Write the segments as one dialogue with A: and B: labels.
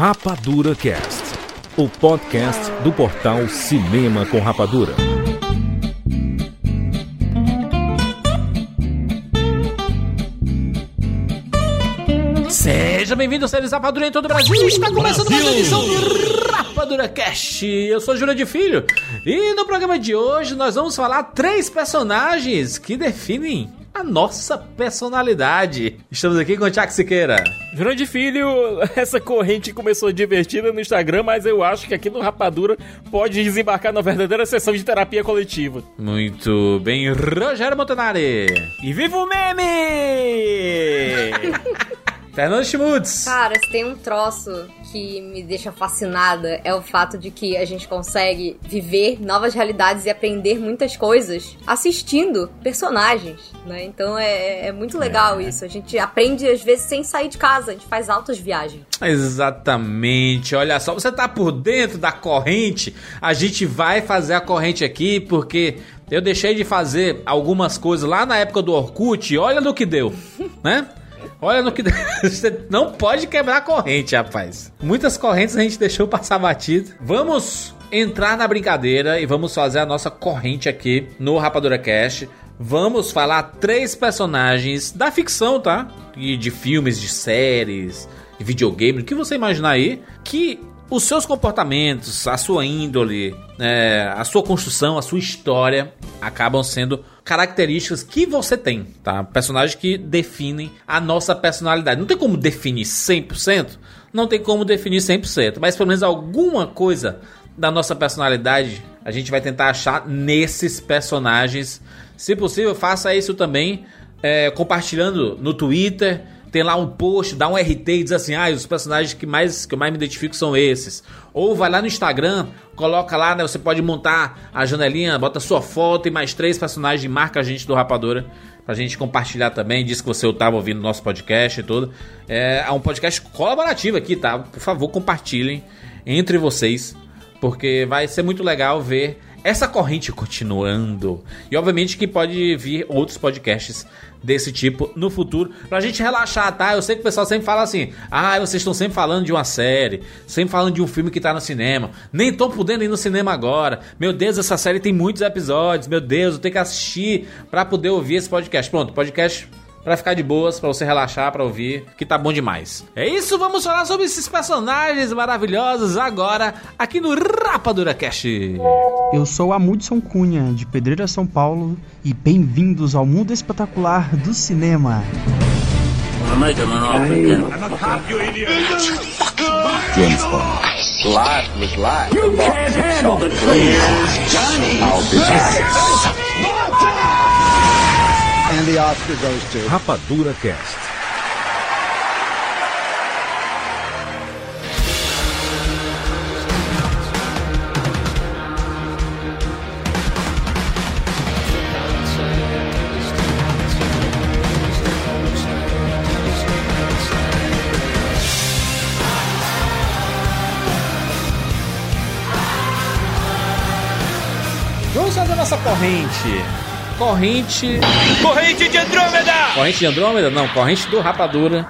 A: Rapadura Cast, o podcast do portal Cinema com Rapadura.
B: Seja bem-vindo, seres Rapadura em todo o Brasil. Está começando mais uma edição do Rapadura Cast. Eu sou Júlio de Filho e no programa de hoje nós vamos falar três personagens que definem a nossa personalidade. Estamos aqui com o Tiago Siqueira.
C: Grande filho, essa corrente começou divertida no Instagram, mas eu acho que aqui no Rapadura pode desembarcar na verdadeira sessão de terapia coletiva.
B: Muito bem, Rogério Montanari.
C: E viva o meme!
B: Fernando Schmutz.
D: Cara, se tem um troço que me deixa fascinada é o fato de que a gente consegue viver novas realidades e aprender muitas coisas assistindo personagens, né? Então é, é muito legal é. isso. A gente aprende às vezes sem sair de casa, a gente faz altas viagens.
B: Exatamente. Olha só, você tá por dentro da corrente, a gente vai fazer a corrente aqui porque eu deixei de fazer algumas coisas lá na época do Orkut e olha no que deu, né? Olha no que. Você não pode quebrar a corrente, rapaz. Muitas correntes a gente deixou passar batido. Vamos entrar na brincadeira e vamos fazer a nossa corrente aqui no Rapadura Cast. Vamos falar três personagens da ficção, tá? E de filmes, de séries, de videogame, o que você imaginar aí, que os seus comportamentos, a sua índole, é, a sua construção, a sua história acabam sendo características que você tem, tá? Personagens que definem a nossa personalidade. Não tem como definir 100%, não tem como definir 100%, mas pelo menos alguma coisa da nossa personalidade a gente vai tentar achar nesses personagens. Se possível, faça isso também é, compartilhando no Twitter tem lá um post, dá um RT e diz assim: ah, os personagens que, mais, que eu mais me identifico são esses. Ou vai lá no Instagram, coloca lá, né? Você pode montar a janelinha, bota sua foto e mais três personagens, marca a gente do Rapadora pra gente compartilhar também. Diz que você estava ouvindo nosso podcast e tudo. É, é um podcast colaborativo aqui, tá? Por favor, compartilhem entre vocês, porque vai ser muito legal ver essa corrente continuando. E obviamente que pode vir outros podcasts desse tipo no futuro, pra gente relaxar, tá? Eu sei que o pessoal sempre fala assim: ah, vocês estão sempre falando de uma série, sempre falando de um filme que tá no cinema, nem estão podendo ir no cinema agora. Meu Deus, essa série tem muitos episódios, meu Deus, eu tenho que assistir para poder ouvir esse podcast. Pronto, podcast para ficar de boas, para você relaxar, para ouvir, que tá bom demais. É isso, vamos falar sobre esses personagens maravilhosos agora aqui no Rapadura Cast.
E: Eu sou Amundson Cunha, de Pedreira, São Paulo, e bem-vindos ao mundo espetacular do cinema.
F: James Bond. Life was life. You can't handle the truth. Johnny. I'll be back.
A: The Oscar goes to Rapadura Cast.
B: Vamos fazer nossa corrente corrente.
C: Corrente de Andrômeda!
B: Corrente de Andrômeda? Não, corrente do Rapadura.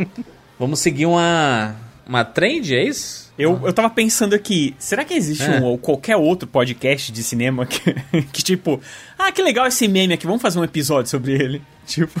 B: Vamos seguir uma. Uma trend, é isso?
C: Eu, eu tava pensando aqui, será que existe é. um ou qualquer outro podcast de cinema que, que, tipo, ah, que legal esse meme aqui, vamos fazer um episódio sobre ele? Tipo.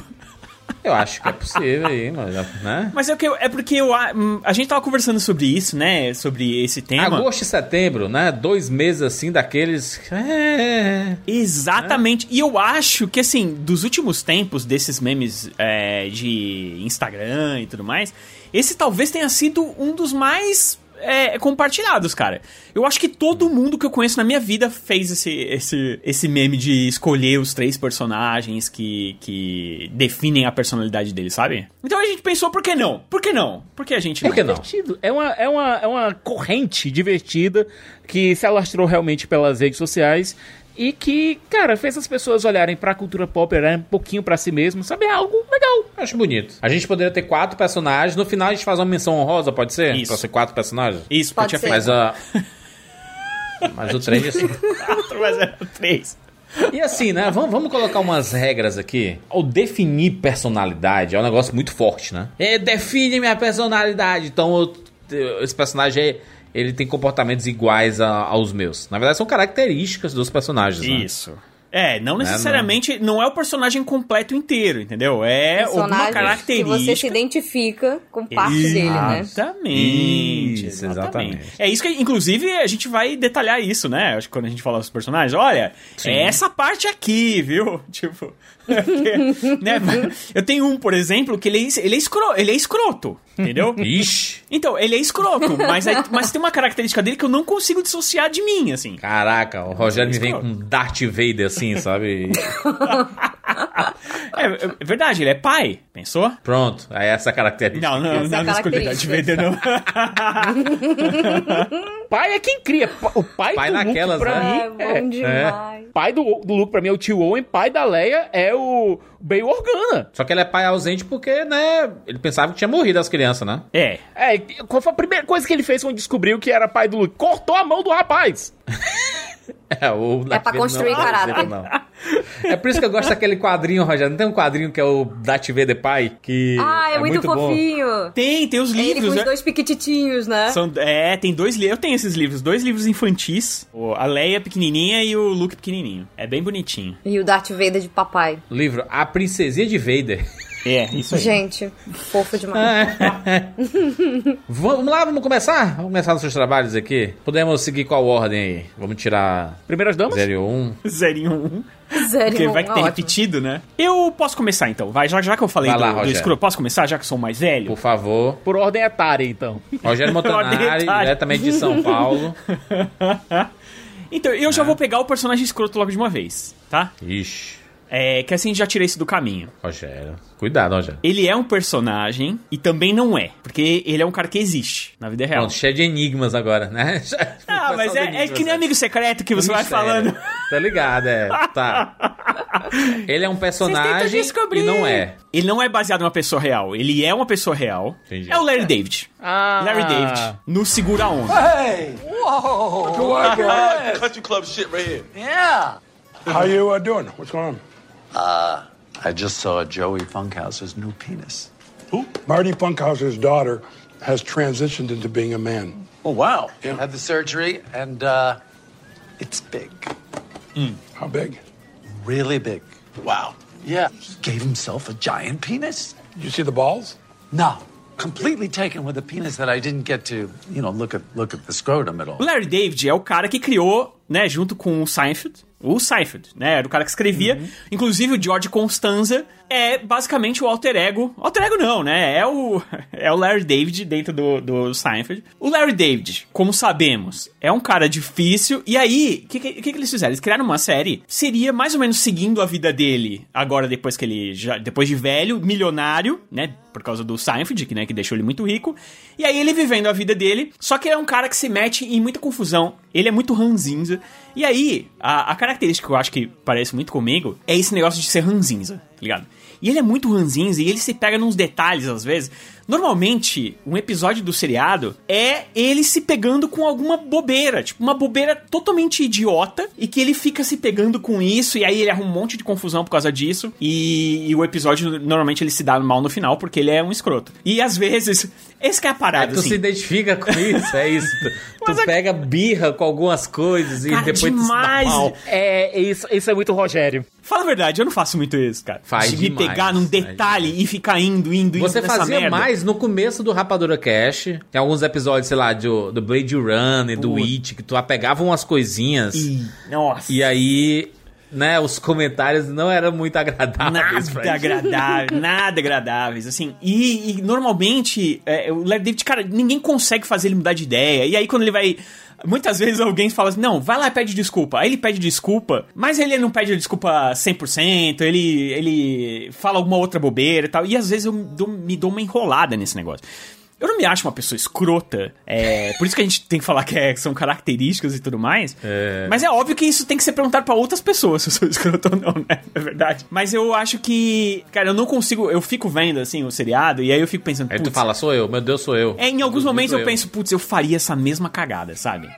B: Eu acho que é possível aí, né?
C: Mas é, que eu, é porque eu, a, hum, a gente tava conversando sobre isso, né? Sobre esse tema.
B: Agosto e setembro, né? Dois meses assim daqueles. É...
C: Exatamente. É. E eu acho que, assim, dos últimos tempos desses memes é, de Instagram e tudo mais, esse talvez tenha sido um dos mais é, compartilhados, cara. Eu acho que todo mundo que eu conheço na minha vida fez esse, esse, esse meme de escolher os três personagens que, que definem a personalidade dele, sabe? Então a gente pensou, por que não? Por que não? Por que a gente não?
B: Por que não?
C: É uma, é, uma, é uma corrente divertida que se alastrou realmente pelas redes sociais e que, cara, fez as pessoas olharem pra cultura pop, olharem um pouquinho para si mesmo, sabe? É algo legal.
B: Acho bonito. A gente poderia ter quatro personagens, no final a gente faz uma menção honrosa, pode ser?
C: Isso.
B: Pra ser quatro personagens?
C: Isso,
D: pode ser.
B: Mas, uh, mas o três assim.
C: quatro, mas é o três.
B: E assim, né? Vamos, vamos colocar umas regras aqui. O definir personalidade é um negócio muito forte, né? É, define minha personalidade. Então eu esse personagem ele tem comportamentos iguais a- aos meus. Na verdade, são características dos personagens. né?
C: É, não necessariamente, não. é o personagem completo inteiro, entendeu? É alguma
D: Personagens que
C: característica.
D: você se identifica com parte dele, né?
C: Exatamente.
B: Isso,
C: exatamente.
B: exatamente.
C: É isso que, inclusive, a gente vai detalhar isso, né? Acho que quando a gente fala dos personagens, olha, é essa parte aqui, viu? Tipo, porque, né? Eu tenho um, por exemplo, que ele é, ele é, escro, ele é escroto, entendeu?
B: Ixi,
C: Então, ele é escroto, mas, aí- mas tem uma característica dele que eu não consigo dissociar de mim, assim.
B: caraca, o Rogério me vem com Darth Vader assim, sabe?
C: É, é verdade, ele é pai, pensou?
B: Pronto, aí essa característica.
C: Não, não,
D: Essa
C: não,
D: é
C: escolhi
D: característica.
C: Vader, não.
G: Pai é quem cria. O pai,
B: Pai
G: do
B: naquelas,
G: Luke, pra
B: né?
G: mim,
D: É bom demais.
G: Pai do, do Luke, pra mim, é o tio Owen. Pai da Leia é o Bail Organa.
B: Só que ele é pai ausente porque, né, ele pensava que tinha morrido as crianças, né?
C: É,
G: É, qual foi a primeira coisa que ele fez quando descobriu que era pai do Luke? Cortou a mão do rapaz.
B: É, o Darth
D: pra construir
B: não, Darth
D: caráter.
B: Não. É por isso que eu gosto daquele quadrinho, Rogério. Não tem um quadrinho que é o Darth Vader pai? Que
D: Ah, é, muito,
B: bom.
D: fofinho.
C: tem, tem os
D: É ele com
C: livros,
D: os
C: né?
D: dois piquititinhos, né?
C: São, é, tem dois livros. Eu tenho esses livros, dois livros infantis. O- A Leia pequenininha e o Luke pequenininho. É bem bonitinho.
D: E o Darth Vader de papai.
B: Livro A Princesinha de Vader.
C: É, isso aí.
D: Gente, fofo demais.
B: Vamos lá, vamos começar? Vamos começar nossos trabalhos aqui. Podemos seguir qual ordem aí? Vamos tirar
G: Primeiras damas?
B: 0 e 1.
C: Zerinho 1.
D: Sério,
C: Porque vai que tem
D: ótimo.
C: repetido, né? Eu posso começar então. Vai, já, já que eu falei
B: Vai lá,
C: do, do
B: Rogério.
C: escuro, posso começar já que eu sou o mais velho?
B: Por favor.
G: Por ordem etária, então.
B: Rogério Montanari, diretamente de São Paulo.
C: Então, eu já vou pegar o personagem escroto logo de uma vez, tá?
B: Ixi,
C: É, que assim já tirei isso do caminho.
B: Rogério. Cuidado, Rogério.
C: Ele é um personagem e também não é. Porque ele é um cara que existe na vida real.
B: Pronto, cheio de enigmas agora, né?
C: Ah, mas é, é que nem amigo secreto que você vai falando.
B: Tá ligado, é. Tá. Ele é um personagem
C: descobrir.
B: e não é.
C: Ele não é baseado numa pessoa real. Ele é uma pessoa real.
B: Entendi.
C: É o Larry David.
G: Ah.
C: Larry David no Segura Onda.
H: Country club shit right here.
I: How you uh, doing? What's going on?
F: Uh, I just saw Joey Funkhouser's new penis.
I: Who? Marty Funkhauser's daughter has transitioned into being a man.
F: Oh, wow. Had the surgery, and uh, it's big.
I: How big?
F: Really big. Wow. Yeah. He gave himself a giant penis?
I: You see the balls?
F: No. Completely taken with a penis that I didn't get to, you know, look at look at the scrotum at all.
C: Larry David é o cara que criou, né, junto com o Seinfeld, o Seinfeld, né, era o cara que escrevia. Inclusive o George Constanza é basicamente o alter ego. Alter ego não, né? É o, é o Larry David dentro do, do Seinfeld. O Larry David, como sabemos, é um cara difícil. E aí, o que, que, que eles fizeram? Eles criaram uma série. Seria mais ou menos seguindo a vida dele, agora depois que ele. Já, depois de velho, milionário, né? Por causa do Seinfeld, que, né, que deixou ele muito rico. E aí ele vivendo a vida dele. Só que ele é um cara que se mete em muita confusão. Ele é muito ranzinza. E aí, a, a característica que eu acho que parece muito comigo é esse negócio de ser ranzinza, tá ligado? E ele é muito ranzinza e ele se pega nos detalhes às vezes. Normalmente, um episódio do seriado é ele se pegando com alguma bobeira, tipo uma bobeira totalmente idiota e que ele fica se pegando com isso e aí ele arruma um monte de confusão por causa disso e, e o episódio normalmente ele se dá mal no final porque ele é um escroto. E às vezes, esse que é a
B: É,
C: parada,
B: tu
C: assim.
B: se identifica com isso, é isso. Tu, tu
C: é-
B: pega birra com algumas coisas e
C: Cara,
B: depois tu se dá
C: demais.
B: mal.
G: É, isso, isso é muito Rogério.
C: Fala a verdade, eu não faço muito isso, cara.
B: Faz
C: de me
B: demais,
C: pegar num detalhe e ficar indo, indo, indo
B: Você
C: nessa
B: fazia
C: merda.
B: mais no começo do Rapadura Cash. Tem alguns episódios, sei lá, do, do Blade Runner, do. It, que tu apegava umas coisinhas.
C: E, nossa.
B: E aí, né, os comentários não eram muito agradáveis.
C: Nada
B: gente.
C: agradável, nada agradáveis, assim. E, e normalmente, é, o Larry David, cara, ninguém consegue fazer ele mudar de ideia. E aí quando ele vai. Muitas vezes alguém fala assim, não, vai lá e pede desculpa. Aí ele pede desculpa, mas ele não pede desculpa 100%, ele, ele fala alguma outra bobeira e tal. E às vezes eu me dou, me dou uma enrolada nesse negócio. Eu não me acho uma pessoa escrota. É, por isso que a gente tem que falar que é- são características e tudo mais. Mas é óbvio que isso tem que ser perguntado pra outras pessoas se eu sou escroto ou não, né? É verdade. Mas eu acho que. Cara, eu não consigo. Eu fico vendo, assim, o seriado, e aí eu fico pensando.
B: Aí tu
C: "Putz,
B: fala, sou eu, meu Deus, sou eu.
C: É, em alguns
B: Inclusive,
C: momentos
B: sou
C: eu penso, putz, eu faria essa mesma cagada, sabe?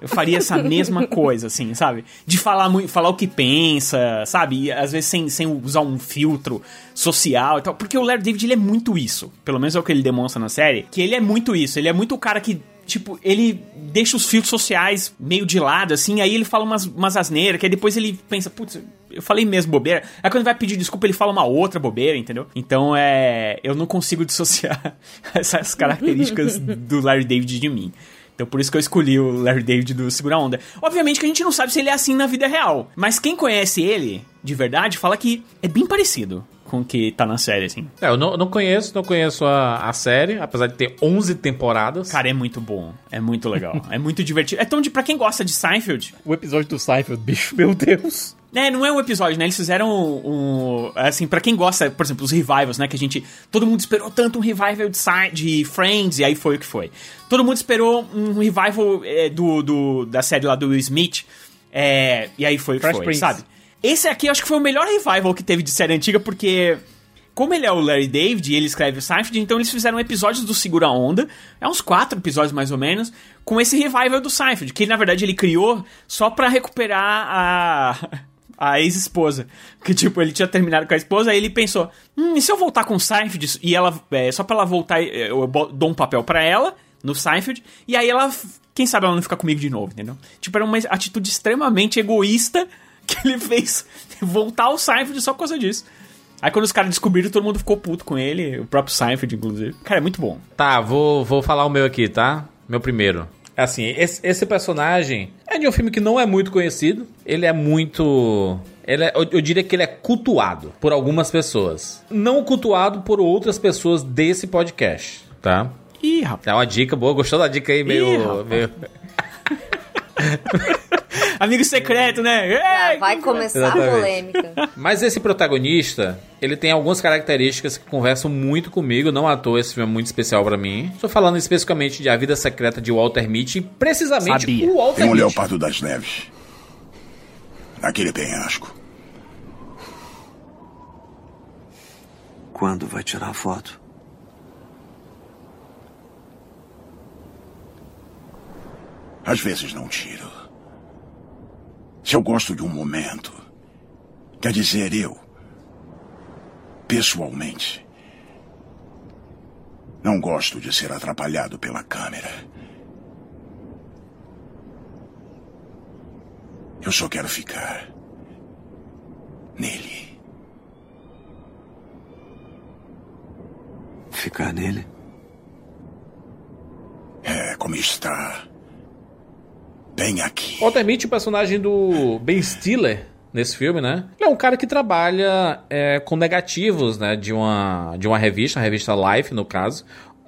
C: eu faria essa mesma coisa, assim, sabe? De falar, muito, falar o que pensa, sabe? E, às vezes sem, sem usar um filtro social e tal. Porque o Larry David, ele é muito isso. Pelo menos é o que ele demonstra na série. Que ele é muito isso. Ele é muito o cara que tipo, ele deixa os filtros sociais meio de lado, assim, aí ele fala umas, umas asneiras, que aí depois ele pensa, putz, eu falei mesmo bobeira. Aí quando ele vai pedir desculpa, ele fala uma outra bobeira, entendeu? Então é. Eu não consigo dissociar essas características do Larry David de mim. Então por isso que eu escolhi o Larry David do Segura Onda. Obviamente que a gente não sabe se ele é assim na vida real. Mas quem conhece ele, de verdade, fala que é bem parecido com o que tá na série, assim.
B: É, eu não, não conheço, não conheço a, a série, apesar de ter 11 temporadas.
C: Cara, é muito bom. É muito legal. é muito divertido. É tão de pra quem gosta de Seinfeld.
G: O episódio do Seinfeld, bicho, meu Deus.
C: É, não é um episódio, né? Eles fizeram um. um assim, para quem gosta, por exemplo, os revivals, né? Que a gente. Todo mundo esperou tanto um revival de, de Friends, e aí foi o que foi. Todo mundo esperou um revival é, do, do, da série lá do Will Smith, é, e aí foi o que
G: Fresh
C: foi,
G: Prince.
C: sabe? Esse aqui eu acho que foi o melhor revival que teve de série antiga, porque. Como ele é o Larry David e ele escreve o Seinfeld, então eles fizeram episódios do Segura Onda, é uns quatro episódios mais ou menos, com esse revival do Seinfeld, que na verdade ele criou só pra recuperar a a ex-esposa. Que, tipo, ele tinha terminado com a esposa, aí ele pensou: hum, e se eu voltar com o Seinfeld? E ela, é, só pra ela voltar, eu dou um papel pra ela no Seinfeld, e aí ela, quem sabe ela não fica comigo de novo, entendeu? Tipo, era uma atitude extremamente egoísta que ele fez voltar ao Seinfeld só por causa disso. Aí quando os caras descobriram, todo mundo ficou puto com ele, o próprio Seinfeld, inclusive. Cara, é muito bom.
B: Tá, vou, vou falar o meu aqui, tá? Meu primeiro. É assim, esse, esse personagem é de um filme que não é muito conhecido. Ele é muito. Ele é, eu, diria que ele é cultuado por algumas pessoas. Não cultuado por outras pessoas desse podcast, tá?
C: Ih, rapaz.
B: É uma dica boa, gostou da dica aí, meio.
C: Ih,
B: meio...
C: Amigo secreto, né?
D: Já
C: Ei,
D: vai começar a polêmica.
B: Mas esse protagonista, ele tem algumas características que conversam muito comigo, não à toa esse filme é muito especial pra mim. Estou falando especificamente de A Vida Secreta de Walter Mitty, precisamente
C: Sabia.
B: o Walter
J: Tem um
B: Mitty.
J: leopardo das neves. Naquele penhasco.
K: Quando vai tirar a foto?
J: Às vezes não tiro. Se eu gosto de um momento, quer dizer eu, pessoalmente, não gosto de ser atrapalhado pela câmera. Eu só quero ficar nele.
K: Ficar nele?
J: É como está. Bem aqui.
B: Mitty, o personagem do Ben Stiller nesse filme, né? Ele é um cara que trabalha é, com negativos, né? De uma, de uma revista, a revista Life, no caso.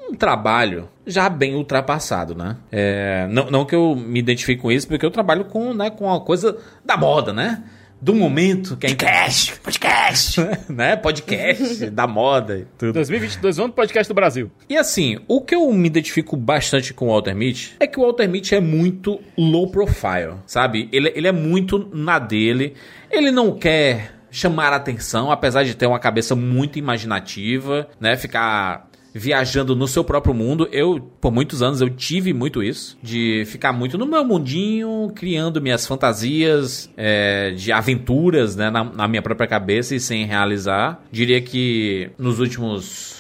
B: Um trabalho já bem ultrapassado, né? É, não, não que eu me identifique com isso, porque eu trabalho com, né, com uma coisa da moda, né? Do momento que é
C: Podcast, podcast.
B: né? Podcast da moda e tudo.
G: 2022, ano do podcast do Brasil.
B: E assim, o que eu me identifico bastante com o Walter Mitty é que o Walter Mitty é muito low profile, sabe? Ele, ele é muito na dele. Ele não quer chamar a atenção, apesar de ter uma cabeça muito imaginativa, né? Ficar viajando no seu próprio mundo. Eu, por muitos anos, eu tive muito isso. De ficar muito no meu mundinho, criando minhas fantasias é, de aventuras, né? Na, na minha própria cabeça e sem realizar. Diria que nos últimos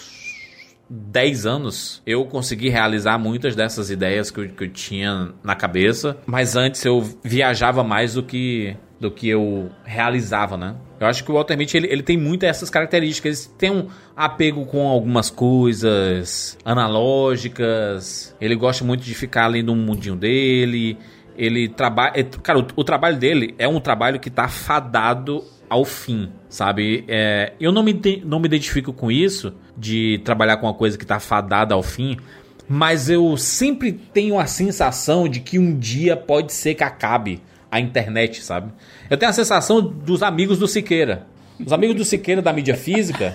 B: 10 anos, eu consegui realizar muitas dessas ideias que eu, que eu tinha na cabeça, mas antes eu viajava mais do que do que eu realizava, né? Eu acho que o Walter Mitty, ele, ele tem muito essas características. Ele tem um apego com algumas coisas analógicas. Ele gosta muito de ficar ali no mundinho dele. Ele trabalha... Cara, o, o trabalho dele é um trabalho que tá fadado ao fim, sabe? É, eu não me, não me identifico com isso, de trabalhar com uma coisa que tá fadada ao fim, mas eu sempre tenho a sensação de que um dia pode ser que acabe a internet, sabe? Eu tenho a sensação dos amigos do Siqueira. Os amigos do Siqueira da mídia física,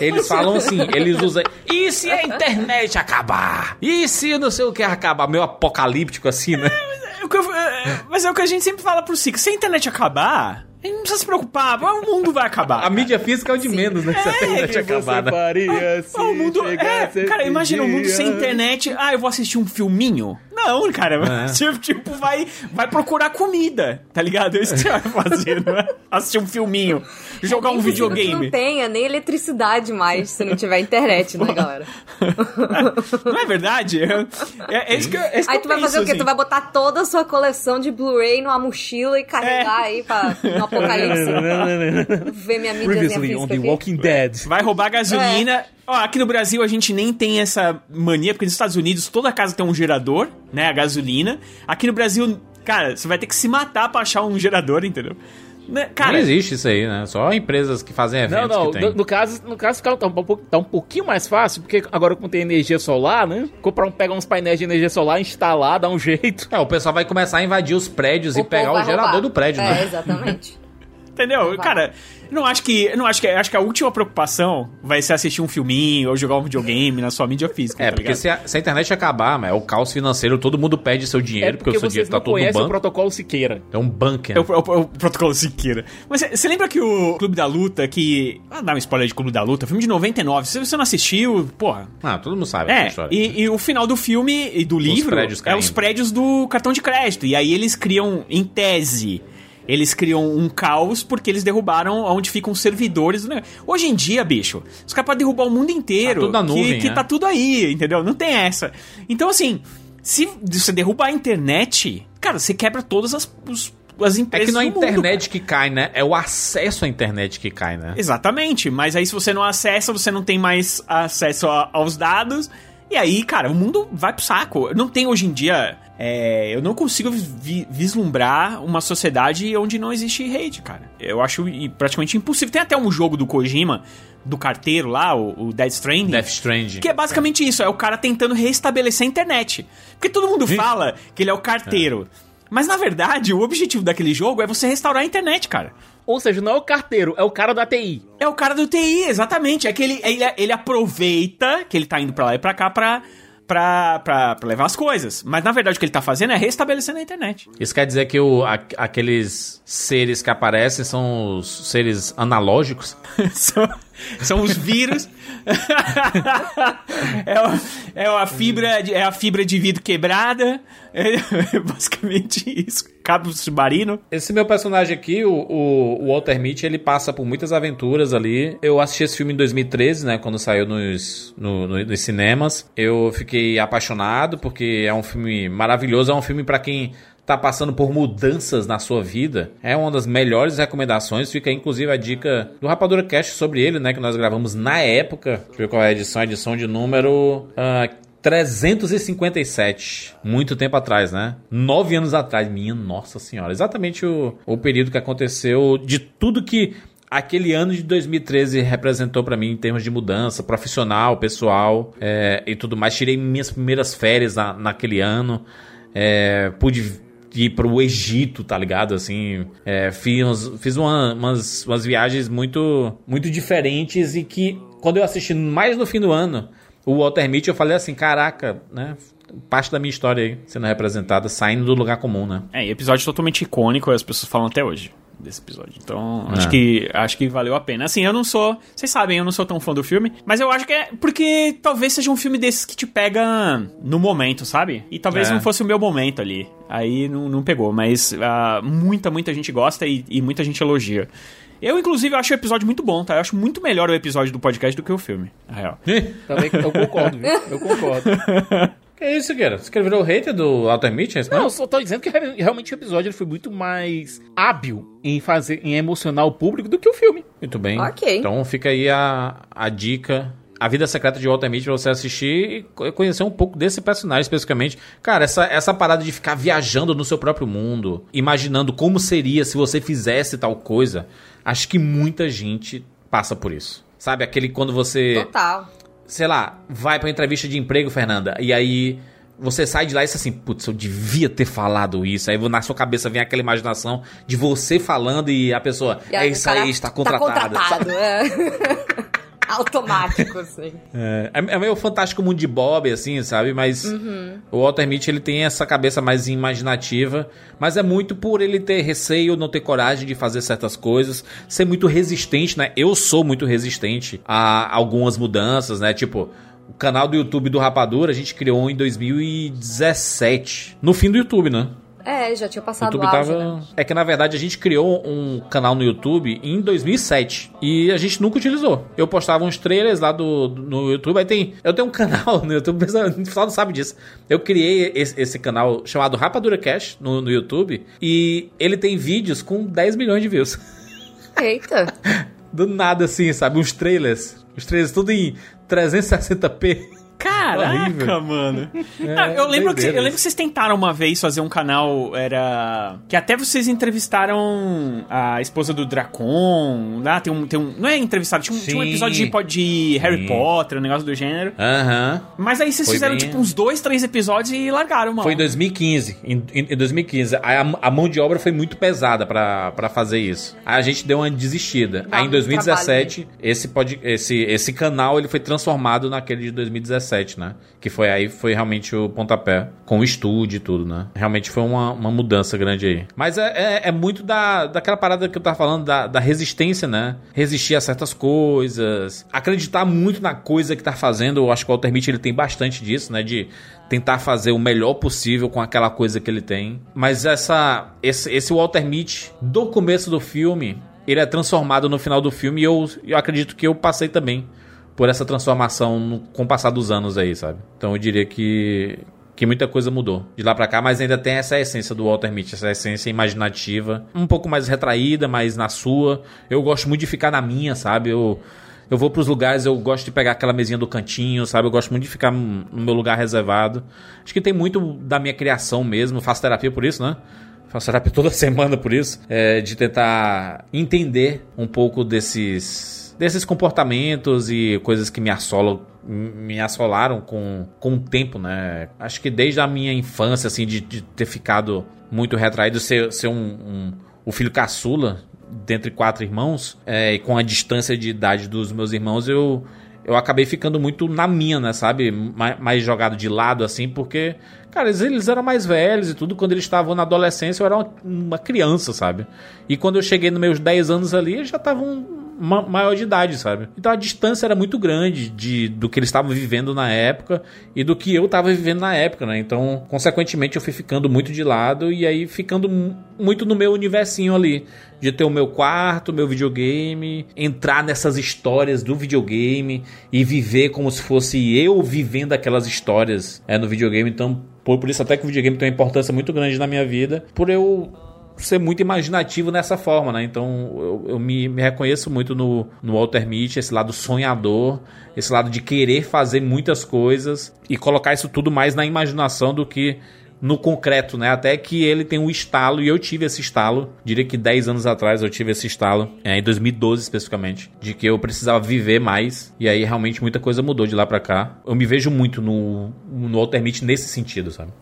B: eles falam assim, eles usam. E se a internet acabar? E se não sei o que acabar? Meio apocalíptico assim, né?
C: É eu- é, Mas é o que a gente sempre fala pro Cico. Se a internet acabar, gente não precisa se preocupar. O mundo vai acabar.
B: A mídia física é o de menos, né? Se a internet acabar, né?
G: faria se
C: Ah, o mundo. É, cara, imagina o mundo sem internet. Ah, eu vou assistir um filminho. Não, Não, cara.
B: É.
C: Você, tipo, vai, vai procurar comida, tá ligado? É isso que você vai fazer, não é? Assistir um filminho, jogar um
D: possível que
C: videogame.
D: Não tenha nem eletricidade mais se não tiver internet, né, galera?
C: Não é verdade? É, é isso que, é isso que
D: Aí
C: eu
D: tu vai
C: penso,
D: fazer o quê?
C: assim.
D: Tu vai botar toda a sua coleção de Blu-ray numa mochila e carregar
C: É.
D: aí pra, no apocalipse. Ver minha mídiazinha
G: Previously on The
D: aqui.
G: Walking Dead.
C: Vai roubar gasolina.
D: É.
C: Ó, aqui no Brasil a gente nem tem essa mania, porque nos Estados Unidos toda casa tem um gerador, né? A gasolina. Aqui no Brasil, cara, você vai ter que se matar pra achar um gerador, entendeu? Né, Cara,
B: não existe isso aí, né? Só empresas que fazem
G: Não,
B: eventos
G: não,
B: que tem.
G: no, no caso, no caso fica, tá, um tá um pouquinho mais fácil, porque agora como tem energia solar, né? Comprar um, pegar uns painéis de energia solar, instalar, dar um jeito.
B: É, o pessoal vai começar a invadir os prédios
D: O
B: e pegar o gerador
D: roubar.
B: do prédio,
D: É,
B: né?
D: exatamente.
C: entendeu? Cara, eu não acho que. Não acho que. Acho que a última preocupação vai ser assistir um filminho ou jogar um videogame na sua mídia física.
B: É,
C: tá
B: porque se a, se a internet acabar, mas é o caos financeiro, todo mundo perde seu dinheiro,
G: é
B: porque, o seu dinheiro tá todo no
G: conhecem o
B: banco.
G: protocolo Siqueira.
B: É um bunker.
C: É o, é o- é o protocolo Siqueira. Mas você lembra que o Clube da Luta, que. Ah, dá um spoiler de Clube da Luta, filme de 99. Se você não assistiu, porra.
B: Ah, todo mundo sabe essa
C: É,
B: história.
C: e, e o final do filme e do livro
B: prédios
C: é os prédios do cartão de crédito. E aí eles criam, em tese, eles criam um caos porque eles derrubaram onde ficam os servidores. Hoje em dia, bicho, os caras podem derrubar o mundo inteiro.
B: Tá tudo na nuvem,
C: que, que
B: né?
C: tá tudo aí, entendeu? Não tem essa. Então, assim, se você derrubar a internet, cara, você quebra todas as, os- as
B: É
C: empresas
B: que não é a
C: do mundo,
B: internet que cai, né? É o acesso à internet que cai, né?
C: Exatamente, mas aí se você não acessa, você não tem mais acesso a- aos dados. E aí, cara, o mundo vai pro saco. Não tem hoje em dia. É, eu não consigo vi- vislumbrar uma sociedade onde não existe rede, cara. Eu acho praticamente impossível. Tem até um jogo do Kojima, do carteiro lá, o, o Dead Stranding.
B: Death Stranding.
C: Que é basicamente isso, é o cara tentando restabelecer a internet. Porque todo mundo fala que ele é o carteiro. Mas na verdade, o objetivo daquele jogo é você restaurar a internet, cara.
G: Ou seja, não é o carteiro, é o cara da TI.
C: É o cara do TI, exatamente. É que ele, ele, ele aproveita que ele tá indo pra lá e pra cá pra, pra, pra, pra levar as coisas. Mas na verdade o que ele tá fazendo é restabelecendo a internet.
B: Isso quer dizer que o, a- aqueles seres que aparecem são os seres analógicos?
C: são, são os vírus. é, o- é a fibra de, é a fibra de vidro quebrada. É basicamente isso. Cabo submarino.
B: Esse meu personagem aqui, o, o, Walter Mitty, ele passa por muitas aventuras ali. Eu assisti esse filme em 2013, né? Quando saiu nos, no- no- nos cinemas. Eu fiquei apaixonado, porque é um filme maravilhoso. É um filme pra quem tá passando por mudanças na sua vida. É uma das melhores recomendações. Fica inclusive, a dica do Rapadura Cast sobre ele, né? Que nós gravamos na época. Deixa eu ver qual é a edição. A edição de número... ah, 357. Muito tempo atrás, né? Nove anos atrás. Minha nossa senhora. Exatamente o, o período que aconteceu de tudo que aquele ano de 2013 representou pra mim em termos de mudança profissional, pessoal é, e tudo mais. Tirei minhas primeiras férias na, naquele ano. É, pude ir pro Egito, tá ligado? Assim, é, fiz, fiz uma- umas, umas viagens muito, muito diferentes e que quando eu assisti mais no fim do ano, o Walter Mitty, eu falei assim, caraca, né? Parte da minha história aí sendo representada, saindo do lugar comum, né?
C: É, episódio totalmente icônico, as pessoas falam até hoje desse episódio. Então, acho
B: É.
C: que acho que valeu a pena. Assim, eu não sou, vocês sabem, eu não sou tão fã do filme, mas eu acho que é porque talvez seja um filme desses que te pega no momento, sabe? E talvez
B: É.
C: não fosse o meu momento ali. Aí não, não pegou, mas ah, muita, muita gente gosta e, e muita gente elogia. Eu, inclusive, acho o episódio muito bom, tá? Eu acho muito melhor o episódio do podcast do que o filme, na real.
G: Também eu concordo, viu? Eu concordo.
B: Que isso, Guerra? Você quer virar o hater do Walter Mitty? É
G: Não, eu só tô dizendo que re- realmente o episódio ele foi muito mais hábil em fazer, em emocionar o público do que o filme.
B: Muito bem.
D: Ok.
B: Então fica aí a, a dica. A Vida Secreta de Walter Mitty pra você assistir e co- conhecer um pouco desse personagem especificamente. Cara, essa, essa parada de ficar viajando no seu próprio mundo, imaginando como seria se você fizesse tal coisa, acho que muita gente passa por isso. Sabe, aquele quando você
D: Total.
B: sei lá, vai pra entrevista de emprego, Fernanda, e aí você sai de lá e diz assim, putz, eu devia ter falado isso. Aí na sua cabeça vem aquela imaginação de você falando e a pessoa,
D: E
B: é isso aí, está contratado.
D: Tá contratado, é. Automático, assim.
B: É, é meio fantástico mundo de Bob, assim, sabe? Mas o Walter Mitty, ele tem essa cabeça mais imaginativa, mas é muito por ele ter receio, não ter coragem de fazer certas coisas, ser muito resistente, né? Eu sou muito resistente a algumas mudanças, né? Tipo, o canal do YouTube do Rapadura a gente criou em 2017. No fim do YouTube, né?
D: É, já tinha passado
B: YouTube
D: auge,
B: tava.
D: né?
B: É que na verdade a gente criou um canal no YouTube em 2007 e a gente nunca utilizou. Eu postava uns trailers lá do, do- no YouTube. Aí tem. Eu tenho um canal no YouTube, mas o pessoal não sabe disso. Eu criei esse, esse canal chamado Rapadura Cash no, no YouTube e ele tem vídeos com 10 milhões de views.
D: Eita.
B: Do nada assim, sabe? Uns trailers. Os trailers tudo em 360p.
C: Caraca, mano.
B: É,
C: Não, eu, lembro que, eu lembro que vocês tentaram uma vez fazer um canal, era. Que até vocês entrevistaram a esposa do Dracon. Lá tem um. Tem um não é entrevistado, tinha um, tinha um episódio de, de Harry
B: Sim.
C: Potter, um negócio do gênero.
B: Aham.
C: Mas aí vocês
B: Foi
C: fizeram
B: bem-
C: tipo uns dois, três episódios e largaram, mano.
B: Foi em 2015. Em, em- em 2015. Aí A, a mão de obra foi muito pesada pra pra fazer isso. Aí a gente deu uma desistida.
D: Dá
B: Aí em
D: muito
B: 2017, esse, pod, esse, esse canal ele foi transformado naquele de 2017, né? Que foi aí, foi realmente o pontapé. Com o estúdio e tudo, né? Realmente foi uma, uma mudança grande aí. Mas é, é, é muito da, daquela parada que eu tava falando, da, da resistência, né? Resistir a certas coisas. Acreditar muito na coisa que tá fazendo. Eu acho que o Walter Mitty ele tem bastante disso, né? De tentar fazer o melhor possível com aquela coisa que ele tem. Mas essa esse, esse Walter Mitty do começo do filme, ele é transformado no final do filme e eu, eu acredito que eu passei também por essa transformação no- com o passar dos anos aí, sabe? Então eu diria que que muita coisa mudou de lá pra cá, mas ainda tem essa essência do Walter Mitty, essa essência imaginativa, um pouco mais retraída, mas na sua. Eu gosto muito de ficar na minha, sabe? Eu eu vou pros lugares, eu gosto de pegar aquela mesinha do cantinho, sabe? Eu gosto muito de ficar no meu lugar reservado. Acho que tem muito da minha criação mesmo. Faço terapia por isso, né? Faço terapia toda semana por isso. É, de tentar entender um pouco desses, desses comportamentos e coisas que me assolam. Me assolaram com, com o tempo, né? Acho que desde a minha infância, assim, de, de ter ficado muito retraído, ser, ser um, um- o filho caçula dentre quatro irmãos, é, e com a distância de idade dos meus irmãos, eu, eu acabei ficando muito na minha, né, sabe? Mais, mais jogado de lado, assim, porque, cara, eles, eles eram mais velhos e tudo. Quando eles estavam na adolescência, eu era uma, uma criança, sabe? E quando eu cheguei nos meus 10 anos ali, eles já estavam ma- maior de idade, sabe? Então a distância era muito grande de, do que eles estavam vivendo na época e do que eu estava vivendo na época, né? Então, consequentemente, eu fui ficando muito de lado e aí ficando mu- muito no meu universinho ali. De ter o meu quarto, meu videogame, entrar nessas histórias do videogame e viver como se fosse eu vivendo aquelas histórias é, no videogame. Então, por, por isso até que o videogame tem uma importância muito grande na minha vida, por eu ser muito imaginativo nessa forma, né? Então eu, eu me, me reconheço muito no, no Walter Mitty, esse lado sonhador, esse lado de querer fazer muitas coisas e colocar isso tudo mais na imaginação do que no concreto, né? Até que ele tem um estalo, e eu tive esse estalo, diria que 10 anos atrás eu tive esse estalo, é, em 2012 especificamente, de que eu precisava viver mais, e aí realmente muita coisa mudou de lá pra cá. Eu me vejo muito no, no Walter Mitty nesse sentido, sabe?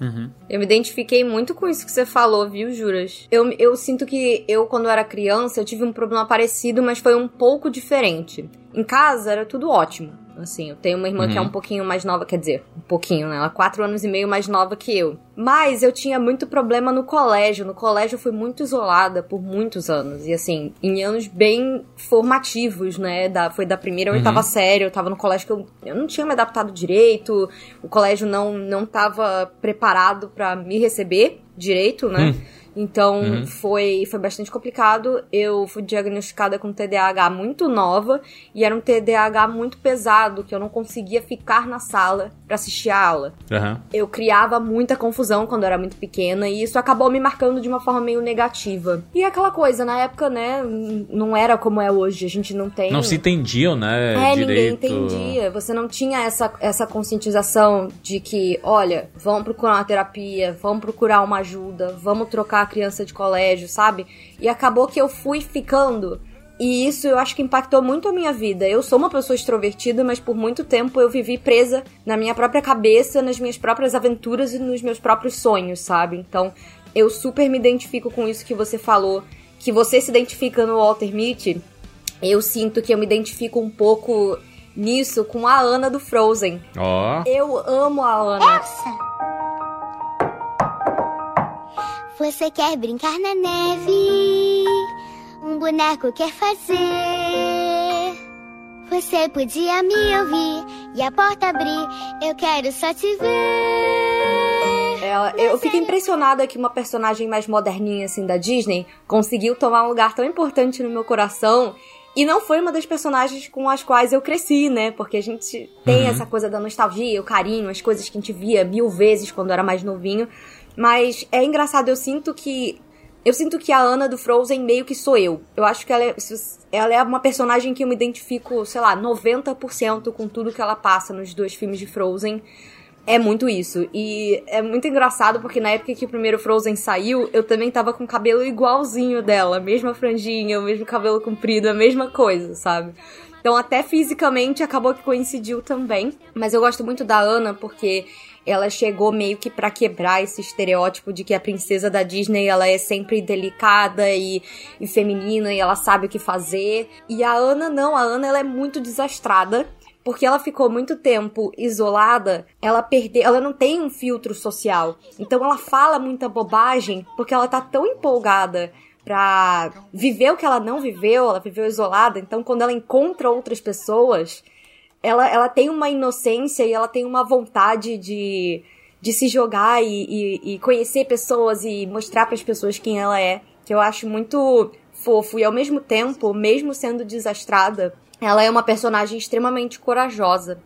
D: Eu me identifiquei muito com isso que você falou, viu, Juras? Eu, eu sinto que eu, quando era criança, eu tive um problema parecido, mas foi um pouco diferente. Em casa era tudo ótimo. Assim, eu tenho uma irmã que é um pouquinho mais nova, quer dizer, um pouquinho, né? Ela é quatro anos e meio mais nova que eu. Mas eu tinha muito problema no colégio. No colégio eu fui muito isolada por muitos anos. E assim, em anos bem formativos, né? Da, foi da primeira à oitava série. Eu tava no colégio que eu, eu não tinha me adaptado direito. O colégio não, não tava preparado pra me receber direito, né? Então foi, foi bastante complicado. Eu fui diagnosticada com TDAH muito nova e era um TDAH muito pesado que eu não conseguia ficar na sala pra assistir a aula.
B: Aham.
D: Eu criava muita confusão quando eu era muito pequena e isso acabou me marcando de uma forma meio negativa. E aquela coisa, na época, né, não era como é hoje. A gente não tem.
B: Não se entendiam, né?
D: É, ninguém
B: direito.
D: entendia. Você não tinha essa, essa conscientização de que, olha, vamos procurar uma terapia, vamos procurar uma ajuda, vamos trocar criança de colégio, sabe? E acabou que eu fui ficando. E isso eu acho que impactou muito a minha vida. Eu sou uma pessoa extrovertida, mas por muito tempo eu vivi presa na minha própria cabeça, nas minhas próprias aventuras e nos meus próprios sonhos, sabe? Então, eu super me identifico com isso que você falou, que você se identifica no Walter Mitty. Eu sinto que eu me identifico um pouco nisso com a Ana do Frozen.
B: Ó.
D: Eu amo a Ana.
K: Você quer brincar na neve? Um boneco quer fazer? Você podia me ouvir e a porta abrir. Eu quero só te ver.
D: Ela- eu fico impressionada que uma personagem mais moderninha assim da Disney conseguiu tomar um lugar tão importante no meu coração. E não foi uma das personagens com as quais eu cresci, né? Porque a gente tem essa coisa da nostalgia, o carinho, as coisas que a gente via mil vezes quando era mais novinho. Mas é engraçado, eu sinto que. Eu sinto que a Ana do Frozen meio que sou eu. Eu acho que ela é, ela é uma personagem que eu me identifico, sei lá, 90% com tudo que ela passa nos dois filmes de Frozen. É muito isso. E é muito engraçado porque na época que o primeiro Frozen saiu, eu também tava com o cabelo igualzinho dela. Mesma franjinha, o mesmo cabelo comprido, a mesma coisa, sabe? Então até fisicamente acabou que coincidiu também. Mas eu gosto muito da Ana porque ela chegou meio que pra quebrar esse estereótipo de que a princesa da Disney ela é sempre delicada e, e feminina e ela sabe o que fazer. E a Ana não, a Ana ela é muito desastrada porque ela ficou muito tempo isolada, ela perdeu, ela não tem um filtro social. Então ela fala muita bobagem porque ela tá tão empolgada pra viver o que ela não viveu, ela viveu isolada. Então quando ela encontra outras pessoas, ela, ela tem uma inocência e ela tem uma vontade de, de se jogar e, e, e conhecer pessoas e mostrar para as pessoas quem ela é, que eu acho muito fofo e ao mesmo tempo, mesmo sendo desastrada, ela é uma personagem extremamente corajosa.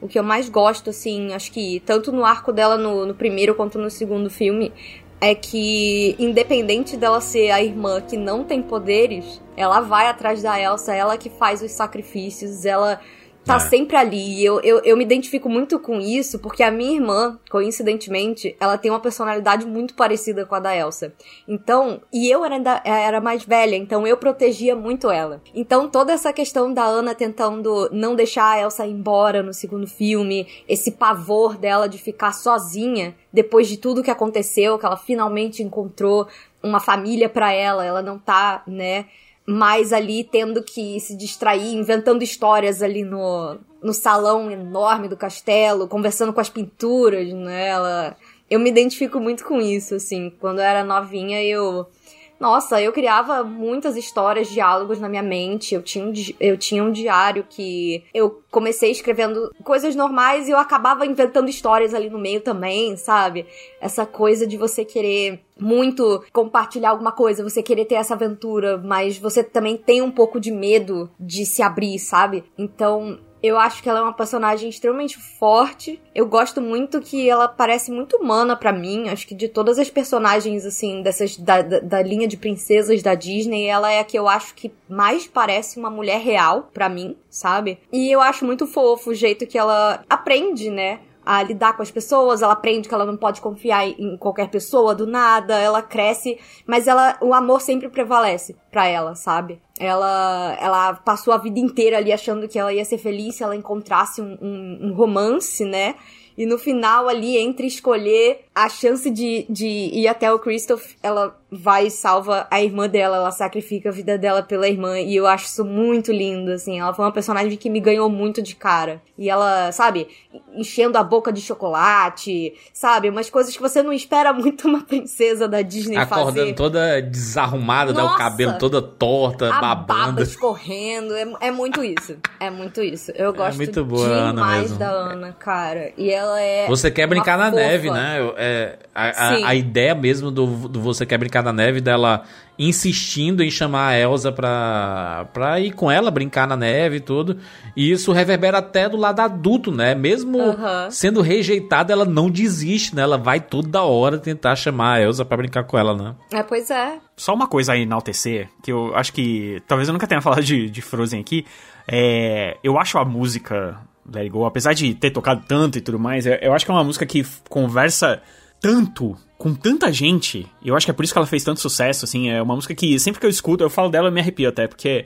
D: O que eu mais gosto, assim, acho que tanto no arco dela no, no primeiro quanto no segundo filme, é que, independente dela ser a irmã que não tem poderes, ela vai atrás da Elsa, ela que faz os sacrifícios, ela tá
B: É.
D: sempre ali. E eu, eu, eu me identifico muito com isso, porque a minha irmã, coincidentemente, ela tem uma personalidade muito parecida com a da Elsa. Então, e eu era, ainda- era mais velha, então eu protegia muito ela. Então, toda essa questão da Ana tentando não deixar a Elsa ir embora no segundo filme, esse pavor dela de ficar sozinha depois de tudo que aconteceu, que ela finalmente encontrou uma família pra ela, ela não tá, né, mais ali tendo que se distrair, inventando histórias ali no, no salão enorme do castelo, conversando com as pinturas, né? Ela, eu me identifico muito com isso, assim. Quando eu era novinha, eu. Nossa, eu criava muitas histórias, diálogos na minha mente. Eu tinha, um, eu tinha um diário que eu comecei escrevendo coisas normais e eu acabava inventando histórias ali no meio também, sabe? Essa coisa de você querer muito compartilhar alguma coisa, você querer ter essa aventura, mas você também tem um pouco de medo de se abrir, sabe? Então, eu acho que ela é uma personagem extremamente forte. Eu gosto muito que ela parece muito humana pra mim. Acho que de todas as personagens, assim, dessas da, da, da linha de princesas da Disney, ela é a que eu acho que mais parece uma mulher real pra mim, sabe? E eu acho muito fofo o jeito que ela aprende, né? A lidar com as pessoas, ela aprende que ela não pode confiar em qualquer pessoa do nada, ela cresce, mas ela o amor sempre prevalece pra ela, sabe? Ela ela passou a vida inteira ali achando que ela ia ser feliz se ela encontrasse um, um, um romance, né? E no final ali, entre escolher a chance de, de ir até o Christoph, ela vai e salva a irmã dela, ela sacrifica a vida dela pela irmã. E eu acho isso muito lindo, assim. Ela foi uma personagem que me ganhou muito de cara. E ela, sabe, enchendo a boca de chocolate, sabe? Umas coisas que você não espera muito uma princesa da Disney
B: Acordando
D: fazer.
B: toda desarrumada, né? o
D: Nossa!
B: cabelo toda torta,
D: a
B: babando.
D: baba escorrendo. É, é muito isso. É muito isso. Eu gosto
B: muito boa a Ana
D: demais
B: mesmo.
D: da Ana, cara. E ela é.
B: Você quer brincar na
D: fofa.
B: neve, né? É, a, a, a ideia mesmo do, do Você Quer Brincar na Neve, dela insistindo em chamar a Elsa pra, pra ir com ela, brincar na neve e tudo. E isso reverbera até do lado adulto, né? Mesmo sendo rejeitada, ela não desiste, né? Ela vai toda hora tentar chamar a Elsa pra brincar com ela, né?
D: É, pois é.
C: Só uma coisa a enaltecer, que eu acho que. Talvez eu nunca tenha falado de, de Frozen aqui. É, eu acho a música Let It Go, apesar de ter tocado tanto e tudo mais, eu, acho que é uma música que conversa tanto com tanta gente. Eu acho que é por isso que ela fez tanto sucesso, assim. É uma música que sempre que eu escuto, eu falo dela, eu me arrepio até, porque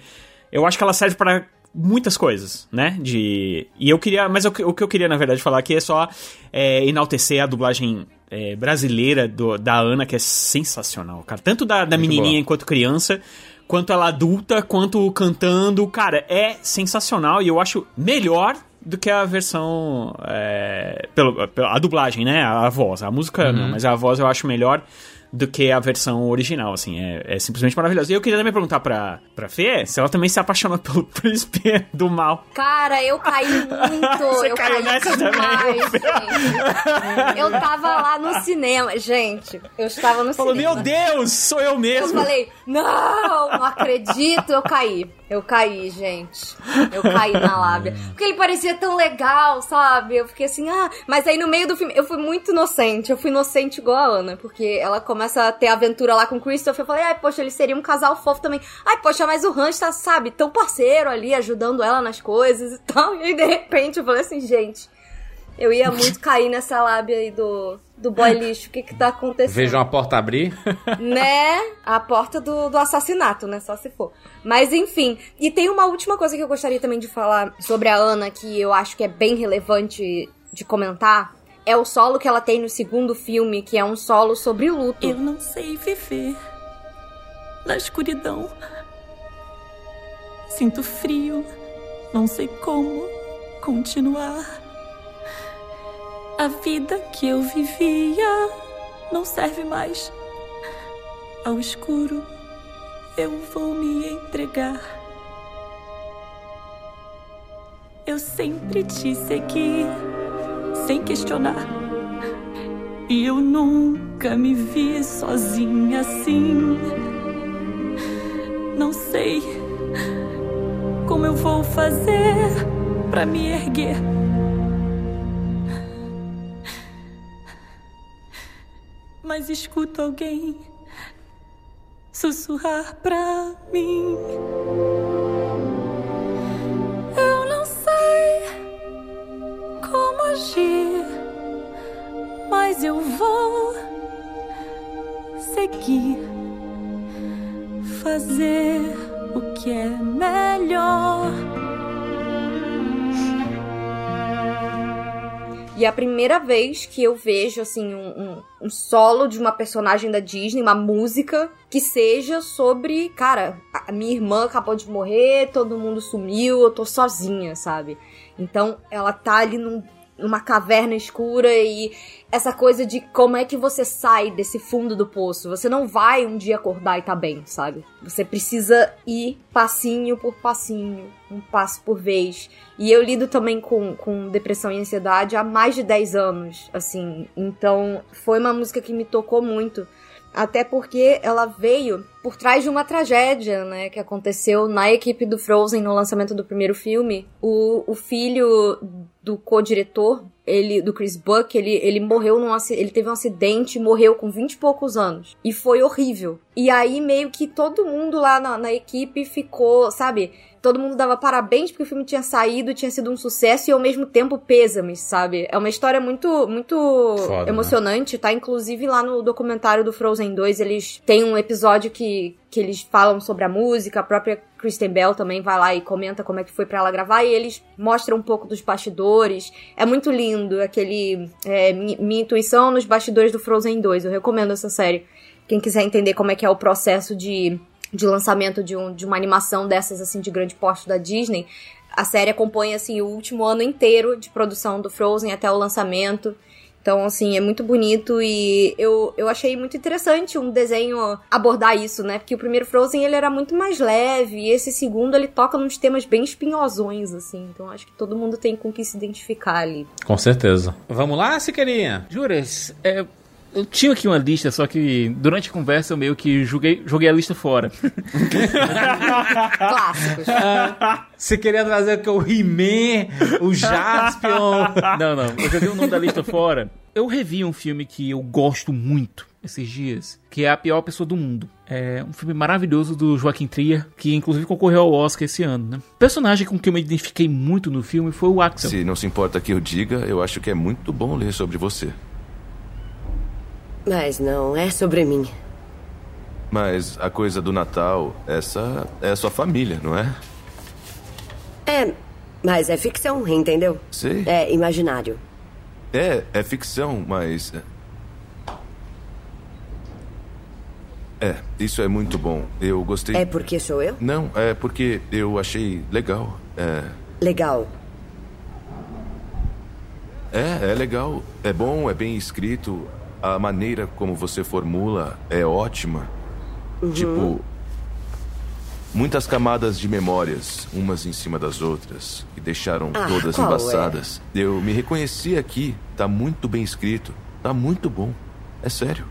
C: eu acho que ela serve pra muitas coisas, né? De e eu queria, mas o, que- o que eu queria na verdade falar aqui é só é, enaltecer a dublagem é, brasileira do- da Ana que é sensacional, cara. Tanto da, da
B: Muito
C: menininha
B: boa.
C: enquanto criança, quanto ela adulta, quanto cantando, cara, é sensacional e eu acho melhor do que a versão é, pelo, a dublagem, né? A, voz, a música não, mas a voz eu acho melhor do que a versão original, assim, é, é simplesmente maravilhosa. E eu queria também perguntar pra, pra Fê se ela também se apaixonou pelo príncipe do mal.
D: Cara, eu caí muito.
C: Você
D: eu
C: caiu
D: caí
C: nessa
D: demais,
C: também,
D: gente. Eu tava lá no cinema. Gente, eu estava no
C: Falou,
D: cinema.
C: meu Deus, sou eu
D: Eu
C: mesmo.
D: falei, não, não acredito, eu caí. Eu caí, gente. Eu caí na lábia. Porque ele parecia tão legal, sabe? Eu fiquei assim, ah. Mas aí no meio do filme, eu fui muito inocente. Eu fui inocente igual a Ana. Porque ela começa a ter aventura lá com o Christopher. Eu falei, ai, poxa, ele seria um casal fofo também. Ai, poxa, mas o Hans tá, sabe, tão parceiro ali, ajudando ela nas coisas e tal. E aí, de repente, eu falei assim, gente. Eu ia muito cair nessa lábia aí do, do boy lixo. O que que tá acontecendo?
B: Veja uma porta abrir.
D: né? A porta do, do assassinato, né? Só se for. Mas enfim. E tem uma última coisa que eu gostaria também de falar sobre a Ana, que eu acho que é bem relevante de comentar. É o solo que ela tem no segundo filme, que é um solo sobre luto.
L: Eu não sei viver na escuridão. Sinto frio, não sei como continuar. A vida que eu vivia não serve mais. Ao escuro, eu vou me entregar. Eu sempre te segui, sem questionar. E eu nunca me vi sozinha assim. Não sei como eu vou fazer pra me erguer. Mas escuto alguém sussurrar pra mim. Como agir, mas eu vou seguir, fazer o que é melhor.
D: E é a primeira vez que eu vejo, assim, um, um, um solo de uma personagem da Disney, uma música, que seja sobre, cara, a minha irmã acabou de morrer, todo mundo sumiu, eu tô sozinha, sabe? Então ela tá ali num, numa caverna escura e essa coisa de como é que você sai desse fundo do poço. Você não vai um dia acordar e tá bem, sabe? Você precisa ir passinho por passinho, um passo por vez. E eu lido também com, com depressão e ansiedade há mais de 10 anos, assim. Então foi uma música que me tocou muito. Até porque ela veio por trás de uma tragédia, né? Que aconteceu na equipe do Frozen no lançamento do primeiro filme. O, o filho do co-diretor, ele, do Chris Buck, ele, ele morreu num ele teve um acidente, morreu com 20 e poucos anos. E foi horrível. E aí meio que todo mundo lá na, na equipe ficou, sabe? Todo mundo dava parabéns porque o filme tinha saído, tinha sido um sucesso e ao mesmo tempo pêsames, sabe? É uma história muito, muito
B: Foda, né?
D: emocionante, tá? Inclusive lá no documentário do Frozen 2, eles têm um episódio que, que eles falam sobre a música, a própria Kristen Bell também vai lá e comenta como é que foi pra ela gravar e eles mostram um pouco dos bastidores. É muito lindo aquele é, mi- minha intuição nos bastidores do Frozen 2. Eu recomendo essa série. Quem quiser entender como é que é o processo de, de lançamento de, um, de uma animação dessas assim de grande porte da Disney, a série acompanha assim o último ano inteiro de produção do Frozen até o lançamento. Então, assim, é muito bonito e eu, eu achei muito interessante um desenho abordar isso, né? Porque o primeiro Frozen, ele era muito mais leve e esse segundo, ele toca nos temas bem espinhosões, assim. Então, acho que todo mundo tem com que se identificar ali.
B: Com certeza. Vamos lá, Siqueirinha?
G: Juras, é, eu tinha aqui uma lista, só que durante a conversa eu meio que joguei, joguei a lista fora.
D: Clássicos.
B: Você queria trazer que o He-Man, o Jaspion.
G: Não, não, eu joguei o nome da lista fora. Eu revi um filme que eu gosto muito esses dias, que é A Pior Pessoa do Mundo. É um filme maravilhoso do Joaquim Trier, que inclusive concorreu ao Oscar esse ano, né? O personagem com que eu me identifiquei muito no filme foi o Axel.
M: Se não se importa que eu diga, eu acho que é muito bom ler sobre você.
N: Mas não é sobre mim.
M: Mas a coisa do Natal, essa é a sua família, não é?
N: É, mas é ficção, entendeu?
M: Sei.
N: É imaginário.
M: É, é ficção, mas. É, isso é muito bom. Eu gostei.
N: É porque sou eu?
M: Não, é porque eu achei legal. É.
N: Legal.
M: É, é legal. É bom, é bem escrito. A maneira como você formula é ótima.
N: Uhum.
M: Tipo, muitas camadas de memórias, umas em cima das outras, que deixaram
N: Ah,
M: todas
N: qual
M: embaçadas. Eu me reconheci aqui. Tá muito bem escrito. Tá muito bom. É sério.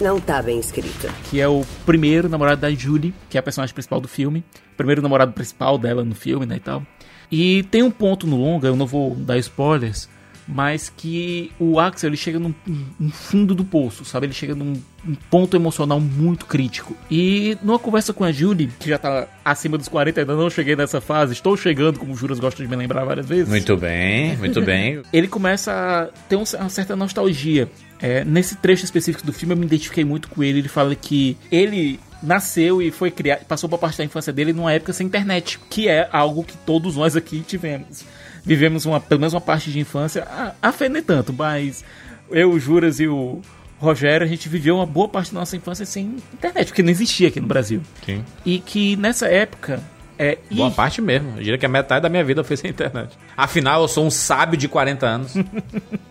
N: Não tá bem escrito.
G: que é o primeiro namorado da Julie, que é a personagem principal do filme. Primeiro namorado principal dela no filme, né, e tal. E tem um ponto no longa, eu não vou dar spoilers, mas que o Axel ele chega num, num fundo do poço, sabe? Ele chega num um ponto emocional muito crítico. E numa conversa com a Julie, que já tá acima dos 40, ainda não cheguei nessa fase, estou chegando, como o Juras gosta de me lembrar várias vezes.
B: Muito bem, muito bem.
G: ele começa a ter um- uma certa nostalgia. É, nesse trecho específico do filme, eu me identifiquei muito com ele. Ele fala que ele nasceu e foi criado, passou por parte da infância dele numa época sem internet, que é algo que todos nós aqui tivemos. Vivemos uma, pelo menos uma parte de infância, a, a fé nem tanto, mas eu, o Juras e o Rogério, a gente viveu uma boa parte da nossa infância sem internet, porque não existia aqui no Brasil.
B: Sim.
G: E que nessa época. É,
B: Boa
G: e-
B: parte mesmo. Eu diria que a metade da minha vida foi sem internet. Afinal, eu sou um sábio de 40 anos.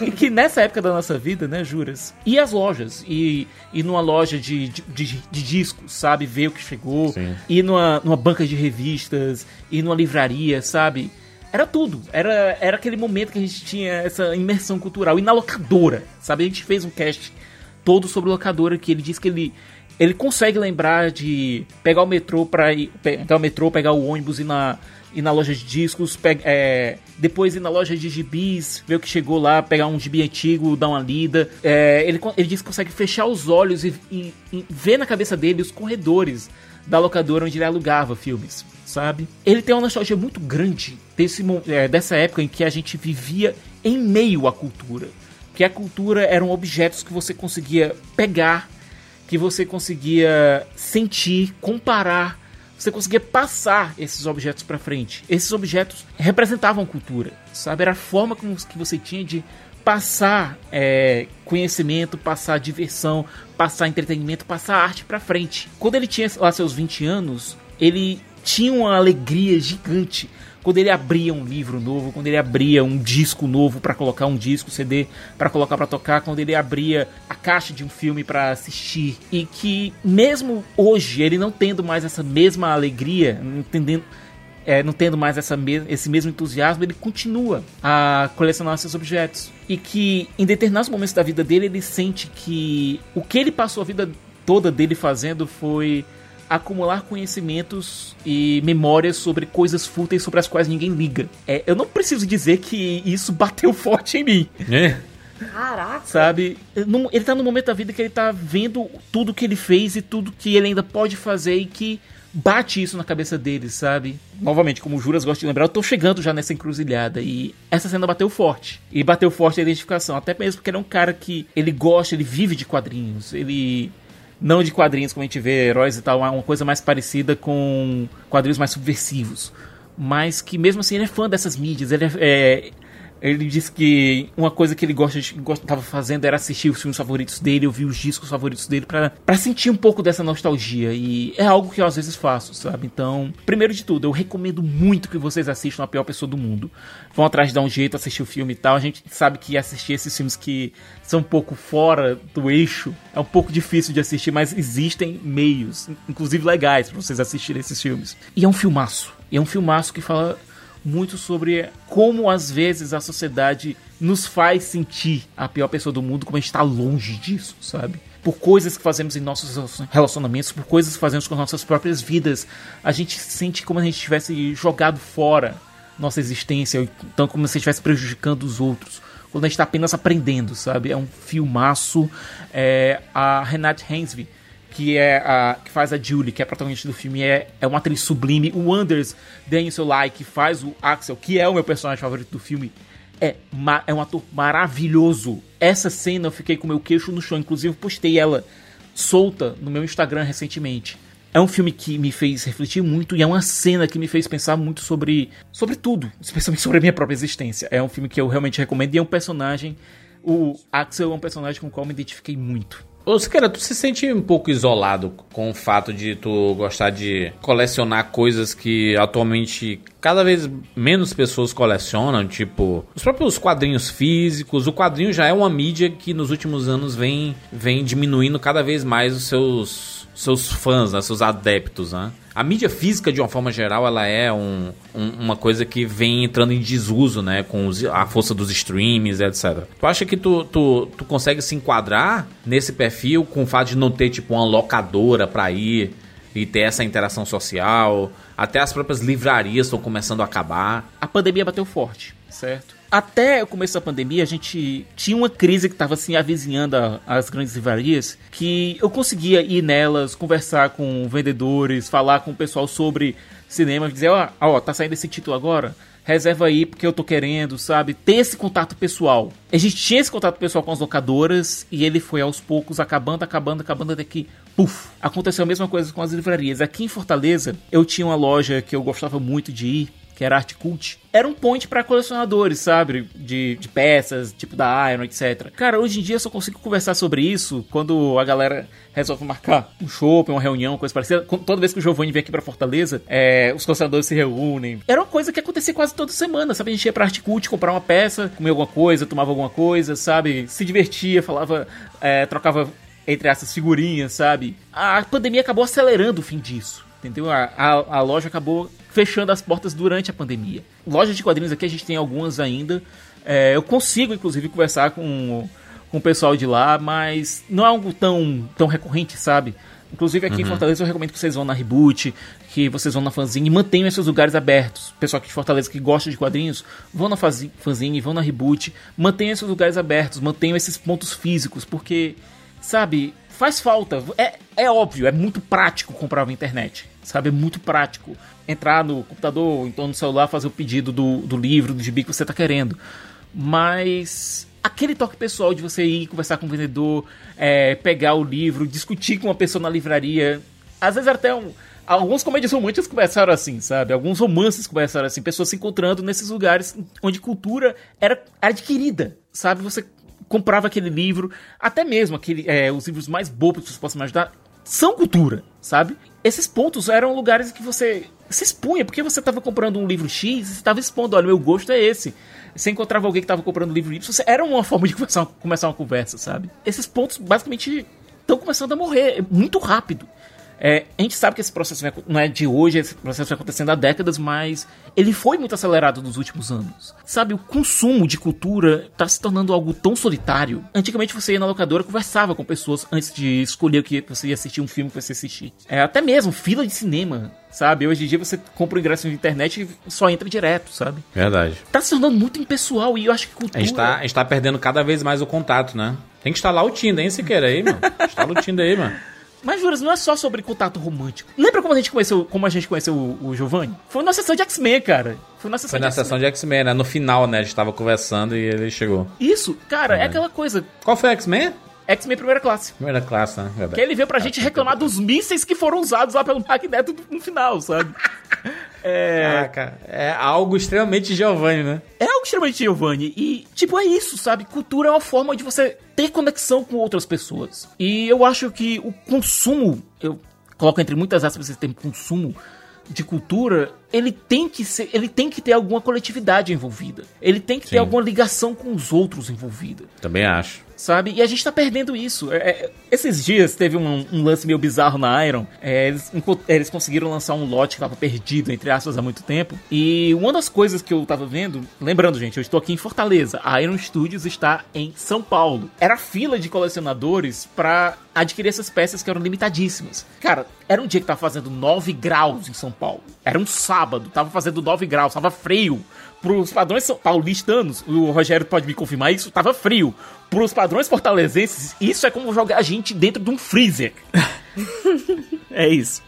G: E que nessa época da nossa vida, né, juras? E as lojas. E, e numa loja de, de, de- de discos, sabe? Ver o que chegou. E numa, numa banca de revistas. E numa livraria, sabe? Era tudo. Era, era aquele momento que a gente tinha essa imersão cultural. E na locadora, sabe? A gente fez um cast todo sobre locadora que ele disse que ele. Ele consegue lembrar de pegar o metrô para ir. Pegar o metrô, pegar o ônibus e na, ir na loja de discos, pe- é, depois ir na loja de gibis, ver o que chegou lá, pegar um gibi antigo, dar uma lida. É, ele, ele diz que consegue fechar os olhos e, e- e ver na cabeça dele os corredores da locadora onde ele alugava filmes, sabe? Ele tem uma nostalgia muito grande desse, é, dessa época em que a gente vivia em meio à cultura. Que a cultura eram objetos que você conseguia pegar, que você conseguia sentir, comparar, você conseguia passar esses objetos para frente. Esses objetos representavam cultura, sabe? Era a forma como que você tinha de passar é, conhecimento, passar diversão, passar entretenimento, passar arte para frente. Quando ele tinha lá seus 20 anos, ele tinha uma alegria gigante quando ele abria um livro novo, quando ele abria um disco novo para colocar um disco CD para colocar para tocar, quando ele abria a caixa de um filme para assistir e que mesmo hoje ele não tendo mais essa mesma alegria, entendendo é, não tendo mais essa me- esse mesmo entusiasmo, ele continua a colecionar esses objetos. E que em determinados momentos da vida dele, ele sente que o que ele passou a vida toda dele fazendo foi acumular conhecimentos e memórias sobre coisas fúteis sobre as quais ninguém liga. É, eu não preciso dizer que isso bateu forte em mim.
B: É.
D: Caraca.
G: Sabe? Num- Ele tá no momento da vida que ele tá vendo tudo que ele fez e tudo que ele ainda pode fazer e que bate isso na cabeça dele, sabe? Novamente, como o Juras gosta de lembrar, eu tô chegando já nessa encruzilhada e essa cena bateu forte. E bateu forte a identificação, até mesmo porque ele é um cara que ele gosta, ele vive de quadrinhos, ele não de quadrinhos como a gente vê heróis e tal, é uma coisa mais parecida com quadrinhos mais subversivos, mas que mesmo assim ele é fã dessas mídias, ele é, é ele disse que uma coisa que ele gosta gostava fazendo era assistir os filmes favoritos dele, ouvir os discos favoritos dele pra sentir um pouco dessa nostalgia. E é algo que eu às vezes faço, sabe? Então, primeiro de tudo, eu recomendo muito que vocês assistam A Pior Pessoa do Mundo. Vão atrás de dar um jeito, assistir o filme e tal. A gente sabe que assistir esses filmes que são um pouco fora do eixo é um pouco difícil de assistir, mas existem meios, inclusive legais, pra vocês assistirem esses filmes. E é um filmaço. E é um filmaço que fala muito sobre como às vezes a sociedade nos faz sentir a pior pessoa do mundo, como a gente está longe disso, sabe? Por coisas que fazemos em nossos relacionamentos, por coisas que fazemos com nossas próprias vidas, a gente sente como se a gente tivesse jogado fora nossa existência, então como se estivesse prejudicando os outros. Quando a gente está apenas aprendendo, sabe? É um filmaço. É, a Renate Hensby, que é a que faz a Julie, que é a protagonista do filme, é, é uma atriz sublime. O Anders Danielson que faz o Axel, que é o meu personagem favorito do filme, é, é um ator maravilhoso. Essa cena eu fiquei com meu queixo no chão, inclusive postei ela solta no meu Instagram recentemente. É um filme que me fez refletir muito e é uma cena que me fez pensar muito sobre, sobre tudo, especialmente sobre a minha própria existência. É um filme que eu realmente recomendo e é um personagem. O Axel é um personagem com o qual eu me identifiquei muito.
B: Ô, Siqueira, tu se sente um pouco isolado com o fato de tu gostar de colecionar coisas que atualmente cada vez menos pessoas colecionam, tipo os próprios quadrinhos físicos. O quadrinho já é uma mídia que nos últimos anos vem, vem diminuindo cada vez mais os seus, seus fãs, né, seus adeptos, né? A mídia física, de uma forma geral, ela é um, um, uma coisa que vem entrando em desuso, né? Com os, a força dos streams, etc. Tu acha que tu, tu, tu consegue se enquadrar nesse perfil com o fato de não ter, tipo, uma locadora pra ir e ter essa interação social? Até as próprias livrarias estão começando a acabar.
G: A pandemia bateu forte, certo? Até o começo da pandemia, a gente tinha uma crise que estava assim avizinhando a- as grandes livrarias, que eu conseguia ir nelas, conversar com vendedores, falar com o pessoal sobre cinema, dizer, ó, ó, tá saindo esse título agora, reserva aí porque eu tô querendo, sabe? Ter esse contato pessoal. A gente tinha esse contato pessoal com as locadoras e ele foi aos poucos acabando, acabando, acabando até que, puf, aconteceu a mesma coisa com as livrarias. Aqui em Fortaleza, eu tinha uma loja que eu gostava muito de ir, que era Art Cult, era um point pra colecionadores, sabe? De, de peças, tipo da Iron, etc. Cara, hoje em dia eu só consigo conversar sobre isso quando a galera resolve marcar um shopping, uma reunião, coisa parecida. Toda vez que o Giovanni vem aqui pra Fortaleza, é, os colecionadores se reúnem. Era uma coisa que acontecia quase toda semana, sabe? A gente ia pra Art Cult comprar uma peça, comer alguma coisa, tomava alguma coisa, sabe? Se divertia, falava, é, trocava entre essas figurinhas, sabe? A pandemia acabou acelerando o fim disso. Entendeu? A, a, a loja acabou fechando as portas durante a pandemia. Lojas de quadrinhos aqui a gente tem algumas ainda. É, eu consigo, inclusive, conversar com, com o pessoal de lá, mas não é algo tão, tão recorrente, sabe? Inclusive aqui em
B: Uhum.
G: Fortaleza eu recomendo que vocês vão na Reboot, que vocês vão na fanzine e mantenham esses lugares abertos. Pessoal aqui de Fortaleza que gosta de quadrinhos, vão na fanzine, vão na Reboot, mantenham esses lugares abertos, mantenham esses pontos físicos, porque, sabe, faz falta. É, é óbvio, é muito prático comprar na internet, sabe? É muito prático entrar no computador, então no celular, fazer o pedido do, do livro, do gibi que você tá querendo. Mas aquele toque pessoal de você ir conversar com o vendedor, é, pegar o livro, discutir com uma pessoa na livraria, às vezes até um. Alguns comédias românticas começaram assim, sabe? Alguns romances começaram assim, pessoas se encontrando nesses lugares onde cultura era adquirida, sabe? Você comprava aquele livro, até mesmo aquele, é, os livros mais bobos que você possa imaginar, são cultura, sabe? Esses pontos eram lugares que você se expunha, porque você estava comprando um livro X, você estava expondo, olha, meu gosto é esse. Você encontrava alguém que estava comprando um livro Y, você- era uma forma de começar, começar uma conversa, sabe? Esses pontos basicamente estão começando a morrer, muito rápido. É, a gente sabe que esse processo não é- de hoje, esse processo vem acontecendo há décadas, mas ele foi muito acelerado nos últimos anos. Sabe, o consumo de cultura está se tornando algo tão solitário. Antigamente você ia na locadora e conversava com pessoas antes de escolher o que você ia assistir, um filme que você ia assistir. É, até mesmo fila de cinema, sabe? Hoje em dia você compra o ingresso na internet e só entra direto, sabe?
B: Verdade.
G: Tá se tornando muito impessoal e eu acho que
B: A
G: cultura...
B: gente, tá, a gente tá perdendo cada vez mais o contato, né? Tem que instalar o Tinder, hein, Siqueira aí, mano. Instala o Tinder aí, mano.
G: Mas, Juras, não é só sobre contato romântico. Lembra como a gente conheceu, como a gente conheceu o, o Giovanni? Foi na sessão de X-Men, cara. Foi na sessão
B: Foi
G: de
B: na
G: X-Men.
B: sessão de X-Men, né? No final, né? A gente tava conversando e ele chegou.
G: Isso, cara, é aquela coisa.
B: Qual foi o X-Men?
G: X-Men primeira classe.
B: Primeira classe, né? Verdade.
G: Que ele veio pra gente reclamar dos mísseis que foram usados lá pelo Magneto no final, sabe? é.
B: Caraca, é algo extremamente Giovanni, né?
G: É algo extremamente Giovanni. E, tipo, é isso, sabe? Cultura é uma forma de você ter conexão com outras pessoas. E eu acho que o consumo, eu coloco entre muitas aspas esse termo consumo de cultura, ele tem que ser, ele tem que ter alguma coletividade envolvida. Ele tem que ter
B: Sim.
G: alguma ligação com os outros envolvida.
B: Também acho.
G: Sabe? E a gente tá perdendo isso. É, é, esses dias teve um, um lance meio bizarro na Iron. É, eles, eles conseguiram lançar um lote que tava perdido, entre aspas, há muito tempo. E uma das coisas que eu tava vendo. Lembrando, gente, eu estou aqui em Fortaleza. A Iron Studios está em São Paulo. Era fila de colecionadores pra adquirir essas peças que eram limitadíssimas. Cara, era um dia que tava fazendo 9 graus em São Paulo. Era um sábado, tava fazendo 9 graus, tava frio. Pros padrões são- paulistanos, o Rogério pode me confirmar isso, tava frio. Pros padrões fortalezenses, isso é como jogar a gente dentro de um freezer. é isso.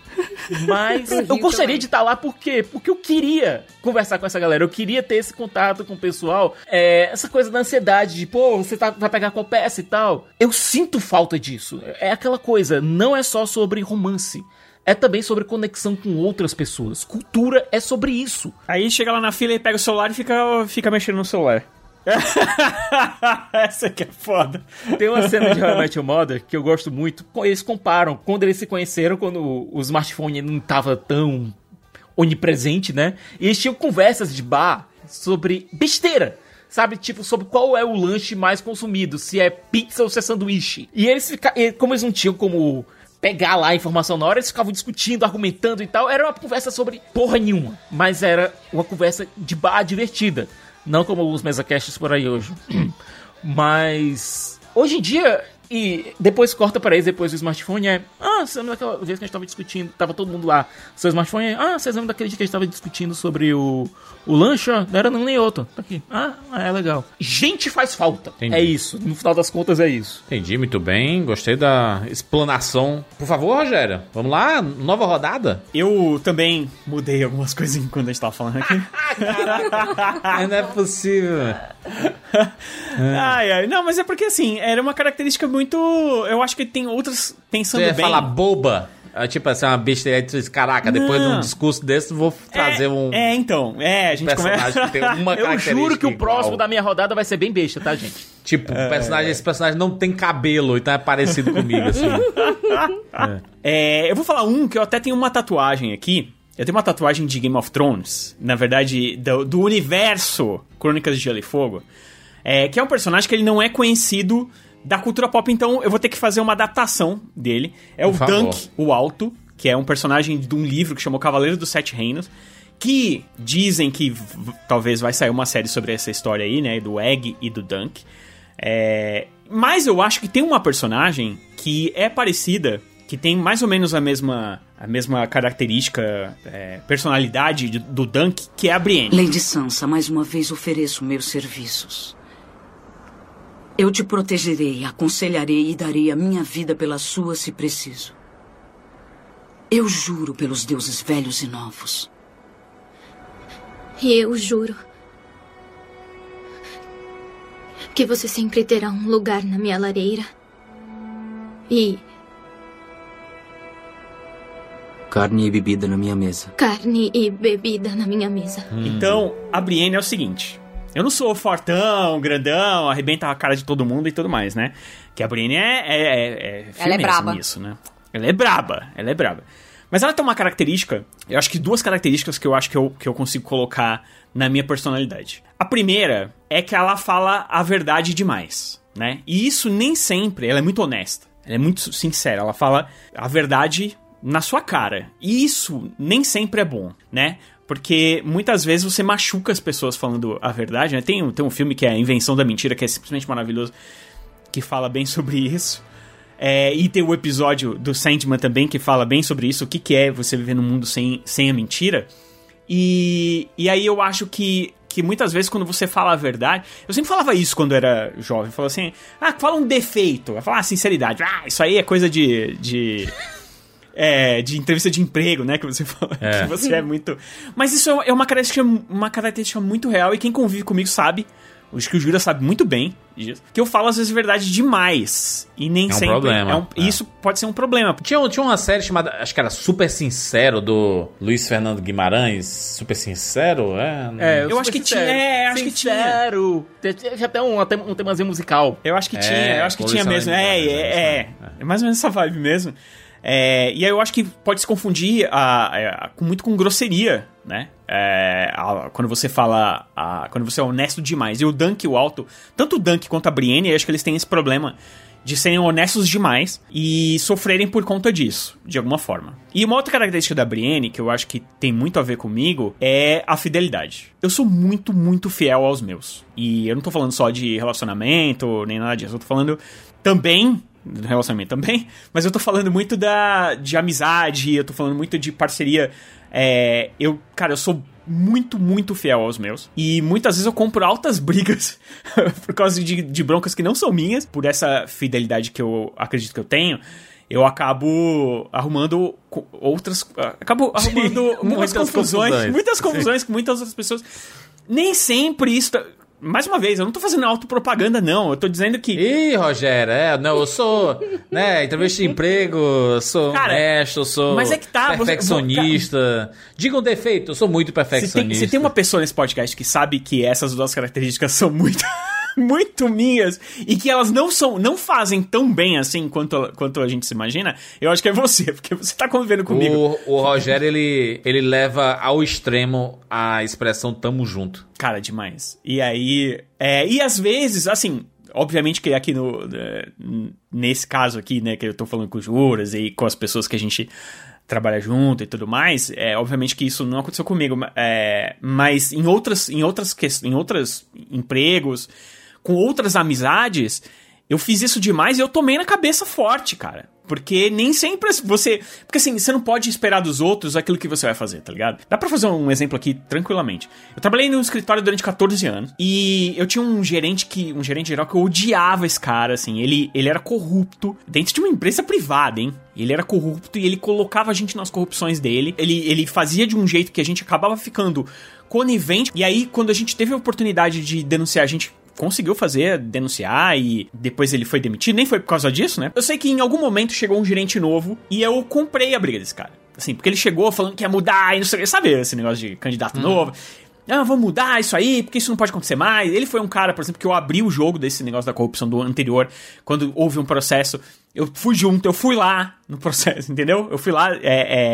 G: Mas eu gostaria
D: também.
G: de estar lá por quê? Porque eu queria conversar com essa galera, eu queria ter esse contato com o pessoal, é, essa coisa da ansiedade de, pô, você tá- vai pegar qual peça e tal. Eu sinto falta disso. É aquela coisa, não é só sobre romance. É também sobre conexão com outras pessoas. Cultura é sobre isso.
C: Aí chega lá na fila e pega o celular e fica, fica mexendo no celular. Essa que é foda.
G: Tem uma cena de How I Met Your Mother que eu gosto muito. Eles comparam quando eles se conheceram, quando o smartphone não tava tão onipresente, né? E eles tinham conversas de bar sobre besteira. Sabe, tipo, sobre qual é o lanche mais consumido, se é pizza ou se é sanduíche. E eles ficaram, como eles não tinham como pegar lá a informação na hora, eles ficavam discutindo, argumentando e tal. Era uma conversa sobre porra nenhuma, mas era uma conversa de bar divertida. Não como os mesacasts por aí hoje. mas hoje em dia e depois corta para eles, depois do smartphone é. Ah, você lembra daquela vez que a gente tava discutindo? Tava todo mundo lá. Seu smartphone é. Ah, vocês lembram daquele dia que a gente tava discutindo sobre o, o lanche? Não era não, nem outro. Tá aqui. Ah, é legal. Gente faz falta.
B: Entendi.
G: É isso. No final das contas é isso.
B: Entendi muito bem, gostei da explanação. Por favor, Rogério, vamos lá, nova rodada?
C: Eu também mudei algumas coisas enquanto a gente tava falando aqui.
B: Não é possível.
C: ai, ai. Não, mas é porque assim, era uma característica muito. Eu acho que tem outras pensando
B: Você ia
C: bem.
B: falar boba? É, Tipo assim, uma besteira de caraca, depois de um
C: Não.
B: discurso desse, vou trazer um
C: É, então, é, a gente
B: personagem
C: começa.
B: que tem uma
G: Eu juro que o
B: igual.
G: próximo da minha rodada vai ser bem besta, tá, gente?
B: Tipo, o personagem, esse personagem não tem cabelo, então é parecido comigo, assim.
C: É, eu vou falar um que eu até tenho uma tatuagem aqui. Eu tenho uma tatuagem de Game of Thrones, na verdade, do, do universo Crônicas de Gelo e Fogo, é, que é um personagem que ele não é conhecido da cultura pop, então eu vou ter que fazer uma adaptação dele. É o
B: Por favor.
C: Dunk, o Alto, que é um personagem de um livro que chamou Cavaleiro dos Sete Reinos, que dizem que talvez vai sair uma série sobre essa história aí, né, do Egg e do Dunk. É, mas eu acho que tem uma personagem que é parecida, que tem mais ou menos a mesma, a mesma característica, é, personalidade de- do Dunk, que é a Brienne.
O: Lady Sansa, mais uma vez ofereço meus serviços. Eu te protegerei, aconselharei e darei a minha vida pela sua se preciso. Eu juro pelos deuses velhos e novos.
P: E eu juro que você sempre terá um lugar na minha lareira. E
Q: Carne e bebida na minha mesa.
P: carne e bebida na minha mesa.
C: Então, a Brienne é o seguinte. Eu não sou fortão, grandão, arrebenta a cara de todo mundo e tudo mais, né? Que a Brienne é, é, é, é
D: Ela é braba.
C: nisso, né? Ela é braba, ela é braba. Mas ela tem uma característica, eu acho que duas características que eu acho que eu, que eu consigo colocar na minha personalidade. A primeira é que ela fala a verdade demais, né? E isso nem sempre, ela é muito honesta, ela é muito sincera, ela fala a verdade na sua cara. E isso nem sempre é bom, né? Porque muitas vezes você machuca as pessoas falando a verdade, né? Tem, um- tem um filme que é A Invenção da Mentira, que é simplesmente maravilhoso, que fala bem sobre isso. É, e tem o episódio do Sandman também que fala bem sobre isso, o que, que é você viver num mundo sem, sem a mentira. E, e aí eu acho que, que muitas vezes quando você fala a verdade. Eu sempre falava isso quando era jovem. Falava assim: ah, fala um defeito. Eu falava ah, sinceridade. Ah, isso aí é coisa de. de é, de entrevista de emprego, né? Que você fala
B: É.
C: que você é muito. Mas isso é uma característica, uma característica muito real e quem convive comigo sabe. Acho que o Jura sabe muito bem disso. Que eu falo às vezes verdade demais. E nem
B: É um
C: sempre.
B: problema,
C: é um-
B: é.
C: Isso pode ser um problema.
B: Tinha, tinha uma série chamada, acho que era Super Sincero, do Luiz Fernando Guimarães. Super Sincero? É,
G: É,
C: Eu acho que tinha, é, acho que tinha.
G: Sincero. Tinha até um, até um temazinho musical.
C: Eu acho que
B: É,
C: tinha, eu acho que tinha mesmo. É, é, é, é. mais ou menos essa vibe mesmo. É, e aí eu acho que pode se confundir a, a- com, muito com grosseria, né? É, a- quando você fala. quando você é honesto demais. E o Dunk e o Alto, tanto o Dunk quanto a Brienne, eu acho que eles têm esse problema de serem honestos demais e sofrerem por conta disso, de alguma forma. E uma outra característica da Brienne, que eu acho que tem muito a ver comigo, é a fidelidade. Eu sou muito, muito fiel aos meus. E eu não tô falando só de relacionamento, nem nada disso. Eu tô falando também do relacionamento também, mas eu tô falando muito da de amizade, eu tô falando muito de parceria. É, eu, cara, eu sou muito, muito fiel aos meus. E muitas vezes eu compro altas brigas por causa de, de broncas que não são minhas, por essa fidelidade que eu acredito que eu tenho. Eu acabo arrumando outras. Acabo arrumando muitas,
B: muitas
C: confusões,
B: confusões.
C: Muitas confusões com muitas outras pessoas. Nem sempre isso. Mais uma vez, eu não tô fazendo autopropaganda, não. Eu tô dizendo que.
B: Ih, Rogério, é, não, eu sou, né, entrevista de emprego, eu sou
C: Cara,
B: honesto, eu sou
C: mas é que tá, você-
B: perfeccionista. Diga um defeito, eu sou muito
C: Se tem,
B: perfeccionista.
C: se tem uma pessoa nesse podcast que sabe que essas duas características são muito. Muito minhas e que elas não são, não fazem tão bem assim quanto, quanto a gente se imagina, eu acho que é você, porque você tá convivendo comigo.
B: O, o Rogério, ele, ele leva ao extremo a expressão tamo junto.
C: Cara, demais. E aí. É, e às vezes, assim. Obviamente que aqui no. é, Nesse caso aqui, né, que eu tô falando com os juras e com as pessoas que a gente trabalha junto e tudo mais, é obviamente que isso não aconteceu comigo, é, mas em outras, em outras, em outros empregos, com outras amizades, eu fiz isso demais e eu tomei na cabeça forte, cara. Porque nem sempre você. Porque assim, você não pode esperar dos outros aquilo que você vai fazer, tá ligado? Dá pra fazer um exemplo aqui tranquilamente. Eu trabalhei num escritório durante 14 anos e eu tinha um gerente que. Um gerente geral que eu odiava esse cara, assim. Ele, ele era corrupto dentro de uma empresa privada, hein? Ele era corrupto e ele colocava a gente nas corrupções dele. Ele, ele fazia de um jeito que a gente acabava ficando conivente. E aí, quando a gente teve a oportunidade de denunciar, a gente conseguiu fazer, denunciar e depois ele foi demitido. Nem foi por causa disso, né? Eu sei que em algum momento chegou um gerente novo e eu comprei a briga desse cara. Assim, porque ele chegou falando que ia mudar e não sei o que. Sabe esse negócio de candidato novo? Ah, vamos mudar isso aí, porque isso não pode acontecer mais. Ele foi um cara, por exemplo, que eu abri o jogo desse negócio da corrupção do anterior, quando houve um processo. Eu fui junto, eu fui lá no processo, entendeu? Eu fui lá, é,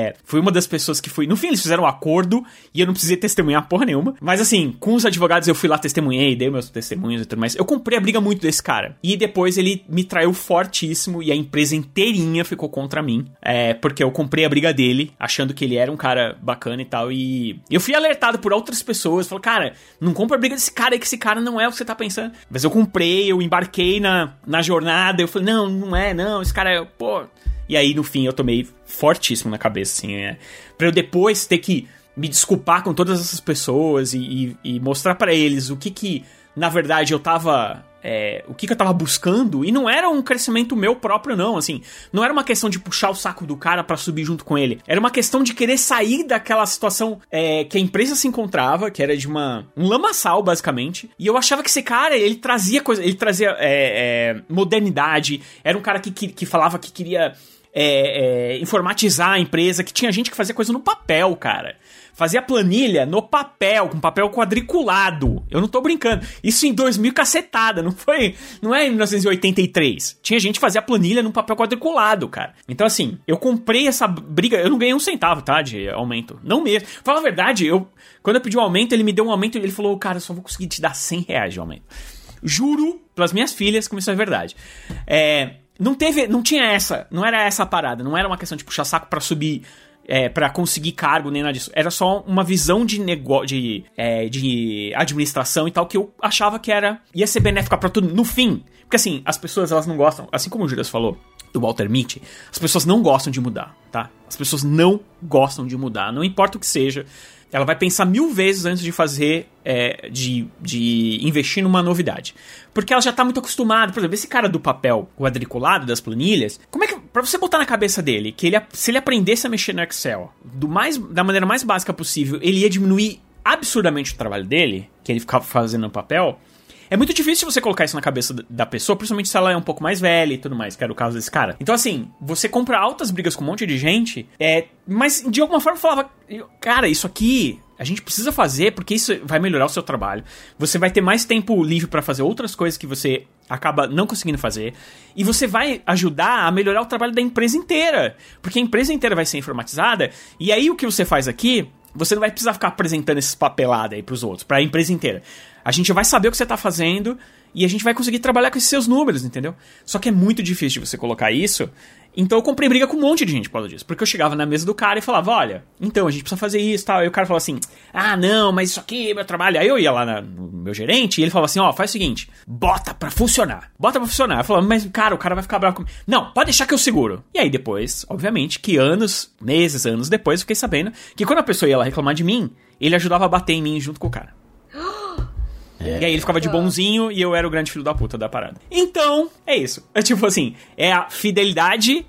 C: é, fui uma das pessoas que fui. No fim, eles fizeram um acordo e eu não precisei testemunhar porra nenhuma. Mas assim, com os advogados eu fui lá, testemunhei, dei meus testemunhos e tudo mais. Eu comprei a briga muito desse cara. E depois ele me traiu fortíssimo e a empresa inteirinha ficou contra mim. É, porque eu comprei a briga dele, achando que ele era um cara bacana e tal. E eu fui alertado por outras pessoas. Falou, cara, não compra a briga desse cara aí, que esse cara não é o que você tá pensando. Mas eu comprei, eu embarquei na, na jornada. Eu falei, não, não é, não, esse cara é, pô. E aí, no fim, eu tomei fortíssimo na cabeça, assim, é. Pra eu depois ter que me desculpar com todas essas pessoas e, e- e mostrar pra eles o que que, na verdade, eu tava. é, o que, que eu tava buscando, e não era um crescimento meu próprio, não, assim. Não era uma questão de puxar o saco do cara pra subir junto com ele. Era uma questão de querer sair daquela situação é, que a empresa se encontrava, que era de uma um lamaçal, basicamente. E eu achava que esse cara, ele trazia coisa. Ele trazia é, é, modernidade. Era um cara que, que, que falava que queria é, é, informatizar a empresa, que tinha gente que fazia coisa no papel, cara. Fazia planilha no papel, com papel quadriculado. Eu não tô brincando. Isso em 2000 cacetada, não foi, não é em 1983. Tinha gente que fazia planilha no papel quadriculado, cara. Então assim, eu comprei essa briga, eu não ganhei um centavo, tá, de aumento. Não mesmo. Fala a verdade, eu quando eu pedi um aumento, ele me deu um aumento e ele falou, cara, eu só vou conseguir te dar 100 reais de aumento. Juro pelas minhas filhas que isso é verdade. É, não teve, não tinha essa, não era essa a parada, não era uma questão de puxar saco pra subir, é, para conseguir cargo nem nada disso. Era só uma visão de negócio, de, é, de administração e tal que eu achava que era ia ser benéfica pra tudo no fim. Porque assim, as pessoas elas não gostam, assim como o Julius falou do Walter Mitty, as pessoas não gostam de mudar, tá? As pessoas não gostam de mudar, não importa o que seja. Ela vai pensar mil vezes antes de fazer, é, de, de investir numa novidade. Porque ela já tá muito acostumada. Por exemplo, esse cara do papel quadriculado, das planilhas, como é que. Pra você botar na cabeça dele que ele, se ele aprendesse a mexer no Excel do mais, da maneira mais básica possível, ele ia diminuir absurdamente o trabalho dele, que ele ficava fazendo no papel. É muito difícil você colocar isso na cabeça da pessoa, principalmente se ela é um pouco mais velha e tudo mais, que era o caso desse cara. Então, assim, você compra altas brigas com um monte de gente, é, mas de alguma forma falava, cara, isso aqui a gente precisa fazer porque isso vai melhorar o seu trabalho. Você vai ter mais tempo livre para fazer outras coisas que você acaba não conseguindo fazer. E você vai ajudar a melhorar o trabalho da empresa inteira. Porque a empresa inteira vai ser informatizada. E aí o que você faz aqui, você não vai precisar ficar apresentando esses papeladas aí pros outros, pra empresa inteira. A gente vai saber o que você tá fazendo e a gente vai conseguir trabalhar com esses seus números, entendeu? Só que é muito difícil de você colocar isso. Então eu comprei briga com um monte de gente por causa disso. Porque eu chegava na mesa do cara e falava, olha, então a gente precisa fazer isso e tal. Aí o cara falava assim, ah, não, mas isso aqui é meu trabalho. Aí eu ia lá na- no meu gerente e ele falava assim, ó, faz o seguinte, bota pra funcionar. Bota pra funcionar. Eu falava, mas cara, o cara vai ficar bravo comigo. Não, pode deixar que eu seguro. E aí depois, obviamente, que anos, meses, anos depois, eu fiquei sabendo que quando a pessoa ia lá reclamar de mim, ele ajudava a bater em mim junto com o cara. E aí ele ficava de bonzinho e eu era o grande filho da puta da parada. Então, é isso. É tipo assim, é a fidelidade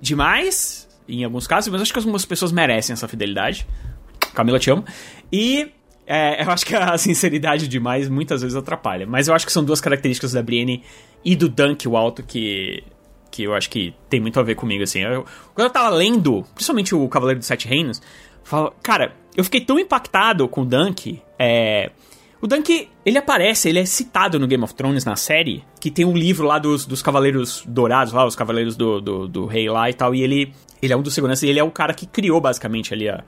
C: demais, em alguns casos, mas acho que algumas pessoas merecem essa fidelidade. Camila, te amo. E É, eu acho que a sinceridade demais muitas vezes atrapalha. Mas eu acho que são duas características da Brienne e do Dunk, o alto, que, que eu acho que tem muito a ver comigo, assim. Eu, quando eu tava lendo, principalmente o Cavaleiro dos Sete Reinos, falo, cara, eu fiquei tão impactado com o Dunk. É, o Dunk, ele aparece, ele é citado no Game of Thrones, na série, que tem um livro lá dos, dos Cavaleiros Dourados, lá, os Cavaleiros do, do, do Rei lá e tal, e ele, ele é um dos seguranças, e ele é o cara que criou, basicamente, ali a,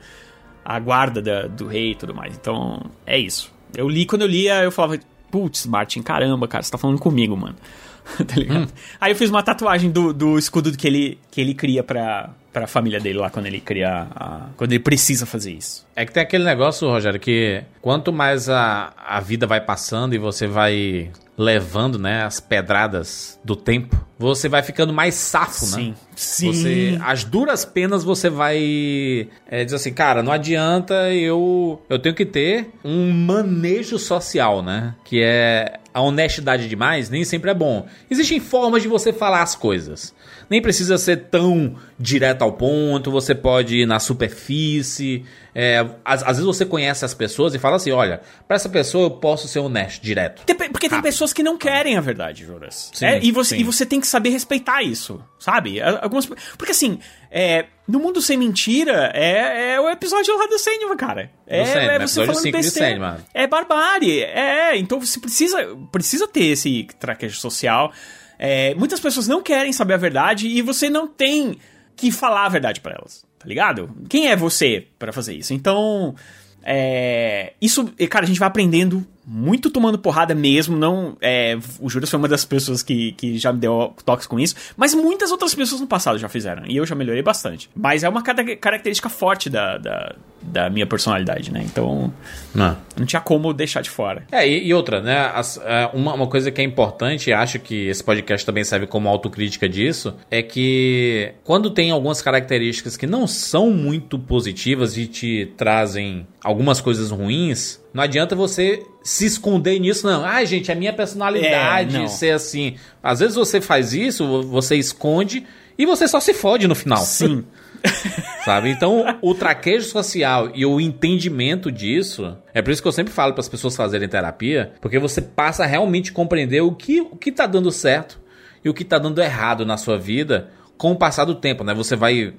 C: a guarda da, do rei e tudo mais. Então, é isso. Eu li, quando eu lia, eu falava, putz, Martin, caramba, cara, você tá falando comigo, mano. tá ligado? Hum. Aí eu fiz uma tatuagem do, do escudo que ele, que ele cria pra, pra família dele lá quando ele cria. A, quando ele precisa fazer isso.
B: É que tem aquele negócio, Rogério, que quanto mais a, a vida vai passando e você vai levando, né, as pedradas do tempo, você vai ficando mais safo,
C: sim,
B: né?
C: Sim.
B: Você, as duras penas você vai é, dizer assim, cara, não adianta eu eu tenho que ter um manejo social, né? Que é a honestidade demais nem sempre é bom. Existem formas de você falar as coisas. Nem precisa ser tão direto ao ponto, você pode ir na superfície. É, às, às, vezes você conhece as pessoas e fala assim: olha, para essa pessoa eu posso ser honesto, direto.
C: Tem, porque tem pessoas que não querem a verdade, Jonas. Sim, é, e, você, sim. e você tem que saber respeitar isso, sabe? Algumas, porque assim, é, no mundo sem mentira é, é o episódio lá do Sandman, cara. É,
B: Sandman, é você falando besteira.
C: É barbárie. É, então você precisa, precisa ter esse traquejo social. É, muitas pessoas não querem saber a verdade e você não tem que falar a verdade para elas, tá ligado? Quem é você para fazer isso? Então, é, isso, cara, a gente vai aprendendo muito tomando porrada mesmo. Não, é, o Juras foi uma das pessoas que, que já me deu toques com isso, mas muitas outras pessoas no passado já fizeram e eu já melhorei bastante. Mas é uma característica forte da, da, da minha personalidade, né? Então não. não tinha como deixar de fora.
B: É, e, e outra, né? As, é, uma, uma coisa que é importante, e acho que esse podcast também serve como autocrítica disso, é que quando tem algumas características que não são muito positivas e te trazem algumas coisas ruins, não adianta você se esconder nisso, não. Ai, gente, é minha personalidade é, ser assim. Às vezes você faz isso, você esconde e você só se fode no final.
C: Sim.
B: Sabe? Então, o traquejo social e o entendimento disso, é por isso que eu sempre falo para as pessoas fazerem terapia, porque você passa a realmente compreender o que o que tá dando certo e o que tá dando errado na sua vida com o passar do tempo, né? Você vai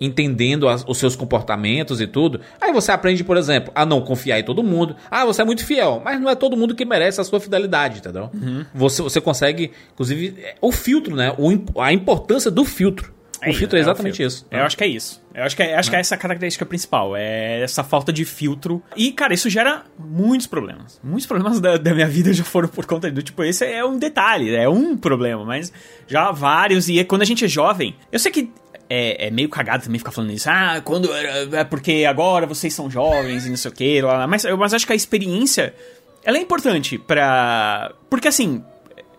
B: entendendo as, os seus comportamentos e tudo. Aí você aprende, por exemplo, a não confiar em todo mundo. Ah, você é muito fiel, mas não é todo mundo que merece a sua fidelidade, entendeu? Uhum. Você, você consegue, inclusive, é, o filtro, né? O, a importância do filtro. O é, filtro é, é exatamente isso.
C: Eu acho que é isso. Eu acho que é, acho que é essa a característica principal. É essa falta de filtro. E, cara, isso gera muitos problemas. Muitos problemas da, da minha vida já foram por conta do. Tipo, esse é um detalhe, é um problema, mas já vários. E quando a gente é jovem, eu sei que é, é, meio cagado também ficar falando isso. Ah, quando. É porque agora vocês são jovens e não sei o que. Mas, mas acho que a experiência. Ela é importante pra. Porque assim.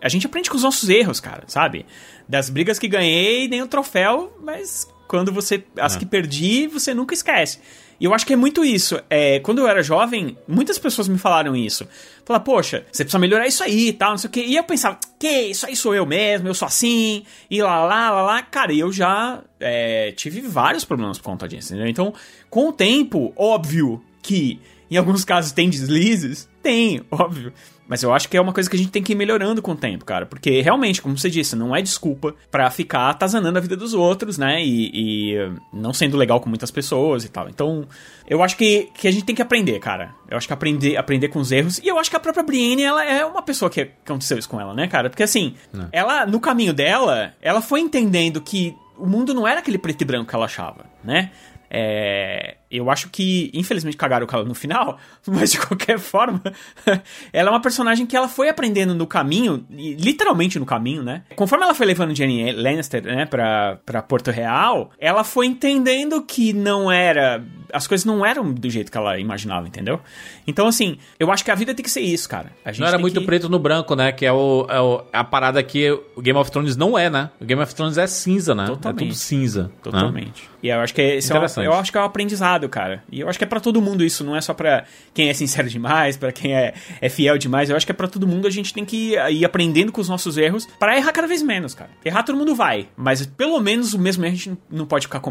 C: A gente aprende com os nossos erros, cara, sabe? Das brigas que ganhei, nem o troféu, mas quando você. As é. que perdi, você nunca esquece. E eu acho que é muito isso. É, quando eu era jovem, muitas pessoas me falaram isso. Falar, poxa, você precisa melhorar isso aí e tal, não sei o quê. E eu pensava, que isso aí sou eu mesmo, eu sou assim, e lá, lá, lá, lá. Cara, eu já é, tive vários problemas por conta disso, entendeu? Então, com o tempo, óbvio que em alguns casos tem deslizes, tem, óbvio. Mas eu acho que é uma coisa que a gente tem que ir melhorando com o tempo, cara. Porque realmente, como você disse, não é desculpa para ficar atazanando a vida dos outros, né? E, e, não sendo legal com muitas pessoas e tal. Então, eu acho que, que a gente tem que aprender, cara. Eu acho que aprender, aprender com os erros. E eu acho que a própria Brienne, ela é uma pessoa que aconteceu isso com ela, né, cara? Porque assim, não. ela, no caminho dela, ela foi entendendo que o mundo não era aquele preto e branco que ela achava, né? É, eu acho que, infelizmente, cagaram com ela no final, mas de qualquer forma, ela é uma personagem que ela foi aprendendo no caminho, literalmente no caminho, né? Conforme ela foi levando Jenny Lannister, né, pra, pra Porto Real, ela foi entendendo que não era. As coisas não eram do jeito que ela imaginava, entendeu? Então, assim, eu acho que a vida tem que ser isso, cara.
B: não era muito
C: que...
B: preto no branco, né? Que é, o, é o, a parada que o Game of Thrones não é, né? O Game of Thrones é cinza, né?
C: Totalmente.
B: É tudo cinza. Né?
C: Totalmente. Né? E eu acho que esse é, um, eu acho que é um aprendizado, cara. E eu acho que é para todo mundo isso, não é só para quem é sincero demais, para quem é, é fiel demais. Eu acho que é para todo mundo, a gente tem que ir aprendendo com os nossos erros para errar cada vez menos, cara. Errar todo mundo vai, mas pelo menos o mesmo erro a gente não pode ficar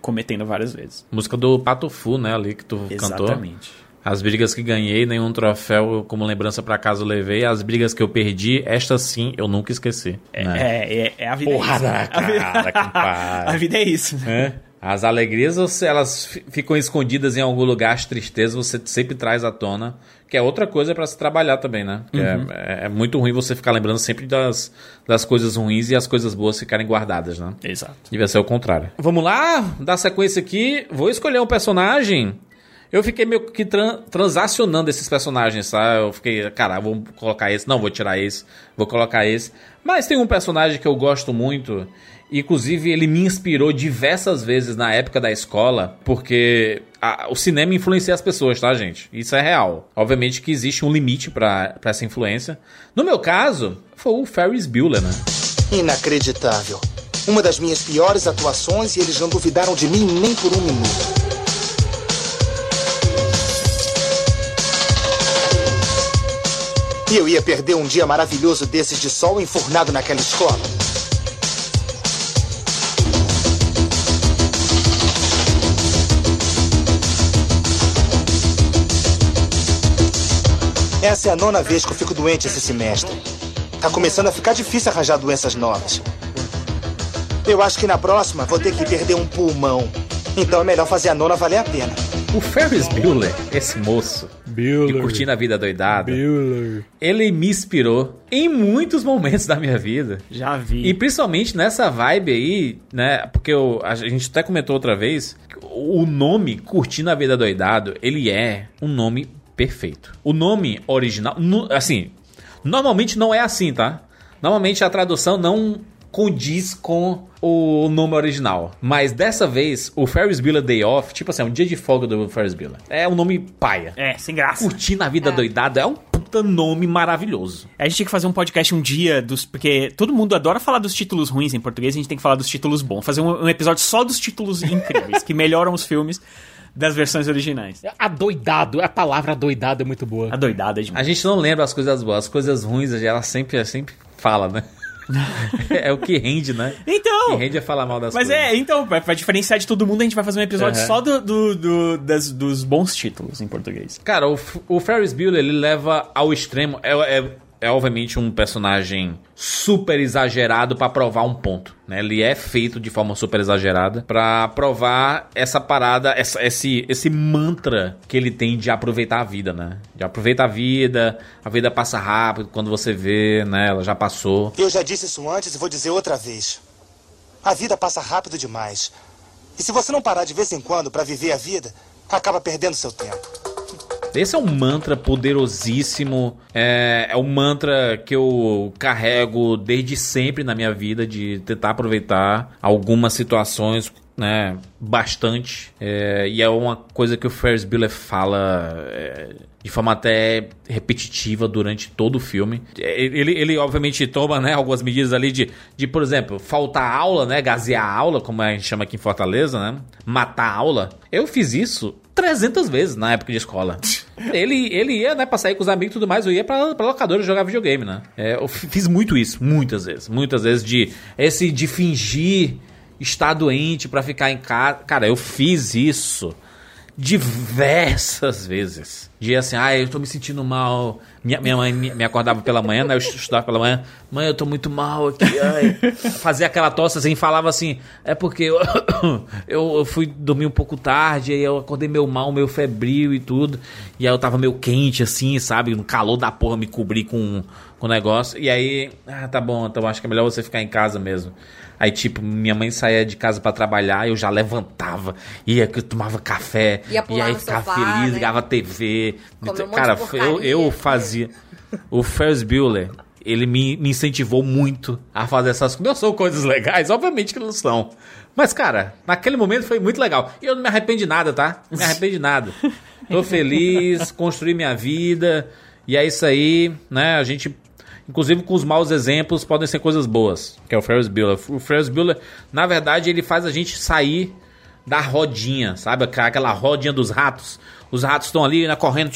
C: cometendo várias vezes.
B: Música do Pato Fu, né, ali que tu
C: Exatamente.
B: cantou.
C: Exatamente.
B: As brigas que ganhei, nenhum troféu como lembrança pra casa eu levei. As brigas que eu perdi, estas sim, eu nunca esqueci.
C: É,
B: né?
C: é, é, é a vida
B: Porrada
C: é isso. A vida-
B: cara,
C: a vida é isso. né?
B: É. As alegrias, você- elas fi- ficam escondidas em algum lugar, as tristezas você sempre traz à tona, que é outra coisa pra se trabalhar também, né? É-
C: Uhum.
B: é, é muito ruim você ficar lembrando sempre das, das coisas ruins e as coisas boas ficarem guardadas, né?
C: Exato.
B: Devia ser o contrário. Vamos lá, dar sequência aqui. Vou escolher um personagem. Eu fiquei meio que tran- transacionando esses personagens, tá? Eu fiquei, cara, vou colocar esse, não, vou tirar esse, vou colocar esse. Mas tem um personagem que eu gosto muito. Inclusive, ele me inspirou diversas vezes na época da escola, porque a- o cinema influencia as pessoas, tá, gente? Isso é real. Obviamente que existe um limite pra essa influência. No meu caso, foi o Ferris Bueller, né?
R: Inacreditável. Uma das minhas piores atuações e eles não duvidaram de mim nem por um minuto. E eu ia perder um dia maravilhoso desses de sol enfurnado naquela escola. Essa é a nona vez que eu fico doente esse semestre. Tá começando a ficar difícil arranjar doenças novas. Eu acho que na próxima vou ter que perder um pulmão. Então é melhor fazer a nona valer a pena.
B: O Ferris Bueller, esse moço, de curtindo a vida doidada, ele me inspirou em muitos momentos da minha vida.
C: Já vi.
B: E principalmente nessa vibe aí, né? Porque eu- a gente até comentou outra vez, que o nome Curtindo a Vida Doidado, ele é um nome perfeito. O nome original, assim, normalmente não é assim, tá? Normalmente a tradução não condiz com o nome original. Mas dessa vez, o Ferris Bueller Day Off, tipo assim, é um dia de folga do Ferris Bueller. É um nome paia.
C: É, sem graça.
B: Curtindo a Vida Doidada é um puta nome maravilhoso.
C: A gente tinha que fazer um podcast um dia dos. Porque todo mundo adora falar dos títulos ruins em português, a gente tem que falar dos títulos bons. Fazer um, um episódio só dos títulos incríveis, que melhoram os filmes das versões originais.
G: Adoidado, a palavra adoidado é muito boa.
C: Adoidado é demais.
B: A gente não lembra as coisas boas. As coisas ruins, ela sempre, sempre fala, né? é o que rende, né?
C: Então.
B: O que rende é falar mal das
C: Mas
B: coisas.
C: é, então, pra, pra diferenciar de todo mundo, a gente vai fazer um episódio
B: Uhum.
C: só do, do- do- das- dos bons títulos em português.
B: Cara, o, o Ferris Bueller, ele leva ao extremo... É, é, é obviamente um personagem super exagerado pra provar um ponto, né? Ele é feito de forma super exagerada pra provar essa parada, essa- esse, esse mantra que ele tem de aproveitar a vida, né? De aproveitar a vida, a vida passa rápido, quando você vê, né? Ela já passou.
R: Eu já disse isso antes e vou dizer outra vez. A vida passa rápido demais. E se você não parar de vez em quando pra viver a vida, acaba perdendo seu tempo.
B: Esse é um mantra poderosíssimo. É, é um mantra que eu carrego desde sempre na minha vida de tentar aproveitar algumas situações, né? Bastante. É, e é uma coisa que o Ferris Bueller fala é, de forma até repetitiva durante todo o filme. É, Ele, ele obviamente toma né, algumas medidas ali de, de, por exemplo, faltar aula, né? A aula, como a gente chama aqui em Fortaleza, né? Matar aula. Eu fiz isso 300 vezes na época de escola. Ele, ele ia, né, pra sair com os amigos e tudo mais, eu ia pra, pra locadora jogar videogame, né? É, eu fiz muito isso, muitas vezes. Muitas vezes de. Esse de fingir estar doente pra ficar em casa. Cara, eu fiz isso diversas vezes. De assim, ah, eu tô me sentindo mal. Minha, minha mãe me, acordava pela manhã, né? Eu estudava pela manhã. Mãe, eu tô muito mal aqui. Ai. Fazia aquela tosse assim, falava assim, é porque eu, eu, eu fui dormir um pouco tarde, aí eu acordei meio mal, meio febril e tudo. E aí eu tava meio quente, assim, sabe? No calor da porra, me cobri com com o negócio. E aí, ah, tá bom, então acho que é melhor você ficar em casa mesmo. Aí, tipo, minha mãe saía de casa pra trabalhar, eu já levantava, ia, tomava café,
D: Ia
B: e aí ficava
D: sofá,
B: feliz,
D: né?
B: ligava TV.
D: Um
B: Cara, eu, eu fazia. O Ferris Bueller, ele me, me incentivou muito a fazer essas coisas. Não são coisas legais, obviamente que não são. Mas, cara, naquele momento foi muito legal. E eu não me arrependo de nada, tá? Não me arrependo de nada. Tô feliz, construí minha vida. E é isso aí, né? A gente Inclusive com os maus exemplos podem ser coisas boas, que é o Ferris Bueller. O Ferris Bueller, na verdade, ele faz a gente sair da rodinha, sabe? Aquela rodinha dos ratos. Os ratos estão ali, né, correndo,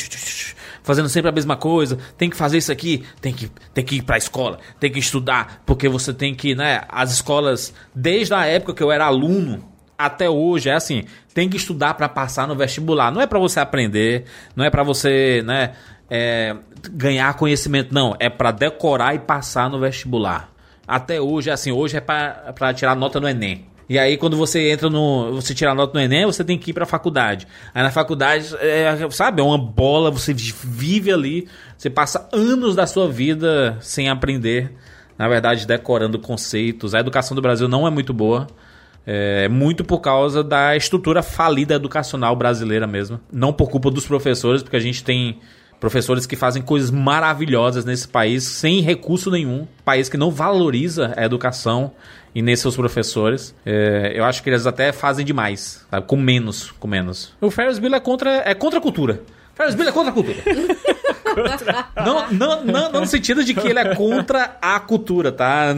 B: fazendo sempre a mesma coisa. Tem que fazer isso aqui, tem que, tem que ir pra escola, tem que estudar, porque você tem que, né? As escolas, desde a época que eu era aluno, até hoje é assim, tem que estudar para passar no vestibular. Não é para você aprender, não é para você, né, é, ganhar conhecimento, não, é para decorar e passar no vestibular. Até hoje assim, hoje é para tirar nota no ENEM. E aí, quando você entra no. Você tira nota no Enem, você tem que ir pra faculdade. Aí na faculdade, é, sabe, é uma bola, você vive ali, você passa anos da sua vida sem aprender. Na verdade, decorando conceitos. A educação do Brasil não é muito boa. É muito por causa da estrutura falida educacional brasileira mesmo. Não por culpa dos professores, porque a gente tem professores que fazem coisas maravilhosas nesse país sem recurso nenhum. País que não valoriza a educação e nem seus professores. É, eu acho que eles até fazem demais, sabe? com menos, com menos. O Ferris Bueller é contra, é contra a cultura. Ferris Bueller é contra a cultura. não, não, não, não, no sentido de que ele é contra a cultura, tá?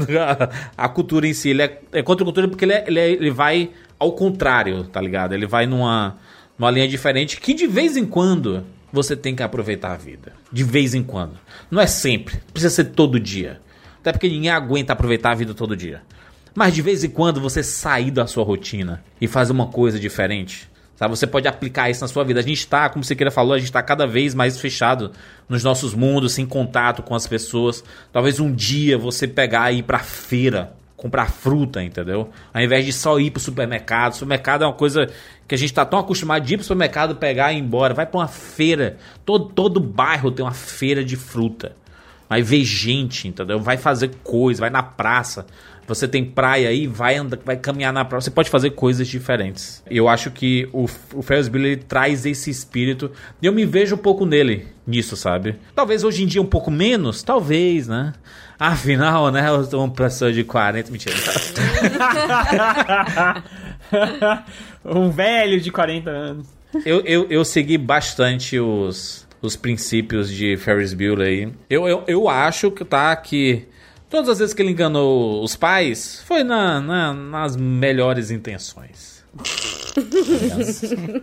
B: A cultura em si. Ele é, é contra a cultura porque ele, é, ele, é, ele vai ao contrário, tá ligado? Ele vai numa, numa linha diferente que de vez em quando você tem que aproveitar a vida. De vez em quando. Não é sempre. Precisa ser todo dia. Até porque ninguém aguenta aproveitar a vida todo dia. Mas de vez em quando você sair da sua rotina e fazer uma coisa diferente. Sabe? Você pode aplicar isso na sua vida. A gente está, como você queira falou, a gente está cada vez mais fechado nos nossos mundos, sem contato com as pessoas. Talvez um dia você pegar e ir pra feira comprar fruta, entendeu? Ao invés de só ir pro supermercado. Supermercado é uma coisa que a gente tá tão acostumado de ir pro supermercado, pegar e ir embora. Vai pra uma feira. Todo, todo bairro tem uma feira de fruta. Vai ver gente, entendeu? Vai fazer coisa, vai na praça. Você tem praia aí, vai andar, vai caminhar na praia. Você pode fazer coisas diferentes. Eu acho que o, o Ferris Bueller traz esse espírito. E eu me vejo um pouco nele, nisso, sabe? Talvez hoje em dia um pouco menos, talvez, né? Afinal, né? Eu sou uma pessoa de 40. Mentira.
C: um velho de 40 anos.
B: Eu, eu, eu segui bastante os, os princípios de Ferris Bueller aí. Eu, eu, eu acho que tá que todas as vezes que ele enganou os pais foi na, na nas melhores intenções.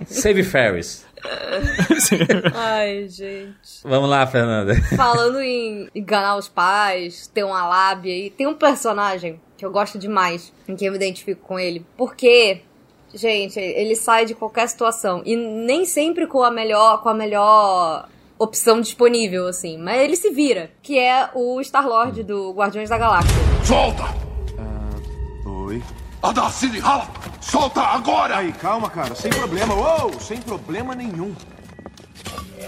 B: Save Ferris.
D: Ai, gente.
B: Vamos lá, Fernanda.
D: Falando em enganar os pais, ter uma lábia aí, tem um personagem que eu gosto demais, em que eu me identifico com ele. Porque, gente, ele sai de qualquer situação. E nem sempre com a melhor, com a melhor opção disponível, assim. Mas ele se vira. Que é o Star-Lord do Guardiões da Galáxia.
J: Solta!
S: Uh, oi?
J: Adacine Hala! Solta agora!
S: Aí, calma, cara. Sem problema. Uou! Sem problema nenhum.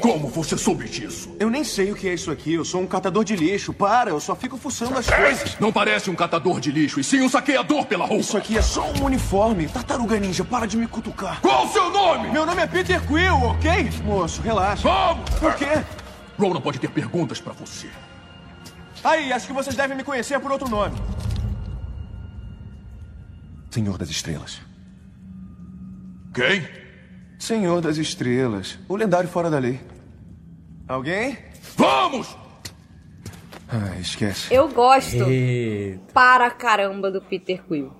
J: Como você soube disso?
S: Eu nem sei o que é isso aqui. Eu sou um catador de lixo. Para, eu só fico fuçando as coisas.
J: Não parece um catador de lixo, e sim um saqueador pela roupa.
S: Isso aqui é só um uniforme. Tartaruga Ninja, para de me cutucar.
J: Qual o seu nome?
S: Meu nome é Peter Quill, ok? Moço, relaxa.
J: Vamos!
S: Por quê?
J: Ron não pode ter perguntas pra você.
S: Aí, acho que vocês devem me conhecer por outro nome. Senhor das Estrelas.
J: Quem?
S: Senhor das Estrelas. O lendário fora da lei. Alguém?
J: Vamos!
S: Ah, esquece.
D: Eu gosto para caramba do Peter Quill.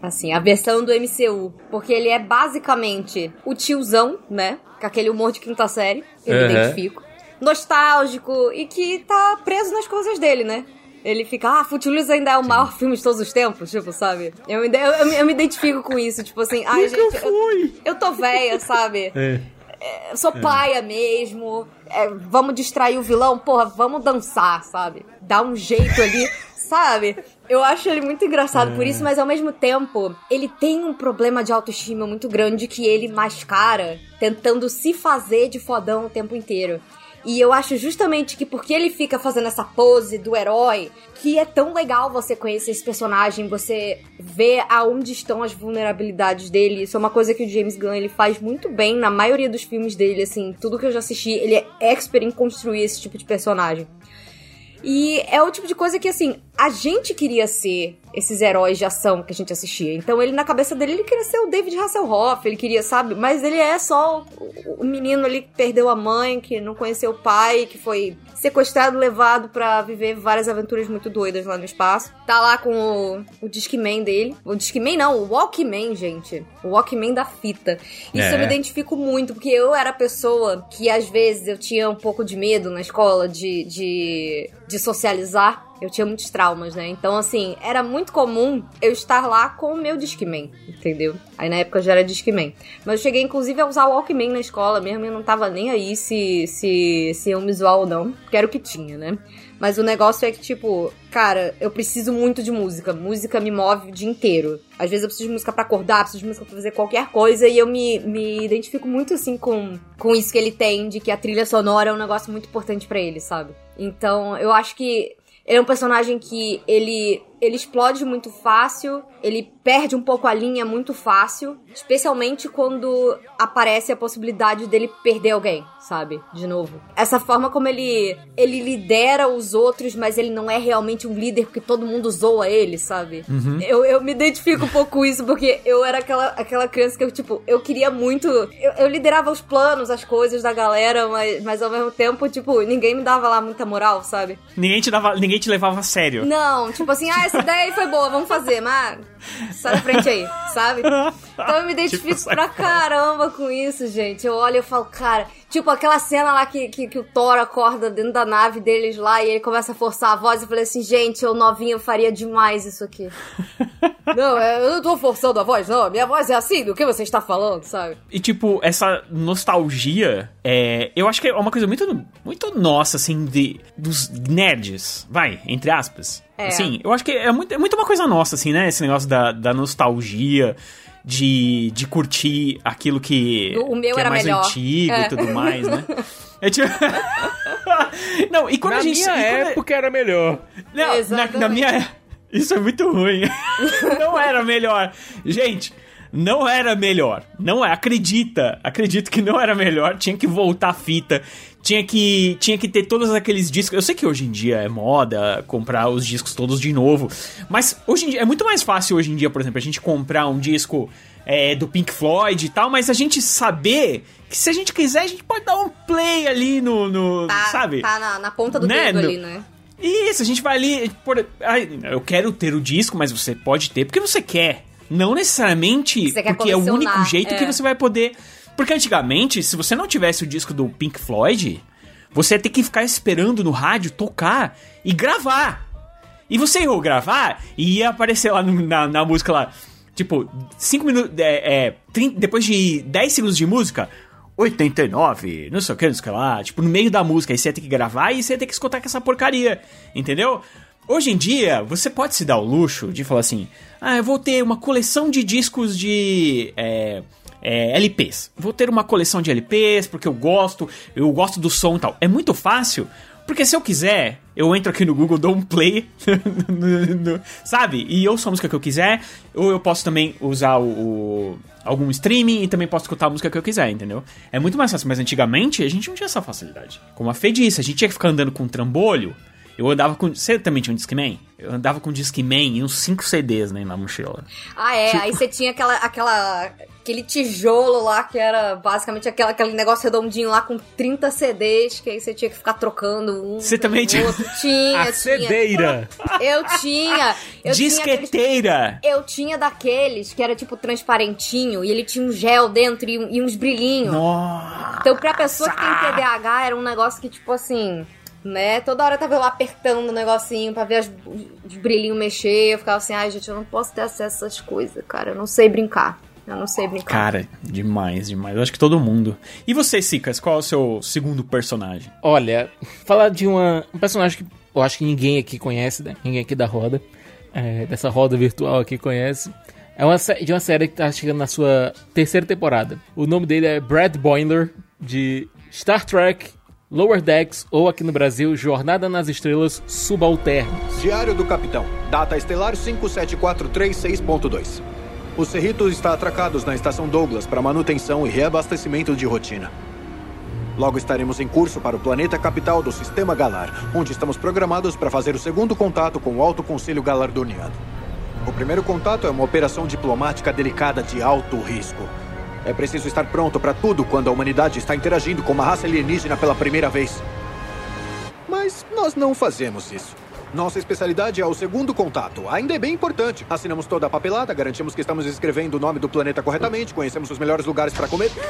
D: Assim, a versão do MCU. Porque ele é basicamente o tiozão, né? Com aquele humor de quinta série. Eu me
B: Uhum.
D: identifico. Nostálgico e que tá preso nas coisas dele, né? Ele fica, ah, Footloose ainda é o maior filme de todos os tempos, tipo, sabe? Eu me, eu, eu me- eu me identifico com isso, tipo assim, ai, gente, eu, eu tô velha, sabe?
B: É.
D: Eu sou paia mesmo. é, vamos distrair o vilão? Porra, vamos dançar, sabe? Dar um jeito ali, sabe? Eu acho ele muito engraçado por isso, mas ao mesmo tempo, ele tem um problema de autoestima muito grande que ele mascara, tentando se fazer de fodão o tempo inteiro. E eu acho justamente que porque ele fica fazendo essa pose do herói, que é tão legal você conhecer esse personagem, você ver aonde estão as vulnerabilidades dele. Isso é uma coisa que o James Gunn ele faz muito bem na maioria dos filmes dele, assim, tudo que eu já assisti, ele é expert em construir esse tipo de personagem. E é o tipo de coisa que, assim, a gente queria ser esses heróis de ação que a gente assistia. Então, ele, na cabeça dele, ele queria ser o David Hasselhoff, ele queria, sabe? Mas ele é só o, o menino ali que perdeu a mãe, que não conheceu o pai, que foi sequestrado, levado pra viver várias aventuras muito doidas lá no espaço. Tá lá com o, o Discman dele. O Discman não, o Walkman, gente. O Walkman da fita. Isso
B: É.
D: eu me identifico muito, porque eu era a pessoa que às vezes eu tinha um pouco de medo na escola de, de, de socializar. Eu tinha muitos traumas, né? Então, assim, era muito comum eu estar lá com o meu Discman, entendeu? Aí na época eu já era Discman. Mas eu cheguei, inclusive, a usar o Walkman na escola mesmo e não tava nem aí se, se, se eu me zoar ou não, porque era o que tinha, né? Mas o negócio é que, tipo, cara, eu preciso muito de música. Música me move o dia inteiro. Às vezes eu preciso de música para acordar, preciso de música pra fazer qualquer coisa. E eu me, me identifico muito, assim, com, com isso que ele tem, de que a trilha sonora é um negócio muito importante para ele, sabe? Então, eu acho que ele é um personagem que ele ele explode muito fácil, ele perde um pouco a linha muito fácil, especialmente quando aparece a possibilidade dele perder alguém, sabe? De novo. Essa forma como ele ele lidera os outros, mas ele não é realmente um líder porque todo mundo zoa ele, sabe?
C: Uhum.
D: Eu, eu me identifico um pouco com isso porque eu era aquela, aquela criança que eu, tipo, eu queria muito. Eu, eu liderava os planos, as coisas da galera, mas, mas ao mesmo tempo, tipo, ninguém me dava lá muita moral, sabe?
C: Ninguém te, dava, ninguém te levava a sério.
D: Não, tipo assim, ah, essa ideia aí foi boa, vamos fazer, mas sai da frente aí, sabe? Então eu me identifico
C: Tipo,
D: pra caramba com isso, gente. Eu olho e falo, cara, tipo aquela cena lá que, que, que o Thor acorda dentro da nave deles lá e ele começa a forçar a voz. Eu falei assim, gente, eu novinho faria demais isso aqui. não, é, eu não tô forçando a voz, não. Minha voz é assim, do que você está falando, sabe?
C: E, tipo, essa nostalgia, é, eu acho que é uma coisa muito, muito nossa, assim, de, dos nerds, vai, entre aspas.
D: É.
C: Assim, eu acho que é muito, é muito uma coisa nossa, assim, né? Esse negócio da, da nostalgia, de, de curtir aquilo que,
D: O meu
C: que é
D: era
C: mais
D: melhor.
C: antigo
D: É.
C: e tudo mais, né? É tipo... Não, e quando
G: Na
C: a gente...
G: minha
C: e quando-
G: época era melhor.
C: Não, na,
D: Exatamente.
C: na minha. Isso é muito ruim. não era melhor. Gente, não era melhor. Não é. Acredita. Acredito que não era melhor. Tinha que voltar a fita. Tinha que, tinha que ter todos aqueles discos. Eu sei que hoje em dia é moda comprar os discos todos de novo. Mas hoje em dia é muito mais fácil hoje em dia, por exemplo, a gente comprar um disco é, do Pink Floyd e tal, mas a gente saber que se a gente quiser, a gente pode dar um play ali no. no
D: Tá,
C: sabe?
D: tá na, na ponta do
C: Né,
D: dedo ali, né?
C: Isso, a gente vai ali. Por, ai, eu quero ter o disco, mas você pode ter porque você quer. Não necessariamente porque é o único jeito
D: é.
C: que você vai poder. Porque antigamente, se você não tivesse o disco do Pink Floyd, você ia ter que ficar esperando no rádio tocar e gravar. E você ia gravar e ia aparecer lá no- na, na música lá. Tipo, 5 minutos. É, é, 30 depois de 10 segundos de música. 89, não sei o que, não sei o que lá. Tipo, no meio da música, aí você ia ter que gravar e você ia ter que escutar com essa porcaria. Entendeu? Hoje em dia, você pode se dar o luxo de falar assim: ah, eu vou ter uma coleção de discos de. É, é, LPs. Vou ter uma coleção de LPs porque eu gosto, eu gosto do som e tal. É muito fácil, porque se eu quiser, eu entro aqui no Google, dou um play, sabe? E ouço a música que eu quiser, ou eu posso também usar o, o- algum streaming e também posso escutar a música que eu quiser, entendeu? É muito mais fácil, mas antigamente a gente não tinha essa facilidade. Como a Fê disse, a gente tinha que ficar andando com um trambolho. Eu andava com. Você também tinha um Discman? Eu andava com um Discman e uns 5 CDs né, na mochila.
D: Ah, é.
C: Tipo-
D: Aí você tinha aquela, aquela, aquele tijolo lá que era basicamente aquela, aquele negócio redondinho lá com 30 CDs, que aí você tinha que ficar trocando um.
C: Você também tinha-
D: Outro. Tinha,
G: A
D: tinha.
G: cedeira.
D: Eu tinha. Eu Tinha
C: Disqueteira!
D: aqueles- eu tinha daqueles que era tipo transparentinho e ele tinha um gel dentro e, e uns brilhinhos.
C: Nossa!
D: Então, pra pessoa que tem TDAH, era um negócio que, tipo assim, né? Toda hora eu tava lá apertando o negocinho pra ver as- os brilhinhos mexer. Eu ficava assim, ai, gente, eu não posso ter acesso a essas coisas, cara. Eu não sei brincar. Eu não sei brincar.
C: Cara, demais, demais. Eu acho que todo mundo. E você, Sicas, qual é o seu segundo personagem?
G: Olha, falar de uma, um personagem que eu acho que ninguém aqui conhece, né? Ninguém aqui da roda, é, dessa roda virtual aqui conhece. É uma, de uma série que tá chegando na sua terceira temporada. O nome dele é Brad Boiler, de Star Trek, Lower Decks, ou aqui no Brasil, Jornada nas Estrelas Subalternos.
T: Diário do Capitão. Data estelar 57436.2. Os Cerritos está atracados na estação Douglas para manutenção e reabastecimento de rotina. Logo estaremos em curso para o planeta capital do Sistema Galar, onde estamos programados para fazer o segundo contato com o Alto Conselho Galardoniano. O primeiro contato é uma operação diplomática delicada de alto risco. É preciso estar pronto para tudo quando a humanidade está interagindo com uma raça alienígena pela primeira vez. Mas nós não fazemos isso. Nossa especialidade é o segundo contato. Ainda é bem importante. Assinamos toda a papelada, garantimos que estamos escrevendo o nome do planeta corretamente, conhecemos os melhores lugares para comer.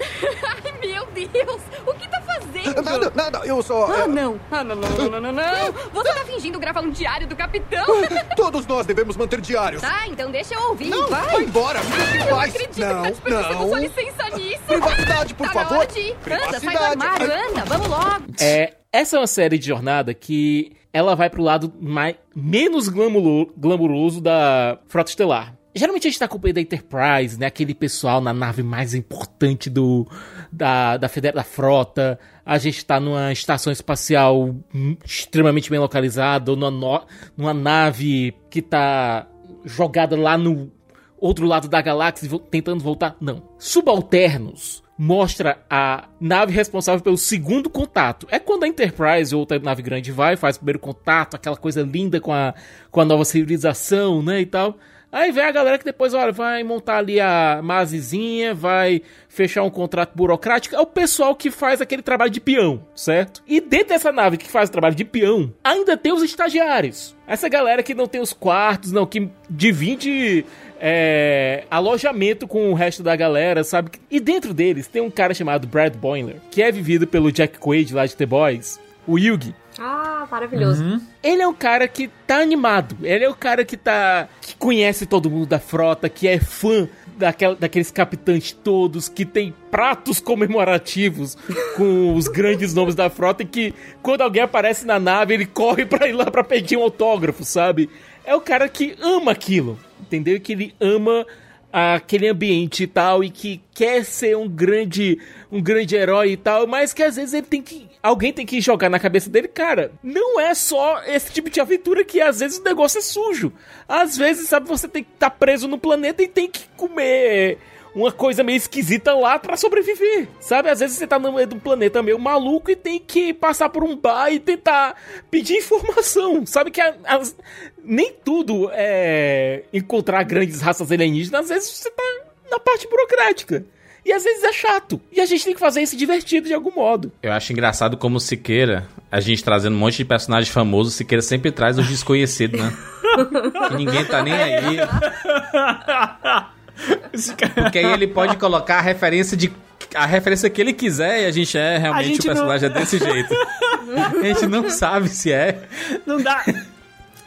L: Ai, meu Deus! O que tá fazendo?
T: Nada, nada, eu só.
U: Ah, não. Ah, não, não, não, não, não, não. Você tá fingindo gravar um diário do capitão?
T: Todos nós devemos manter diários.
U: Tá, então deixa eu ouvir.
T: Não,
U: vai.
T: vai embora,
U: Ah, eu não acredito
T: Não,
U: que tá
T: não.
U: sua licença nisso.
T: Privacidade, por
U: tá
T: favor.
U: Na hora de ir. Anda, sai do armário, anda. Vamos logo.
G: É, essa é uma série de jornada que ela vai pro lado mais, menos glamulo- glamuroso da Frota Estelar. Geralmente a gente tá acompanhando da Enterprise, né? Aquele pessoal na nave mais importante do da, da, da frota. A gente tá numa estação espacial extremamente bem localizada, ou numa, numa nave que tá jogada lá no outro lado da galáxia tentando voltar. Não. Subalternos mostra a nave responsável pelo segundo contato. É quando a Enterprise ou outra nave grande vai, faz o primeiro contato, aquela coisa linda com a, com a nova civilização, né, e tal. Aí vem a galera que depois, olha, vai montar ali a masezinha, vai fechar um contrato burocrático. É o pessoal que faz aquele trabalho de peão, certo? E dentro dessa nave que faz o trabalho de peão, ainda tem os estagiários. Essa galera que não tem os quartos, não, que divide é, alojamento com o resto da galera, sabe? E dentro deles tem um cara chamado Brad Boiler, que é vivido pelo Jack Quaid lá de The Boys, o Yugi.
D: Ah, maravilhoso.
G: Ele é um cara que tá animado. Ele é o cara que tá. que conhece todo mundo da frota, que é fã daquela, daqueles capitães todos, que tem pratos comemorativos com os grandes nomes da frota e que quando alguém aparece na nave, ele corre pra ir lá pra pedir um autógrafo, sabe? É o cara que ama aquilo, entendeu? Que ele ama aquele ambiente e tal e que quer ser um grande um grande herói e tal, mas que às vezes ele tem que alguém tem que jogar na cabeça dele, cara, não é só esse tipo de aventura que às vezes o negócio é sujo. Às vezes, sabe, você tem que estar preso no planeta e tem que comer uma coisa meio esquisita lá pra sobreviver, sabe? Às vezes você tá no meio de um planeta meio maluco e tem que passar por um bar e tentar pedir informação, sabe? Que a- as- nem tudo é encontrar grandes raças alienígenas, às vezes você tá na parte burocrática. E às vezes é chato. E a gente tem que fazer isso divertido de algum modo.
B: Eu acho engraçado como o Siqueira, a gente trazendo um monte de personagem famoso, o Siqueira sempre traz os desconhecidos, né? que ninguém tá nem aí. Porque aí ele pode colocar a referência de. A referência que ele quiser e a gente é realmente
C: gente
B: o personagem é desse jeito. A gente não sabe se é.
C: Não dá.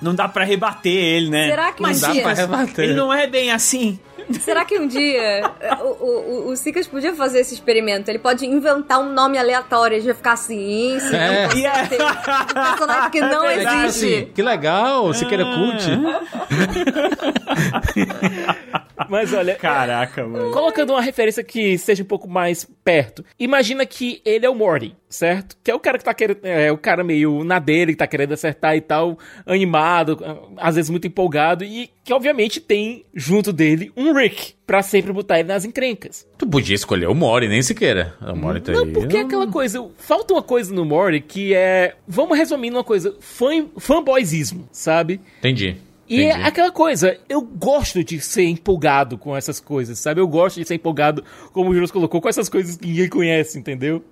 C: Não dá pra rebater ele, né?
D: Será que
C: Mas
D: um dia-
C: pra rebater. Ele não é bem assim.
D: Será que um dia o, o, o Sikas podia fazer esse experimento? Ele pode inventar um nome aleatório, a gente vai ficar assim, sim,
B: É.
D: não pode ter um personagem que não
B: É
D: existe.
B: assim, que legal, o Siqueira curte.
G: Mas olha.
C: Caraca, mano.
G: Colocando uma referência que seja um pouco mais perto. Imagina que ele é o Morty, certo? Que é o cara que tá querendo. É o cara meio na dele, que tá querendo acertar e tal, animado, às vezes muito empolgado. E que obviamente tem junto dele um Rick, pra sempre botar ele nas encrencas.
B: Tu podia escolher o Mori, nem Siqueira. O Mori tá
G: Não,
B: aí.
G: porque é aquela coisa. Falta uma coisa no Morty que é. Vamos resumir numa coisa: fã, fanboyzismo, sabe?
B: Entendi.
G: E é aquela coisa, eu gosto de ser empolgado com essas coisas, sabe? Eu gosto de ser empolgado, como o Juros colocou, com essas coisas que ninguém conhece, entendeu?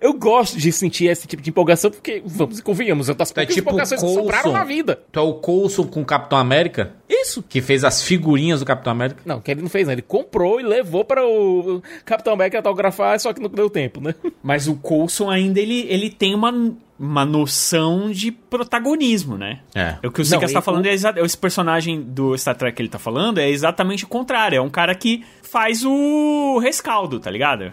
G: Eu gosto de sentir esse tipo de empolgação, porque, vamos e convenhamos, eu das
B: Tu é
G: poucas
B: tipo o
G: empolgações que sobraram
B: Coulson.
G: na vida.
B: Tu é o Coulson com o Capitão América?
G: Isso.
B: Que fez as figurinhas do Capitão América?
G: Não, que ele não fez, né? Ele comprou e levou para o Capitão América autografar, só que não deu tempo, né?
C: Mas o Coulson ainda, ele, ele tem uma, uma noção de protagonismo, né?
B: É.
C: O que o Sikas tá
G: e
C: falando é exa- esse personagem do Star Trek que ele tá falando é exatamente o contrário. É um cara que faz o rescaldo, tá ligado?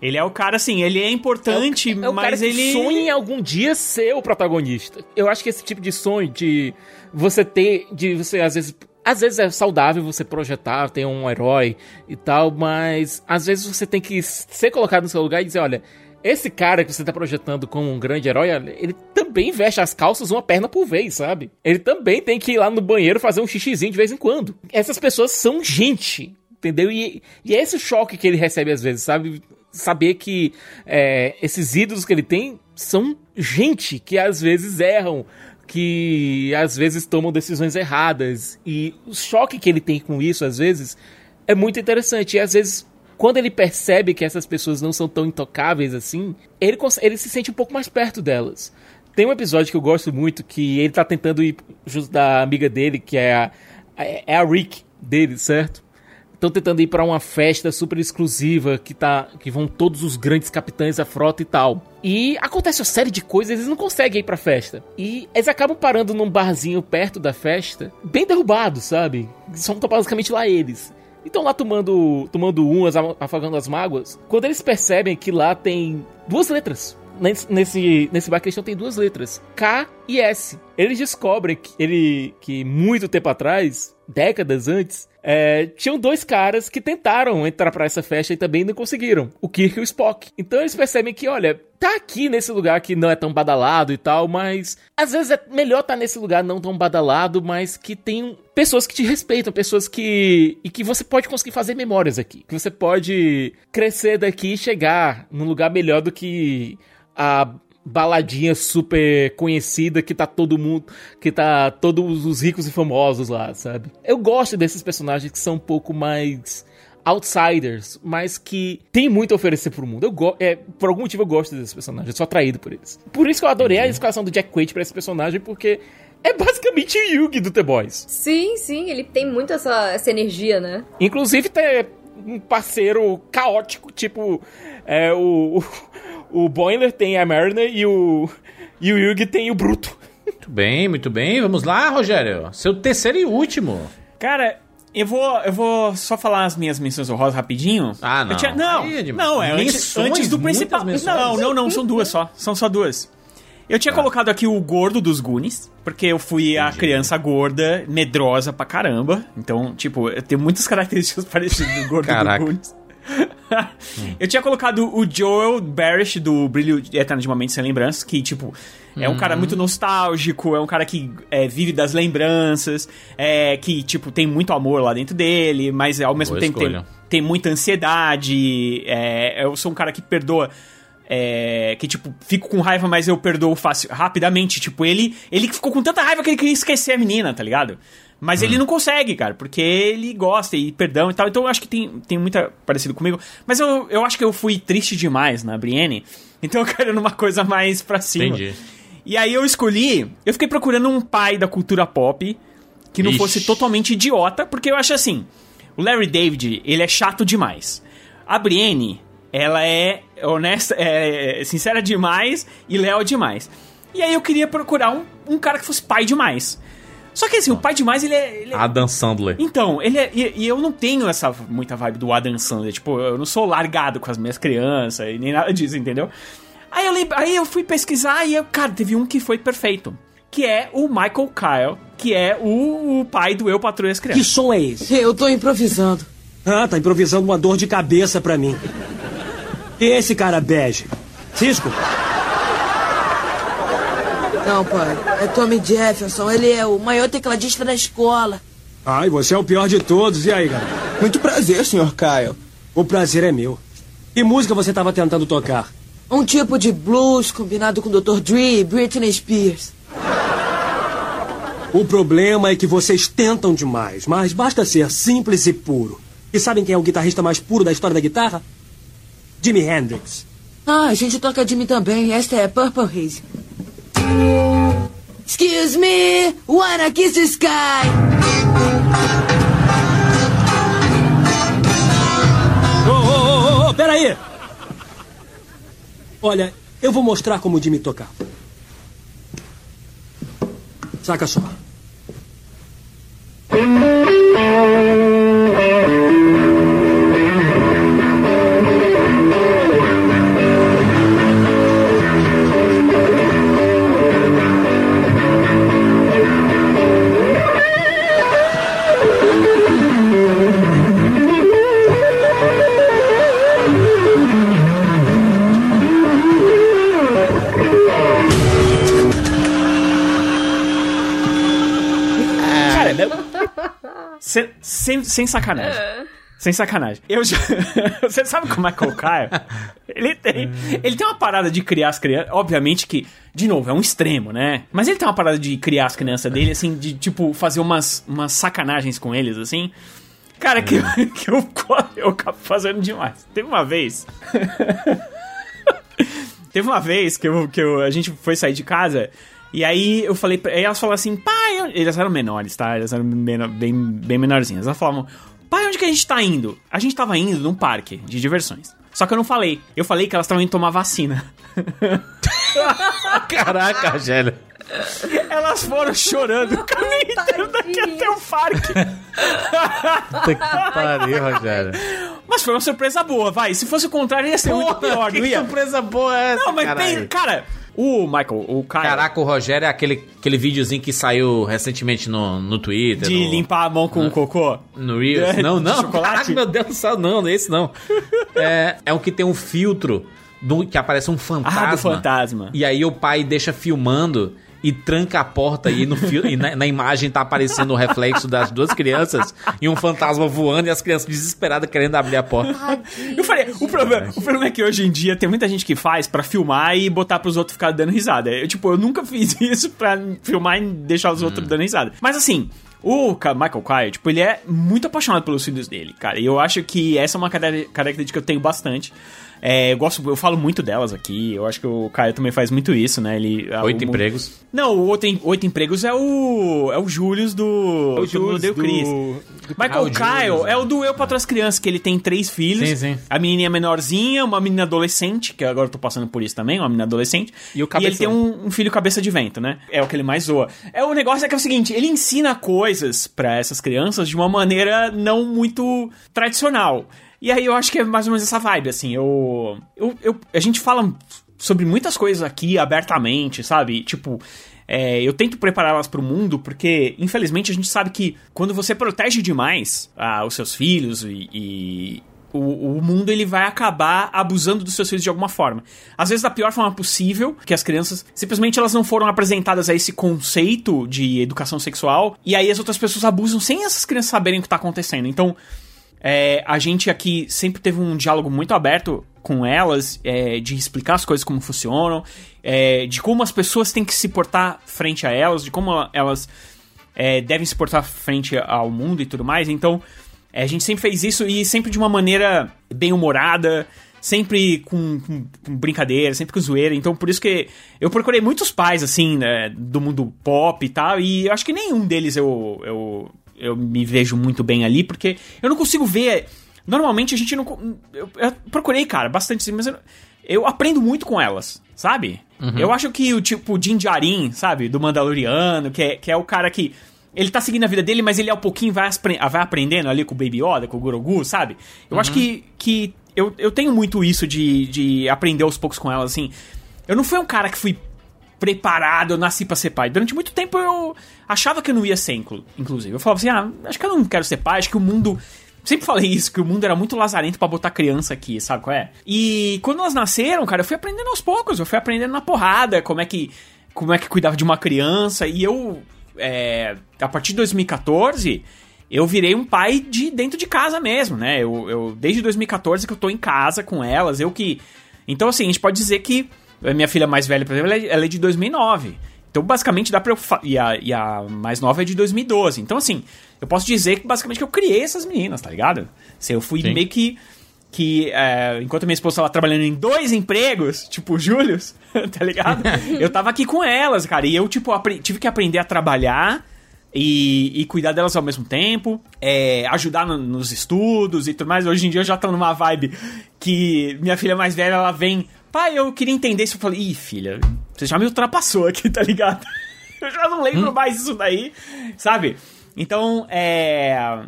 C: Ele é o cara, assim, ele é importante,
G: É o cara
C: mas
G: que
C: ele.
G: sonha em algum dia ser o protagonista. Eu acho que esse tipo de sonho de você ter, de você às vezes. Às vezes é saudável você projetar, ter um herói e tal, mas às vezes você tem que ser colocado no seu lugar e dizer, olha, esse cara que você tá projetando como um grande herói, ele também veste as calças uma perna por vez, sabe? Ele também tem que ir lá no banheiro fazer um xixizinho de vez em quando. Essas pessoas são gente, entendeu? E, e é esse o choque que ele recebe às vezes, sabe? Saber que é, esses ídolos que ele tem são gente que às vezes erram, que às vezes tomam decisões erradas. E o choque que ele tem com isso, às vezes, é muito interessante. E às vezes, quando ele percebe que essas pessoas não são tão intocáveis assim, ele, ele se sente um pouco mais perto delas. Tem um episódio que eu gosto muito, que ele tá tentando ir junto da amiga dele, que é a, é a Rick dele, certo? Estão tentando ir pra uma festa super exclusiva que tá que vão todos os grandes capitães da frota e tal. E acontece uma série de coisas, eles não conseguem ir pra festa. E eles acabam parando num barzinho perto da festa, bem derrubados, sabe? São basicamente lá eles. Então lá tomando, tomando umas, afagando as mágoas. Quando eles percebem que lá tem duas letras. Nesse, nesse, bar questão tem duas letras. K e S. Eles descobrem que, ele, que muito tempo atrás, décadas antes, é, tinham dois caras que tentaram entrar para essa festa e também não conseguiram. O Kirk e o Spock. Então eles percebem que, olha, tá aqui nesse lugar que não é tão badalado e tal, mas às vezes é melhor tá nesse lugar não tão badalado, mas que tem pessoas que te respeitam, pessoas que e que você pode conseguir fazer memórias aqui, que você pode crescer daqui e chegar num lugar melhor do que a baladinha super conhecida que tá todo mundo, que tá todos os ricos e famosos lá, sabe? Eu gosto desses personagens que são um pouco mais outsiders, mas que tem muito a oferecer pro mundo. Eu é, por algum motivo eu gosto desses personagens, eu sou atraído por eles. Por isso que eu adorei a escalação do Jack Quaid pra esse personagem, porque é basicamente o Yugi do The Boys.
D: Sim, sim, ele tem muito essa, essa energia, né?
G: Inclusive tem um parceiro caótico, tipo é, o, o, o Boiler tem a Mariner e o, e o Yugi tem o Bruto.
B: Muito bem, muito bem. Vamos lá, Rogério. Seu terceiro e último.
C: Cara, eu vou, eu vou só falar as minhas menções honrosas rapidinho.
B: Ah, não.
C: Tinha, não,
B: Aí,
C: não, é antes,
B: menções,
C: antes do principal.
B: menções.
C: Não, não, não, são duas só. São só duas. Eu tinha colocado aqui o gordo dos Goonies, porque eu fui a criança gorda, medrosa pra caramba. Então, tipo, eu tenho muitas características parecidas do gordo
B: Caraca.
C: do Goonies. Eu tinha colocado o Joel Barish do Brilho Eterno de Momentos Sem Lembranças, que, tipo, é um cara muito nostálgico, é um cara que é, vive das lembranças, é, que, tipo, tem muito amor lá dentro dele, mas ao mesmo
B: Boa
C: tempo tem, tem muita ansiedade. é, eu sou um cara que perdoa. é, que, tipo, fico com raiva, mas eu perdoo fácil, rapidamente. Tipo, ele, ele ficou com tanta raiva que ele queria esquecer a menina, tá ligado? Mas ele não consegue, cara, porque ele gosta e perdão e tal. Então eu acho que tem, tem muita parecido comigo. Mas eu, eu acho que eu fui triste demais na Brienne. Então eu quero numa coisa mais pra cima.
B: Entendi.
C: E aí eu escolhi. Eu fiquei procurando um pai da cultura pop que não
B: Ixi.
C: fosse totalmente idiota, porque eu acho assim: o Larry David, ele é chato demais. A Brienne, ela é honesta, é sincera demais e leal demais. E aí eu queria procurar um, um cara que fosse pai demais. Só que assim, o pai demais, ele é. ele é-
B: Adam Sandler.
C: então, ele é, e, e eu não tenho essa muita vibe do Adam Sandler. Tipo, eu não sou largado com as minhas crianças e nem nada disso, entendeu? Aí eu, lembra- aí eu fui pesquisar e, eu, cara, teve um que foi perfeito. Que é o Michael Kyle, que é o, o pai do Eu Patrulho as Crianças.
V: Que som é esse?
W: Eu tô improvisando.
V: Ah, tá improvisando uma dor de cabeça pra mim. E esse cara bege? Cisco?
W: Não, pai. É Tommy Jefferson. Ele é o maior tecladista da escola.
V: Ai, você é o pior de todos. E aí, garoto?
W: Muito prazer, Sr. Kyle.
V: O prazer é meu. Que música você tava tentando tocar?
W: Um tipo de blues combinado com Dr. Dre e Britney Spears.
V: O problema é que vocês tentam demais, mas basta ser simples e puro. E sabem quem é o guitarrista mais puro da história da guitarra? Jimi Hendrix.
W: Ah, a gente toca Jimmy também. Esta é Purple Haze. Excuse me, wanna kiss the sky?
V: Ô, ô, ô, ô, peraí! Olha, eu vou mostrar como o Jimmy tocava. Saca só.
C: Sem, sem, sem sacanagem. Sem sacanagem. Eu já... Você sabe como é que o Caio? Ele tem, ele tem uma parada de criar as crianças. Obviamente que, de novo, é um extremo, né? Mas ele tem uma parada de criar as crianças dele, assim, de tipo, fazer umas, umas sacanagens com eles, assim. Cara, que, que eu, eu acabo fazendo demais. Teve uma vez. Teve uma vez que, eu, que eu, a gente foi sair de casa e aí eu falei, pra, aí elas falaram assim, pai, eles eram menores, tá? Eles eram menor- bem, bem menorzinhas. Elas falavam, pai, onde que a gente tá indo? A gente tava indo num parque de diversões. Só que eu não falei. Eu falei que elas estavam indo tomar vacina.
B: Caraca, Rogério.
C: Elas foram chorando o caminho inteiro daqui até o parque.
B: Puta que pariu, Rogério.
C: Mas foi uma surpresa boa, vai. Se fosse o contrário, ia ser muito pior,
B: que
C: não ia?
B: surpresa boa é essa,
C: Não, mas
B: caralho?
C: tem, cara, o Michael, o Caio,
B: Caraca, o Rogério é aquele, aquele videozinho que saiu recentemente no, no Twitter.
C: de
B: no,
C: limpar a mão com o cocô.
B: No Reels.
C: De-
B: Não, não.
C: chocolate?
B: Caraca, meu Deus do céu, não, esse não. É, é um que tem um filtro do, que aparece um fantasma.
C: Ah, do fantasma.
B: E aí o pai deixa filmando e tranca a porta e, no fio, e na, na imagem tá aparecendo o reflexo das duas crianças e um fantasma voando e as crianças desesperadas querendo abrir a porta.
C: Eu falei, o problema, o problema é que hoje em dia tem muita gente que faz pra filmar e botar pros outros ficarem dando risada. Eu, tipo, eu nunca fiz isso pra filmar e deixar os outros dando risada. Mas assim, o Michael Kyle, tipo, ele é muito apaixonado pelos filhos dele, cara. E eu acho que essa é uma cara- característica que eu tenho bastante. É, eu gosto, eu falo muito delas aqui. Eu acho que o Caio também faz muito isso, né? Ele
B: Oito
C: o-
B: empregos.
C: Não, o oito, em- oito empregos é o é o Július do
B: O
C: do
B: Július do-
C: Chris.
B: do-
C: Michael
B: Ah, o
C: Kyle
B: Július,
C: é o do Eu para as crianças, que ele tem três filhos.
B: Sim, sim.
C: A menininha menorzinha, uma menina adolescente, que agora eu tô passando por isso também, uma menina adolescente.
B: E o
C: ele
B: cabeção.
C: tem um, um filho cabeça de vento, né? É o que ele mais zoa. É o negócio é que é o seguinte, ele ensina coisas pra essas crianças de uma maneira não muito tradicional. E aí eu acho que é mais ou menos essa vibe, assim. Eu, eu, eu- a gente fala sobre muitas coisas aqui abertamente, sabe? Tipo, é, eu tento prepará-las para o mundo porque, infelizmente, a gente sabe que quando você protege demais ah, os seus filhos e, e o, o mundo ele vai acabar abusando dos seus filhos de alguma forma. Às vezes da pior forma possível, que as crianças simplesmente elas não foram apresentadas a esse conceito de educação sexual e aí as outras pessoas abusam sem essas crianças saberem o que está acontecendo. Então, é, a gente aqui sempre teve um diálogo muito aberto com elas, é, de explicar as coisas como funcionam, é, de como as pessoas têm que se portar frente a elas, de como elas é, devem se portar frente ao mundo e tudo mais. Então, é, a gente sempre fez isso e sempre de uma maneira bem humorada, sempre com, com, com brincadeira, sempre com zoeira. Então, por isso que eu procurei muitos pais, assim, né, do mundo pop e tal, e acho que nenhum deles eu, eu, eu me vejo muito bem ali, porque eu não consigo ver. Normalmente a gente não. Eu, eu procurei, cara, bastante, mas eu, eu aprendo muito com elas, sabe?
B: Uhum.
C: Eu acho que o tipo Din Djarin, sabe? Do Mandaloriano, que é, que é o cara que. Ele tá seguindo a vida dele, mas ele ao pouquinho vai, vai aprendendo ali com o Baby Yoda, com o Grogu, sabe? Eu acho que, que eu, eu tenho muito isso de, de aprender aos poucos com elas, assim. Eu não fui um cara que fui preparado, eu nasci pra ser pai. Durante muito tempo eu achava que eu não ia ser, inclu- inclusive. Eu falava assim, ah, acho que eu não quero ser pai, acho que o mundo... Sempre falei isso, que o mundo era muito lazarento pra botar criança aqui, sabe qual é? E quando elas nasceram, cara, eu fui aprendendo aos poucos, eu fui aprendendo na porrada como é que, como é que cuidava de uma criança. E eu, é, a partir de 2014, eu virei um pai de dentro de casa mesmo, né? Eu, eu desde 2014 que eu tô em casa com elas, eu que... Então, assim, a gente pode dizer que minha filha mais velha, por exemplo, ela é- é de 2009. Então, basicamente, dá pra eu. E a, e a mais nova é de 2012. Então, assim, eu posso dizer que basicamente que eu criei essas meninas, tá ligado? Assim, eu fui
B: Sim.
C: meio que. Que é, enquanto minha esposa estava trabalhando em dois empregos, tipo Július, tá ligado? eu tava aqui com elas, cara. E eu, tipo, tive que aprender a trabalhar e, e cuidar delas ao mesmo tempo, é, ajudar no- nos estudos e tudo mais. Hoje em dia eu já tô numa vibe que minha filha mais velha, ela vem, pai, eu queria entender isso. Eu falei, ih, filha, você já me ultrapassou aqui, tá ligado? Eu já não lembro mais isso daí, sabe? Então, é.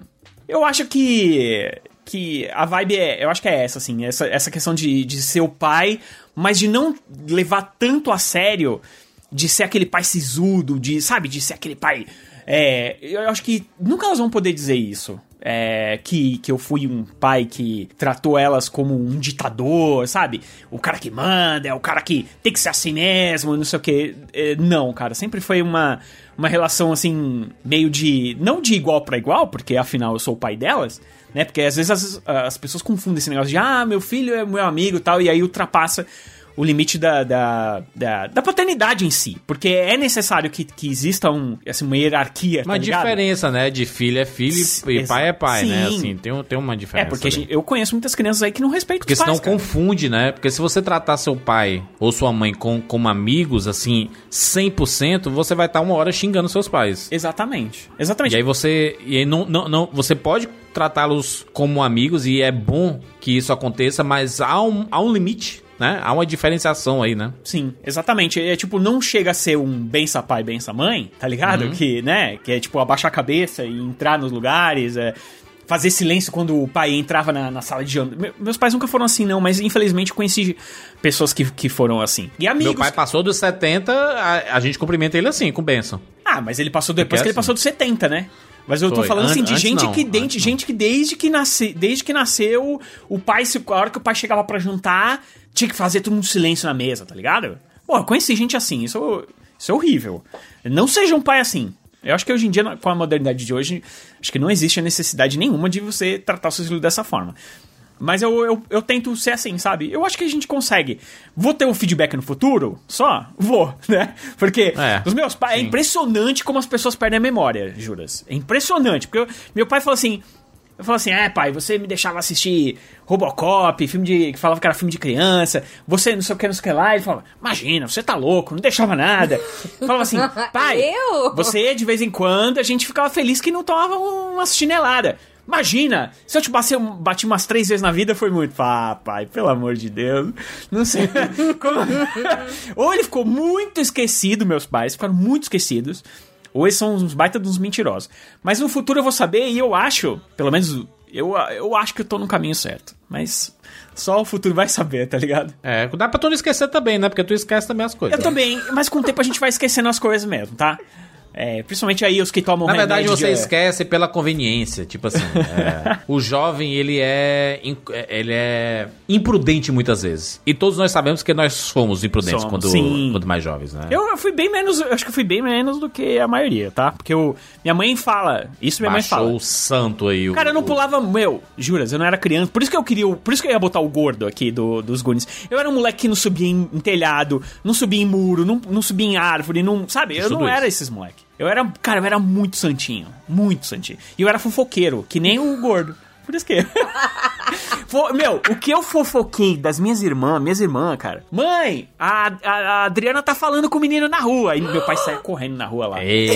C: Eu acho que. Que a vibe é. Eu acho que é essa, assim. Essa, essa questão de, de ser o pai, mas de não levar tanto a sério. De ser aquele pai sisudo, de, sabe? De ser aquele pai. É, eu acho que nunca elas vão poder dizer isso. É, que, que eu fui um pai que tratou elas como um ditador, sabe? O cara que manda, é o cara que tem que ser assim mesmo, não sei o que. não, cara, sempre foi uma, uma relação assim, meio de. Não de igual para igual, porque afinal eu sou o pai delas, né? Porque às vezes as, as pessoas confundem esse negócio de, ah, meu filho é meu amigo e tal, e aí ultrapassa o limite da, da, da, da paternidade em si. Porque é necessário que, que exista um, assim, uma hierarquia.
B: Uma
C: tá
B: diferença, né? De filho é filho e
C: Exa-
B: pai é pai, né?
C: Sim.
B: Assim, tem, tem uma
C: É,
B: diferença.
C: porque a
B: ali.
C: gente- eu conheço muitas crianças aí que não respeitam
B: Porque
C: os
B: senão
C: pais, cara.
B: confunde, né? Porque se você tratar seu pai ou sua mãe com, como amigos, assim, 100%, você vai estar uma hora xingando seus pais.
C: Exatamente. Exatamente.
B: E aí você. E aí não, não, não, você pode tratá-los como amigos e é bom que isso aconteça, mas há um, há um limite, né? Há uma diferenciação aí, né?
C: Sim, exatamente. É tipo, não chega a ser um bença pai, bença mãe, tá ligado?
B: Uhum.
C: Que, né? Que é tipo abaixar a cabeça e entrar nos lugares, é, fazer silêncio quando o pai entrava na, na sala de janta. Me- Meus pais nunca foram assim, não, mas infelizmente conheci pessoas que, que foram assim. E amigos.
B: Meu pai passou dos 70, a, a gente cumprimenta ele assim, com benção.
C: Ah, mas ele passou depois
B: Porque
C: que ele
B: assim-
C: passou dos 70, né? Mas eu tô
B: Foi.
C: falando assim de gente
B: não,
C: que, desde, gente que desde que nasce, desde que nasceu, o pai, se, a hora que o pai chegava pra jantar, tinha que fazer todo mundo silêncio na mesa, tá ligado? Pô, eu conheci gente assim, isso, isso é horrível. Não seja um pai assim. Eu acho que hoje em dia, com a modernidade de hoje, acho que não existe a necessidade nenhuma de você tratar o seu filho dessa forma. Mas eu, eu, eu tento ser assim, sabe? Eu acho que a gente consegue. Vou ter um feedback no futuro? Só? Vou, né? Porque
B: É,
C: os meus pais. É impressionante como as pessoas perdem a memória, juras. É impressionante. Porque eu- meu pai falou assim. Eu falo assim, é pai, você me deixava assistir Robocop, filme de. que falava que era filme de criança, você não sei o que, não sei o que lá. Ele falava, imagina, você tá louco, não deixava nada. Eu falava assim, pai,
D: Eu?
C: você de vez em quando a gente ficava feliz que não tomava uma chinelada. Imagina, se eu te bati, bati umas três vezes na vida, foi muito. Ah, pai, pelo amor de Deus. Não sei. Como- Ou ele ficou muito esquecido, meus pais, ficaram muito esquecidos. Ou eles são uns baita de uns mentirosos. Mas no futuro eu vou saber e eu acho, pelo menos eu, eu acho que eu tô no caminho certo. Mas só o futuro vai saber, tá ligado?
B: É, dá pra tu não esquecer também, né? Porque tu esquece também as coisas.
C: Eu também, mas com o tempo a gente vai esquecendo as coisas mesmo, tá? É, principalmente aí os que tomam
B: Na verdade, você
C: de-
B: esquece pela conveniência. Tipo assim, é, o jovem, ele é, in- ele é imprudente muitas vezes. E todos nós sabemos que nós fomos imprudentes
C: Somos,
B: quando,
C: sim.
B: quando mais jovens, né?
C: Eu, fui bem menos, eu acho que fui bem menos do que a maioria, tá? Porque eu, minha mãe fala, isso minha mãe
B: Baixou
C: fala.
B: o santo aí. o-
C: Cara, eu não pulava, meu, juras, eu não era criança. Por isso que eu queria, por isso que eu ia botar o gordo aqui do, dos Goonies. Eu era um moleque que não subia em, em telhado, não subia em muro, não, não subia em árvore, não, sabe? Eu
B: Tudo
C: não
B: isso.
C: era esses moleque. Eu era, cara, eu era muito santinho, muito santinho. E eu era fofoqueiro, que nem o gordo. Por isso que. Meu, o que eu fofoquei das minhas irmãs, minhas irmãs, cara. Mãe, a, a- a Adriana tá falando com o menino na rua. Aí meu pai sai correndo na rua lá.
B: Eita.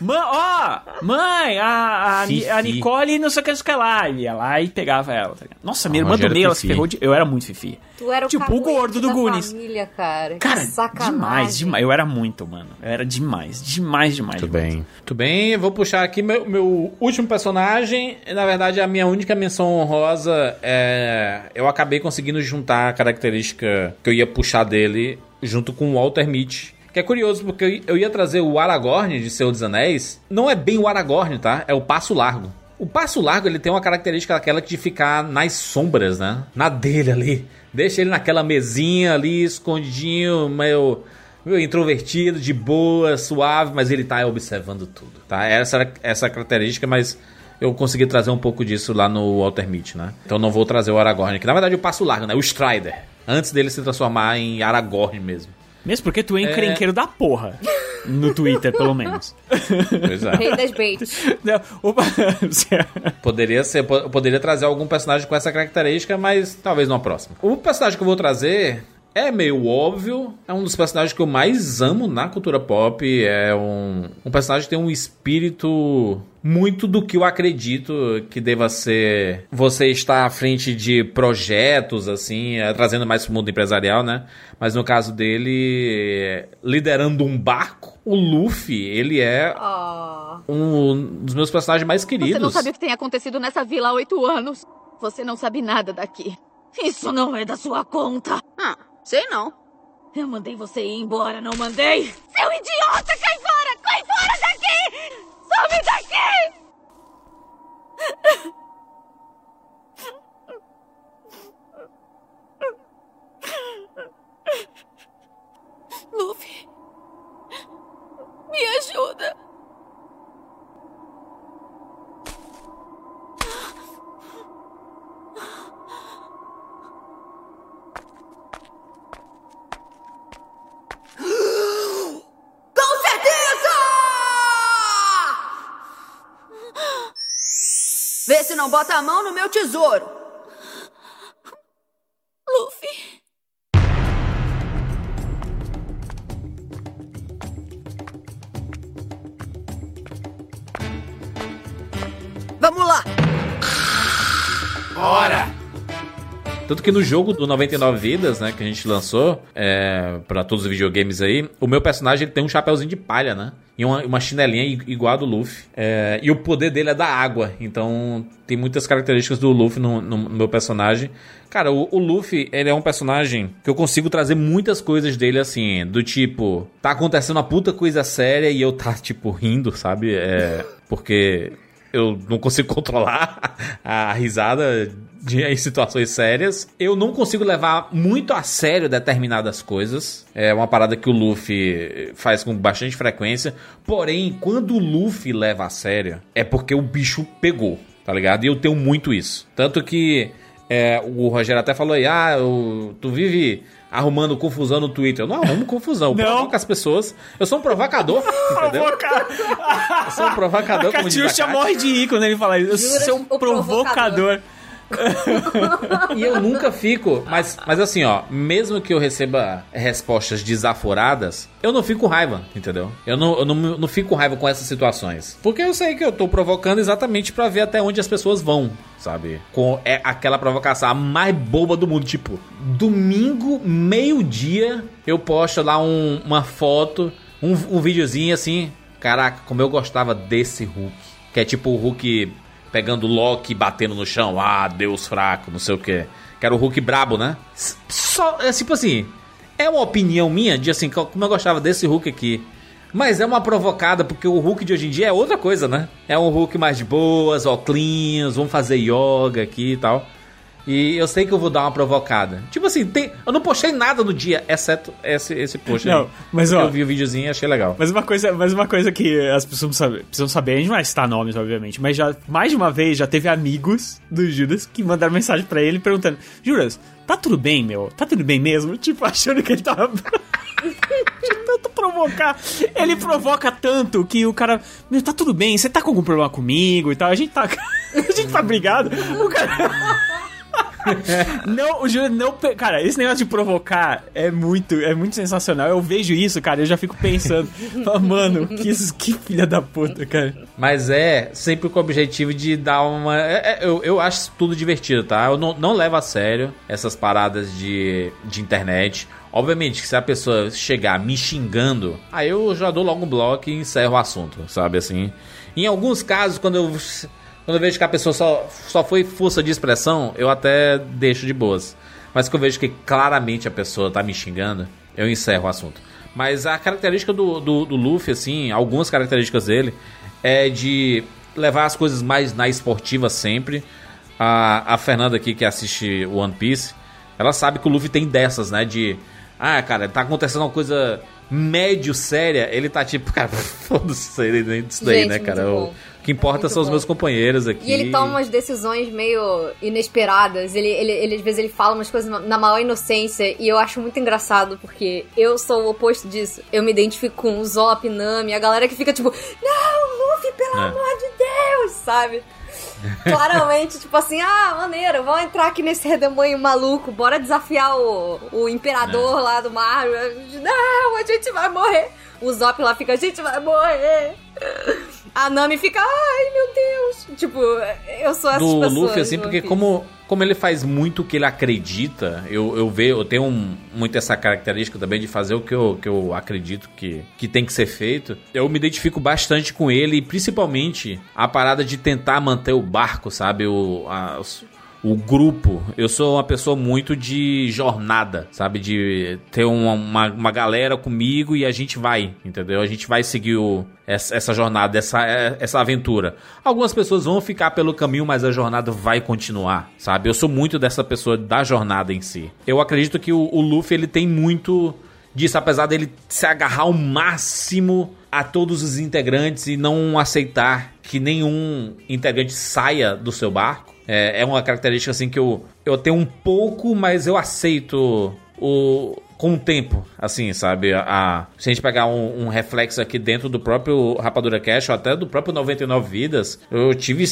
C: Mãe, ó, mãe, a, a, a. Nicole não sei o que, não sei o que lá. Ele ia lá e pegava ela. tá? Nossa, minha
B: A
C: irmã do meio, ela se ferrou de. Eu era muito fifi.
D: Tu era o
C: Tipo, o gordo do Goonies.
D: família, cara.
C: Cara,
D: sacanagem.
C: demais, demais. Eu era muito, mano. Eu era demais, demais, demais.
B: Muito bem. Muito bem, eu vou puxar aqui meu, meu último personagem. Na verdade, a minha única menção honrosa é. Eu acabei conseguindo juntar a característica que eu ia puxar dele junto com o Walter Mitty. Que é curioso, porque eu- eu ia trazer o Aragorn de Senhor dos Anéis. Não é bem o Aragorn, tá? É o Passo Largo. O Passo Largo, ele tem uma característica daquela de ficar nas sombras, né? Na dele ali. Deixa ele naquela mesinha ali, escondidinho, meio meio introvertido, de boa, suave, mas ele tá observando tudo, tá? Essa essa característica, mas eu consegui trazer um pouco disso lá no Walter Mitty, né? Então não vou trazer o Aragorn aqui. Na verdade, o Passo Largo, né? O Strider. Antes dele se transformar em Aragorn mesmo.
C: Mesmo porque tu é
B: É.
C: encrenqueiro da porra. No Twitter, pelo menos.
B: Pois é.
D: Rei das baits.
B: Poderia ser, poderia trazer algum personagem com essa característica, mas talvez numa próxima. O personagem que eu vou trazer é meio óbvio, é um dos personagens que eu mais amo na cultura pop, é um, um personagem que tem um espírito muito do que eu acredito que deva ser você estar à frente de projetos, assim, é, trazendo mais pro mundo empresarial, né? Mas no caso dele, é, liderando um barco, o Luffy, ele é um dos meus personagens mais queridos.
X: Você não sabe o que tem acontecido nessa vila há oito anos. Você não sabe nada daqui. Isso não é da sua conta. Ah, sei não. Eu mandei você ir embora, não mandei? Seu idiota, cai fora! Cai fora daqui! Some daqui! Luffy, me ajuda.
Y: Não bota a mão no meu tesouro.
L: Luffy.
Y: Vamos lá.
B: Bora! Tanto que no jogo do 99 Vidas, né, que a gente lançou é, para todos os videogames aí, o meu personagem ele tem um chapéuzinho de palha, né? E uma, uma chinelinha igual a do Luffy. É, e o poder dele é da água. Então tem muitas características do Luffy no, no, no meu personagem. Cara, o, o, Luffy, ele é um personagem que eu consigo trazer muitas coisas dele assim, do tipo, tá acontecendo uma puta coisa séria e eu tá, tipo, rindo, sabe? É, porque eu não consigo controlar a risada de, em situações sérias. Eu não consigo levar muito a sério determinadas coisas. É uma parada que o Luffy faz com bastante frequência. Porém, quando o Luffy leva a sério, é porque o bicho pegou, tá ligado? E eu tenho muito isso. Tanto que é, o Rogério até falou aí, ah, eu, tu vive arrumando confusão no Twitter. Eu não arrumo confusão, eu não. provoco as pessoas. Eu sou um provocador, entendeu? eu sou um provocador,
C: a como diz morre de ir quando ele fala isso. Eu sou um provocador. provocador.
B: e eu nunca fico, mas, mas assim, ó, mesmo que eu receba respostas desaforadas, eu não fico com raiva, entendeu? Eu não, eu não, não fico com raiva com essas situações. Porque eu sei que eu tô provocando exatamente para ver até onde as pessoas vão, sabe? Com é aquela provocação a mais boba do mundo. Tipo, domingo, meio-dia, eu posto lá um, uma foto, um, um videozinho assim. Caraca, como eu gostava desse Hulk. Que é tipo o Hulk pegando Loki e batendo no chão. Ah, Deus fraco, não sei o que. Que era o Hulk brabo, né? Só, é tipo assim, é uma opinião minha de assim, como eu gostava desse Hulk aqui. Mas é uma provocada, porque o Hulk de hoje em dia é outra coisa, né? É um Hulk mais de boas, óculos, vamos fazer yoga aqui e tal. E eu sei que eu vou dar uma provocada. Tipo assim, tem, eu não postei nada no dia, exceto esse, esse post
C: não, aí. Mas, ó,
B: eu vi o videozinho e achei legal.
C: Mas uma coisa, mas uma coisa que as pessoas precisam saber, precisam saber, a gente não vai citar nomes, obviamente, mas já mais de uma vez já teve amigos do Judas que mandaram mensagem para ele perguntando: Judas, tá tudo bem, meu? Tá tudo bem mesmo? Tipo, achando que ele tava. de tanto provocar. Ele provoca tanto que o cara. Meu, tá tudo bem, você tá com algum problema comigo e tal? A gente tá. a gente tá brigado. O cara não, o Júlio não. Cara, esse negócio de provocar é muito, é muito sensacional. Eu vejo isso, cara, eu já fico pensando, mano, que, que filha da puta, cara.
B: Mas é sempre com o objetivo de dar uma. É, é, eu, eu acho tudo divertido, tá? Eu não, não levo a sério essas paradas de, de internet. Obviamente que se a pessoa chegar me xingando, aí eu já dou logo um bloco e encerro o assunto, sabe assim? Em alguns casos, quando eu quando eu vejo que a pessoa só, só foi força de expressão, eu até deixo de boas. Mas quando eu vejo que claramente a pessoa tá me xingando, eu encerro o assunto. Mas a característica do, do, do Luffy, assim, algumas características dele, é de levar as coisas mais na esportiva sempre. A, a Fernanda aqui que assiste One Piece, ela sabe que o Luffy tem dessas, né? De. Ah, cara, tá acontecendo uma coisa médio séria. Ele tá tipo, cara, foda-se isso daí, né, cara? O, o que importa é são bom. os meus companheiros aqui.
D: E ele toma umas decisões meio inesperadas. Ele, ele, ele, às vezes, ele fala umas coisas na maior inocência. E eu acho muito engraçado, porque eu sou o oposto disso. Eu me identifico com o Zop, Nami, a galera que fica tipo, não, Luffy, pelo é. amor de Deus, sabe? Claramente, tipo assim, ah, maneiro, vamos entrar aqui nesse redemoinho maluco, bora desafiar o, o imperador é. lá do mar. Não, a gente vai morrer. O Zop lá fica, a gente vai morrer. A Nami fica, ai meu Deus. Tipo, eu sou essa
B: Do Luffy, assim, porque como, como ele faz muito o que ele acredita, eu, eu vejo, eu tenho um, muito essa característica também de fazer o que eu, que eu acredito que, que tem que ser feito. Eu me identifico bastante com ele, e principalmente a parada de tentar manter o barco, sabe? O, a, o grupo. Eu sou uma pessoa muito de jornada, sabe? De ter uma, uma, uma galera comigo e a gente vai, entendeu? A gente vai seguir o, essa, essa, jornada, essa, essa aventura. Algumas pessoas vão ficar pelo caminho, mas a jornada vai continuar, sabe? Eu sou muito dessa pessoa da jornada em si. Eu acredito que o, o Luffy ele tem muito disso, apesar dele se agarrar ao máximo a todos os integrantes e não aceitar que nenhum integrante saia do seu barco. É, é uma característica assim que eu, eu tenho um pouco, mas eu aceito o, com o tempo, assim, sabe? A, se a gente pegar um, um reflexo aqui dentro do próprio Rapadura Cash ou até do próprio 99 Vidas, eu tive.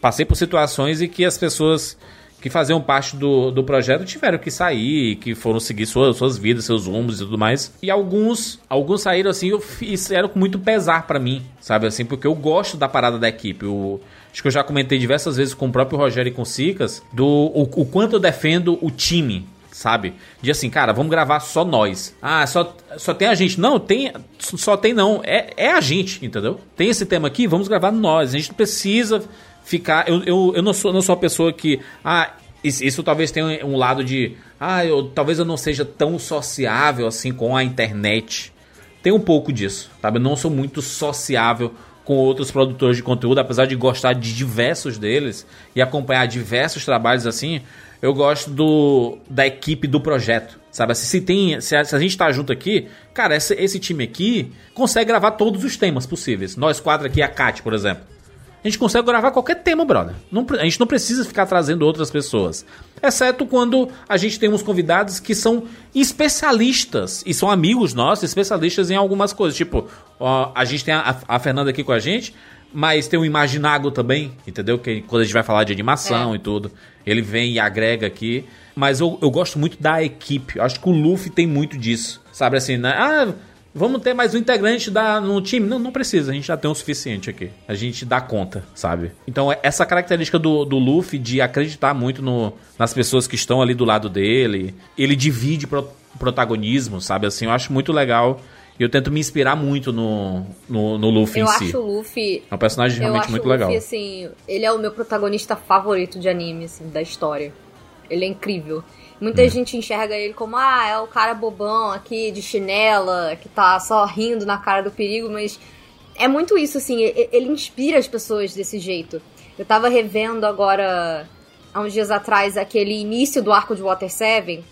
B: Passei por situações em que as pessoas que faziam parte do, do projeto tiveram que sair, que foram seguir suas, suas vidas, seus rumos e tudo mais. E alguns, alguns saíram assim, eu fizeram com muito pesar para mim, sabe assim, porque eu gosto da parada da equipe. Eu, acho que eu já comentei diversas vezes com o próprio Rogério e com o Sicas do o, o quanto eu defendo o time, sabe? De assim, cara, vamos gravar só nós. Ah, só, só tem a gente. Não, tem. Só tem não. É, é a gente, entendeu? Tem esse tema aqui, vamos gravar nós. A gente precisa ficar. Eu, eu, eu não, sou, não sou uma pessoa que. Ah, isso, isso talvez tenha um lado de. Ah, eu, talvez eu não seja tão sociável assim com a internet. Tem um pouco disso, sabe? Eu não sou muito sociável com outros produtores de conteúdo, apesar de gostar de diversos deles e acompanhar diversos trabalhos assim. Eu gosto do da equipe do projeto, sabe? Se, tem, se a, se a gente tá junto aqui, cara, esse, esse time aqui consegue gravar todos os temas possíveis. Nós quatro aqui, a Kat, por exemplo a gente consegue gravar qualquer tema, brother. Não, a gente não precisa ficar trazendo outras pessoas. Exceto quando a gente tem uns convidados que são especialistas e são amigos nossos, especialistas em algumas coisas. Tipo, ó, a gente tem a, a, Fernanda aqui com a gente, mas tem o Imaginago também, entendeu? Que quando a gente vai falar de animação é. e tudo, ele vem e agrega aqui. Mas eu, eu gosto muito da equipe. Eu acho que o Luffy tem muito disso. Sabe assim, né? Ah Vamos ter mais um integrante da, no time? Não, não precisa, a gente já tem o suficiente aqui. A gente dá conta, sabe? Então, essa característica do, do Luffy de acreditar muito no, nas pessoas que estão ali do lado dele, ele divide pro, protagonismo, sabe? Assim, eu acho muito legal. E eu tento me inspirar muito no, no, no Luffy
D: eu
B: em si.
D: Eu acho o Luffy.
B: É um personagem realmente muito
D: legal.
B: Luffy,
D: assim, ele é o meu protagonista favorito de anime, assim, da história. Ele é incrível. Muita hum. gente enxerga ele como, ah, é o cara bobão aqui de chinela, que tá só rindo na cara do perigo, mas é muito isso, assim, ele inspira as pessoas desse jeito. Eu tava revendo agora, há uns dias atrás, aquele início do arco de Water 7.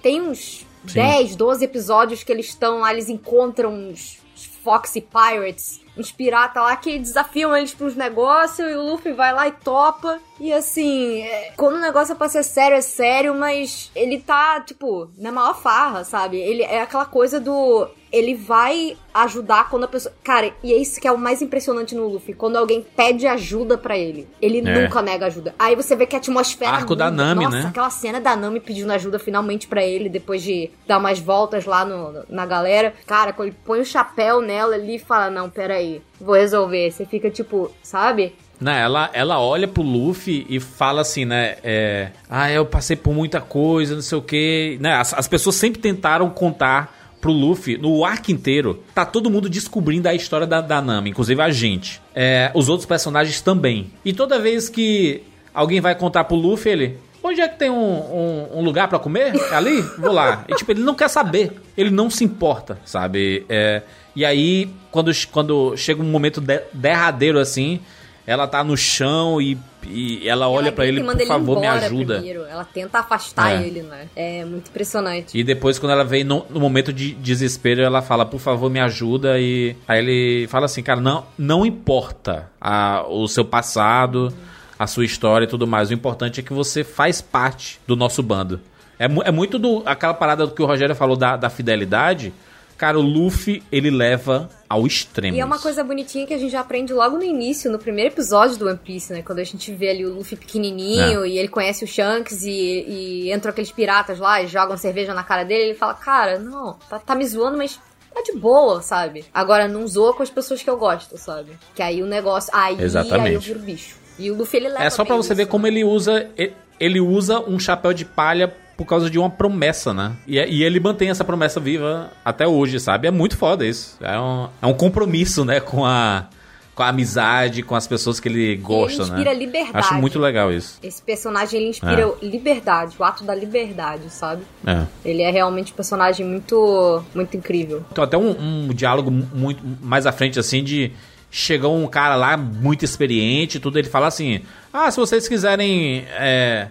D: Tem uns Sim. 10, 12 episódios que eles estão lá, eles encontram uns Foxy Pirates uns piratas lá que desafiam eles pros negócios e o Luffy vai lá e topa. E assim, é, quando o negócio é pra ser sério, é sério, mas ele tá, tipo, na maior farra, sabe? Ele é aquela coisa do ele vai ajudar quando a pessoa. Cara, e é isso que é o mais impressionante no Luffy. Quando alguém pede ajuda para ele. Ele é. nunca nega ajuda. Aí você vê que a atmosfera.
B: Arco da Nami,
D: Nossa,
B: né?
D: aquela cena da Nami pedindo ajuda finalmente para ele, depois de dar umas voltas lá no, na galera. Cara, quando ele põe o chapéu nela ali e fala: Não, peraí, vou resolver. Você fica tipo, sabe?
B: Não, ela, ela olha pro Luffy e fala assim, né? É, ah, eu passei por muita coisa, não sei o quê. Né, as, as pessoas sempre tentaram contar pro Luffy, no arco inteiro, tá todo mundo descobrindo a história da, da Nami, inclusive a gente. É, os outros personagens também. E toda vez que alguém vai contar pro Luffy, ele. Onde é que tem um, um, um lugar para comer? É ali? Vou lá. E tipo, ele não quer saber. Ele não se importa, sabe? É, e aí, quando, quando chega um momento de, derradeiro assim, ela tá no chão e, e ela olha para ele, por favor, me ajuda.
D: Primeiro. Ela tenta afastar é. ele, né? É muito impressionante.
B: E depois, quando ela vem no, no, momento de desespero, ela fala, por favor, me ajuda. E aí ele fala assim, cara, não, não importa a, o seu passado, a sua história e tudo mais. O importante é que você faz parte do nosso bando. É, é muito do aquela parada que o Rogério falou da, da fidelidade Cara, o Luffy, ele leva ao extremo.
D: E é uma coisa bonitinha que a gente já aprende logo no início, no primeiro episódio do One Piece, né? Quando a gente vê ali o Luffy pequenininho é. e ele conhece o Shanks e, e entram aqueles piratas lá e jogam cerveja na cara dele. Ele fala, cara, não, tá, tá me zoando, mas tá de boa, sabe? Agora, não zoa com as pessoas que eu gosto, sabe? Que aí o negócio... Aí, Exatamente. aí eu viro bicho. E o Luffy, ele leva
B: É só pra você
D: isso,
B: ver né? como ele usa... Ele usa um chapéu de palha por causa de uma promessa, né? E, é, e, ele mantém essa promessa viva até hoje, sabe? É muito foda isso. É um, é um compromisso, né? Com a, com a amizade, com as pessoas que ele gosta,
D: ele inspira
B: né?
D: liberdade.
B: Acho muito legal isso.
D: Esse personagem, ele inspira é. liberdade, o ato da liberdade, sabe?
B: É.
D: Ele é realmente um personagem muito, muito incrível.
B: Então, até um, um diálogo muito mais à frente, assim, de chegou um cara lá muito experiente, tudo ele fala assim: "Ah, se vocês quiserem é,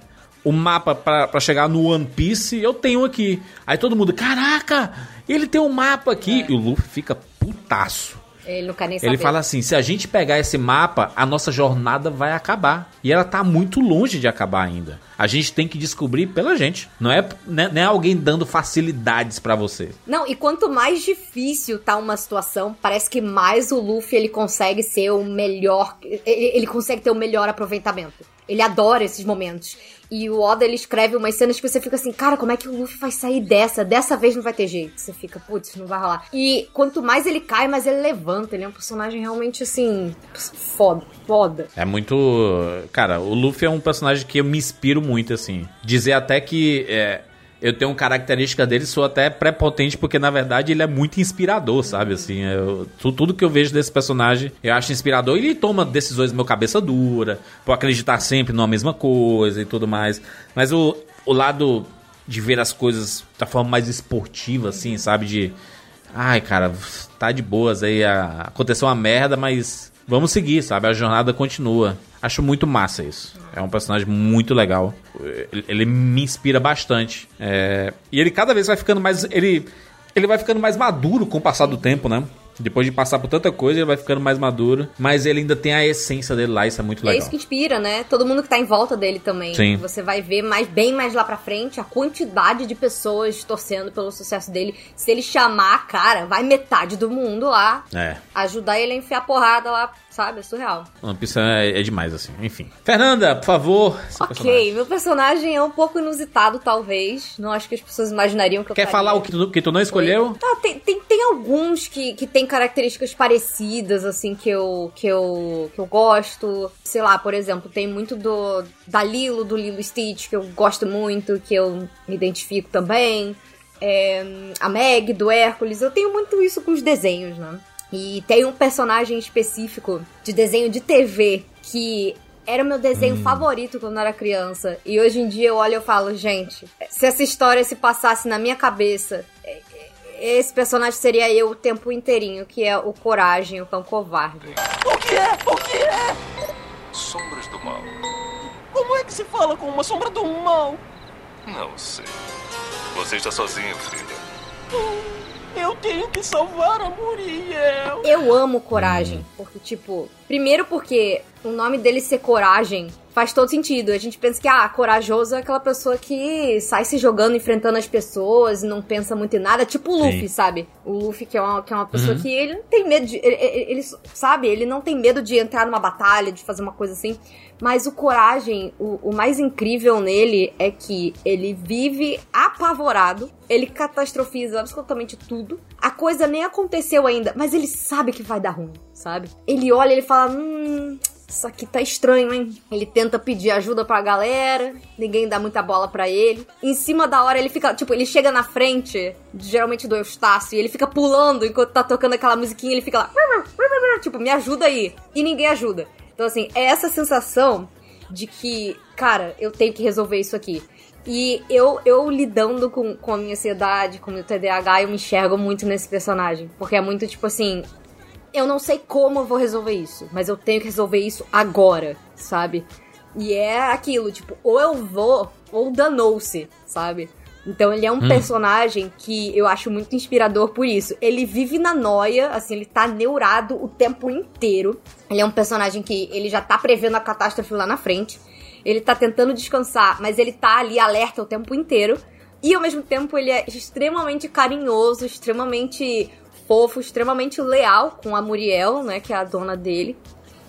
B: o mapa para chegar no One Piece, eu tenho aqui". Aí todo mundo: "Caraca, ele tem um mapa aqui". É. E o Luffy fica putaço.
D: Ele não quer nem saber.
B: Ele fala assim: se a gente pegar esse mapa, a nossa jornada vai acabar. E ela tá muito longe de acabar ainda. A gente tem que descobrir pela gente. Não é, né, não é alguém dando facilidades para você.
D: Não, e quanto mais difícil tá uma situação, parece que mais o Luffy ele consegue ser o melhor. Ele, ele consegue ter o melhor aproveitamento. Ele adora esses momentos. E o Oda, ele escreve umas cenas que você fica assim, cara, como é que o Luffy vai sair dessa? Dessa vez não vai ter jeito. Você fica, putz, não vai rolar. E quanto mais ele cai, mais ele levanta. Ele é um personagem realmente, assim, foda, foda.
B: É muito... Cara, o Luffy é um personagem que eu me inspiro muito, assim. Dizer até que... É eu tenho característica dele, sou até prepotente, porque na verdade ele é muito inspirador, sabe? Assim, eu, tudo que eu vejo desse personagem eu acho inspirador. Ele toma decisões meu cabeça dura, por acreditar sempre numa mesma coisa e tudo mais. Mas o, o lado de ver as coisas da forma mais esportiva, assim, sabe? De. Ai, cara, tá de boas aí. A, aconteceu uma merda, mas vamos seguir, sabe? A jornada continua. Acho muito massa isso. É um personagem muito legal. Ele, ele me inspira bastante. É, e ele cada vez vai ficando mais. Ele, ele vai ficando mais maduro com o passar do tempo, né? Depois de passar por tanta coisa, ele vai ficando mais maduro. Mas ele ainda tem a essência dele lá, isso é muito legal. É
D: isso que inspira, né? Todo mundo que tá em volta dele também.
B: Sim.
D: Você vai ver mais, bem mais lá pra frente a quantidade de pessoas torcendo pelo sucesso dele. Se ele chamar, cara, vai metade do mundo lá.
B: É.
D: Ajudar ele a enfiar porrada lá sabe? É surreal.
B: One Piece é, é, demais, assim. Enfim. Fernanda, por favor.
D: Ok, personagem. meu personagem é um pouco inusitado, talvez. Não acho que as pessoas imaginariam que eu
B: Quer falar o que tu, que tu não escolheu?
D: Ah, tem, tem, tem alguns que, que tem características parecidas, assim, que eu, que, eu, que eu gosto. Sei lá, por exemplo, tem muito do da Lilo, do Lilo Stitch, que eu gosto muito, que eu me identifico também. É, a Meg, do Hércules. Eu tenho muito isso com os desenhos, né? E tem um personagem específico de desenho de TV que era o meu desenho hum. favorito quando eu era criança. E hoje em dia eu olho e eu falo, gente, se essa história se passasse na minha cabeça, é, é, esse personagem seria eu o tempo inteirinho, que é o Coragem, o Cão Covarde.
Z: O que é? O que é?
M: Sombras do mal.
Z: Como é que se fala com uma sombra do mal?
M: Não sei. Você está sozinho, filha.
Z: Hum. Eu tenho que salvar a Muriel.
D: Eu amo Coragem, porque, tipo, primeiro porque o nome dele ser Coragem faz todo sentido. A gente pensa que, ah, corajoso é aquela pessoa que sai se jogando, enfrentando as pessoas e não pensa muito em nada. Tipo o Luffy, Sim. sabe? O Luffy, que é uma, que é uma pessoa uhum. que ele não tem medo de. Ele, ele, ele, sabe? Ele não tem medo de entrar numa batalha, de fazer uma coisa assim. Mas o Coragem, o, o mais incrível nele é que ele vive apavorado, ele catastrofiza absolutamente tudo. A coisa nem aconteceu ainda, mas ele sabe que vai dar ruim, sabe? Ele olha ele fala: Hum, isso aqui tá estranho, hein? Ele tenta pedir ajuda pra galera, ninguém dá muita bola para ele. Em cima da hora ele fica, tipo, ele chega na frente, geralmente do Eustácio, e ele fica pulando enquanto tá tocando aquela musiquinha, ele fica lá, tipo, me ajuda aí. E ninguém ajuda. Então, assim, é essa sensação de que, cara, eu tenho que resolver isso aqui. E eu, eu lidando com, com a minha ansiedade, com o meu TDAH, eu me enxergo muito nesse personagem. Porque é muito tipo assim. Eu não sei como eu vou resolver isso, mas eu tenho que resolver isso agora, sabe? E é aquilo, tipo, ou eu vou, ou danou-se, sabe? Então ele é um hum. personagem que eu acho muito inspirador por isso. Ele vive na noia, assim, ele tá neurado o tempo inteiro. Ele é um personagem que ele já tá prevendo a catástrofe lá na frente. Ele tá tentando descansar, mas ele tá ali alerta o tempo inteiro. E ao mesmo tempo ele é extremamente carinhoso, extremamente fofo, extremamente leal com a Muriel, né, que é a dona dele.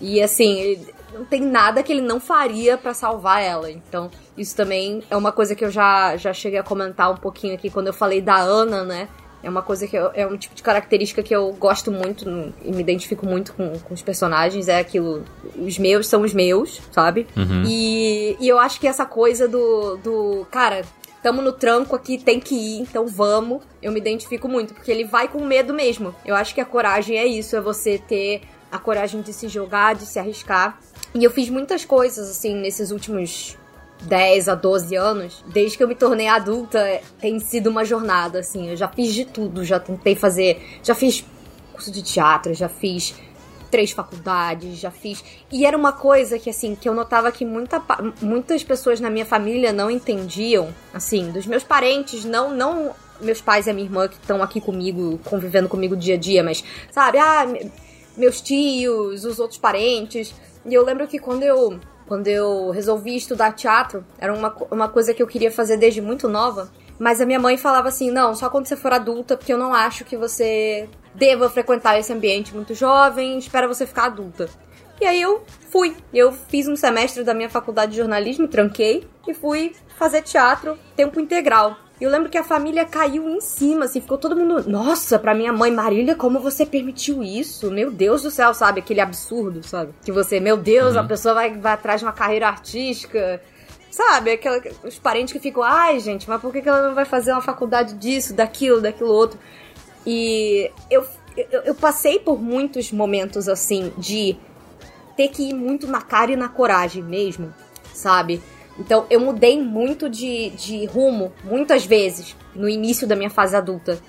D: E assim, ele, não tem nada que ele não faria para salvar ela. Então, isso também é uma coisa que eu já, já cheguei a comentar um pouquinho aqui quando eu falei da Ana, né? É uma coisa que eu, é um tipo de característica que eu gosto muito e me identifico muito com, com os personagens. É aquilo. Os meus são os meus, sabe?
B: Uhum.
D: E, e eu acho que essa coisa do. do cara, tamo no tranco aqui, tem que ir, então vamos. Eu me identifico muito, porque ele vai com medo mesmo. Eu acho que a coragem é isso, é você ter a coragem de se jogar, de se arriscar. E eu fiz muitas coisas, assim, nesses últimos 10 a 12 anos, desde que eu me tornei adulta, tem sido uma jornada, assim. Eu já fiz de tudo, já tentei fazer. Já fiz curso de teatro, já fiz três faculdades, já fiz. E era uma coisa que, assim, que eu notava que muita, muitas pessoas na minha família não entendiam, assim, dos meus parentes, não, não meus pais e a minha irmã que estão aqui comigo, convivendo comigo dia a dia, mas, sabe, ah meus tios, os outros parentes. E eu lembro que quando eu quando eu resolvi estudar teatro, era uma, uma coisa que eu queria fazer desde muito nova. Mas a minha mãe falava assim: não, só quando você for adulta, porque eu não acho que você deva frequentar esse ambiente muito jovem, espera você ficar adulta. E aí eu fui. Eu fiz um semestre da minha faculdade de jornalismo, tranquei, e fui fazer teatro tempo integral. E eu lembro que a família caiu em cima, assim, ficou todo mundo. Nossa, pra minha mãe, Marília, como você permitiu isso? Meu Deus do céu, sabe? Aquele absurdo, sabe? Que você, meu Deus, uhum. a pessoa vai, vai atrás de uma carreira artística. Sabe? Aquela, os parentes que ficam, ai, gente, mas por que ela não vai fazer uma faculdade disso, daquilo, daquilo outro? E eu, eu, eu passei por muitos momentos assim de ter que ir muito na cara e na coragem mesmo, sabe? Então eu mudei muito de, de rumo, muitas vezes, no início da minha fase adulta.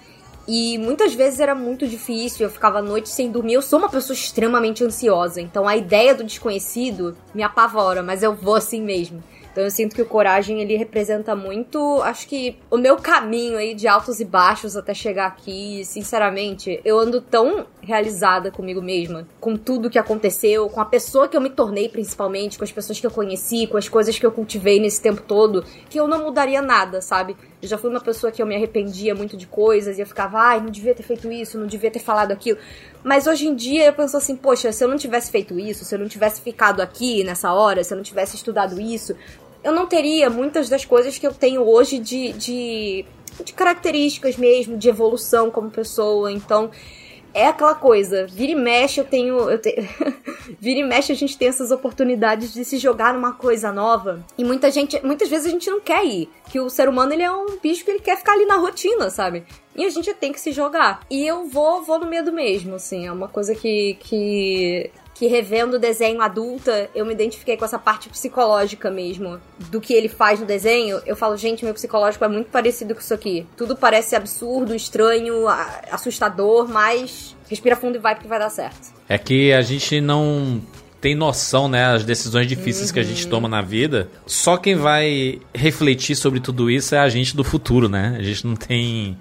D: E muitas vezes era muito difícil, eu ficava a noite sem dormir. Eu sou uma pessoa extremamente ansiosa, então a ideia do desconhecido me apavora, mas eu vou assim mesmo. Então eu sinto que o Coragem ele representa muito, acho que o meu caminho aí de altos e baixos até chegar aqui, sinceramente, eu ando tão realizada comigo mesma, com tudo que aconteceu, com a pessoa que eu me tornei principalmente, com as pessoas que eu conheci, com as coisas que eu cultivei nesse tempo todo, que eu não mudaria nada, sabe? Eu já fui uma pessoa que eu me arrependia muito de coisas e eu ficava, ai, não devia ter feito isso, não devia ter falado aquilo. Mas hoje em dia eu penso assim, poxa, se eu não tivesse feito isso, se eu não tivesse ficado aqui nessa hora, se eu não tivesse estudado isso, eu não teria muitas das coisas que eu tenho hoje de, de, de características mesmo, de evolução como pessoa. Então, é aquela coisa, vira e mexe eu tenho. Eu te... vira e mexe a gente tem essas oportunidades de se jogar numa coisa nova. E muita gente. Muitas vezes a gente não quer ir. Que o ser humano ele é um bicho que ele quer ficar ali na rotina, sabe? E a gente tem que se jogar. E eu vou, vou no medo mesmo, assim. É uma coisa que, que que revendo o desenho adulta, eu me identifiquei com essa parte psicológica mesmo do que ele faz no desenho. Eu falo, gente, meu psicológico é muito parecido com isso aqui. Tudo parece absurdo, estranho, assustador, mas respira fundo e vai porque vai dar certo.
B: É que a gente não tem noção, né, as decisões difíceis uhum. que a gente uhum. toma na vida. Só quem vai refletir sobre tudo isso é a gente do futuro, né? A gente não tem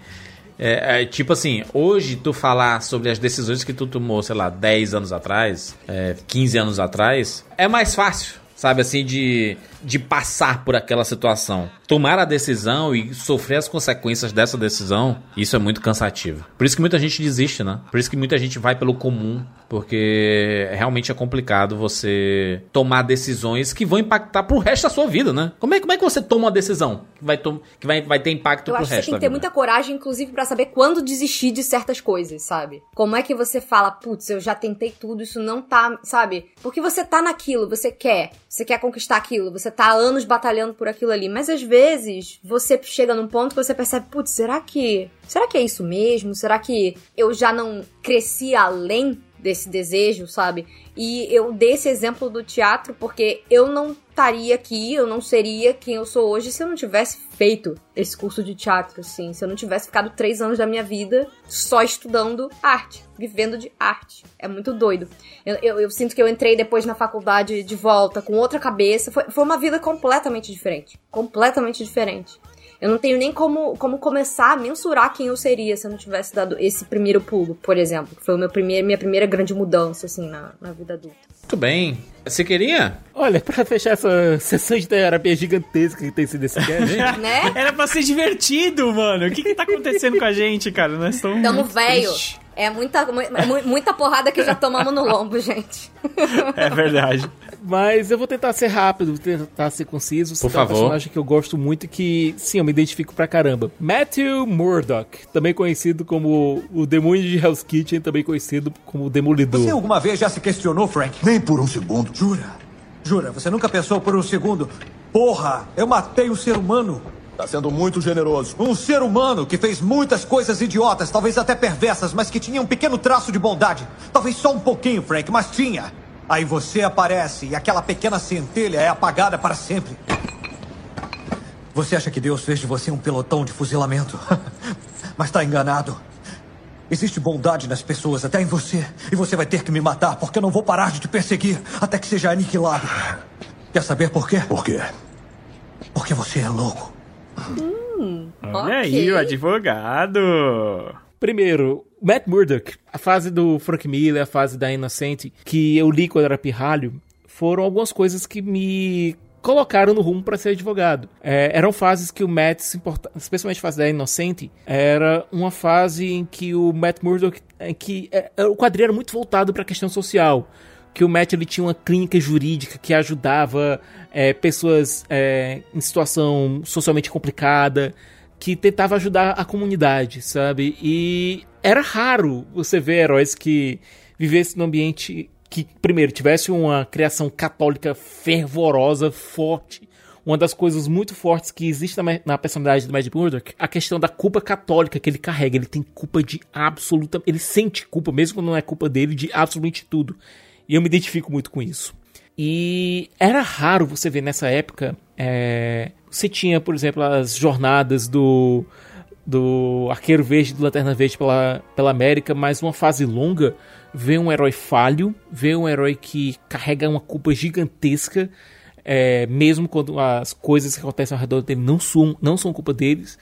B: é, é, tipo assim, hoje tu falar sobre as decisões que tu tomou, sei lá, 10 anos atrás, é, 15 anos atrás, é mais fácil, sabe assim, de, de passar por aquela situação tomar a decisão e sofrer as consequências dessa decisão, isso é muito cansativo. Por isso que muita gente desiste, né? Por isso que muita gente vai pelo comum, porque realmente é complicado você tomar decisões que vão impactar pro resto da sua vida, né? Como é, como é que você toma uma decisão que vai, que vai, vai ter impacto
D: Eu
B: pro
D: resto? Eu acho que tem que ter muita coragem, inclusive, para saber quando desistir de certas coisas, sabe? Como é que você fala, putz, eu já tentei tudo, isso não tá, sabe? Porque você tá naquilo, você quer, você quer conquistar aquilo, você tá há anos batalhando por aquilo ali, mas às vezes vezes você chega num ponto que você percebe, putz, será que. Será que é isso mesmo? Será que eu já não cresci além desse desejo, sabe? E eu dei esse exemplo do teatro porque eu não estaria aqui, eu não seria quem eu sou hoje se eu não tivesse feito esse curso de teatro, assim. Se eu não tivesse ficado três anos da minha vida só estudando arte, vivendo de arte. É muito doido. Eu, eu, eu sinto que eu entrei depois na faculdade de volta com outra cabeça. Foi, foi uma vida completamente diferente. Completamente diferente. Eu não tenho nem como, como começar a mensurar quem eu seria se eu não tivesse dado esse primeiro pulo, por exemplo. Que foi o meu primeiro, minha primeira grande mudança, assim, na, na vida adulta.
B: Muito bem. Você queria?
G: Olha, pra fechar essa sessão de terapia gigantesca que tem sido esse cast,
C: né? Era pra ser divertido, mano. O que que tá acontecendo com a gente, cara? Nós estamos
D: Tamo velho. É muita, muita porrada que já tomamos no lombo, gente.
C: É verdade.
G: Mas eu vou tentar ser rápido, vou tentar ser conciso.
B: Por favor.
G: um personagem que eu gosto muito e que, sim, eu me identifico pra caramba. Matthew Murdock, também conhecido como o demônio de Hell's Kitchen, também conhecido como o Demolidor.
T: Você alguma vez já se questionou, Frank?
J: Nem por um segundo.
T: Jura? Jura? Você nunca pensou por um segundo? Porra, eu matei um ser humano.
J: Tá sendo muito generoso.
T: Um ser humano que fez muitas coisas idiotas, talvez até perversas, mas que tinha um pequeno traço de bondade. Talvez só um pouquinho, Frank, mas tinha. Aí você aparece e aquela pequena centelha é apagada para sempre. Você acha que Deus fez de você um pelotão de fuzilamento? Mas está enganado. Existe bondade nas pessoas, até em você. E você vai ter que me matar, porque eu não vou parar de te perseguir até que seja aniquilado. Quer saber por quê?
J: Por quê?
T: Porque você é louco.
C: Hum, Olha okay. aí, o advogado.
G: Primeiro, Matt Murdock, a fase do Frank Miller, a fase da Innocent, que eu li quando era pirralho, foram algumas coisas que me colocaram no rumo para ser advogado. É, eram fases que o Matt se importava, especialmente a fase da Inocente, era uma fase em que o Matt Murdock, em que é, o quadrinho era muito voltado para a questão social. Que o Matt ele tinha uma clínica jurídica que ajudava é, pessoas é, em situação socialmente complicada, que tentava ajudar a comunidade, sabe? E era raro você ver heróis que vivessem num ambiente que, primeiro, tivesse uma criação católica fervorosa, forte. Uma das coisas muito fortes que existe na, na personalidade do Mad Murdock, a questão da culpa católica que ele carrega. Ele tem culpa de absoluta. Ele sente culpa, mesmo quando não é culpa dele, de absolutamente tudo. E eu me identifico muito com isso. E era raro você ver nessa época. É, você tinha, por exemplo, as jornadas do do Arqueiro Verde do Lanterna Verde pela, pela América, mas uma fase longa, ver um herói falho, ver um herói que carrega uma culpa gigantesca, é, mesmo quando as coisas que acontecem ao redor dele não são, não são culpa deles,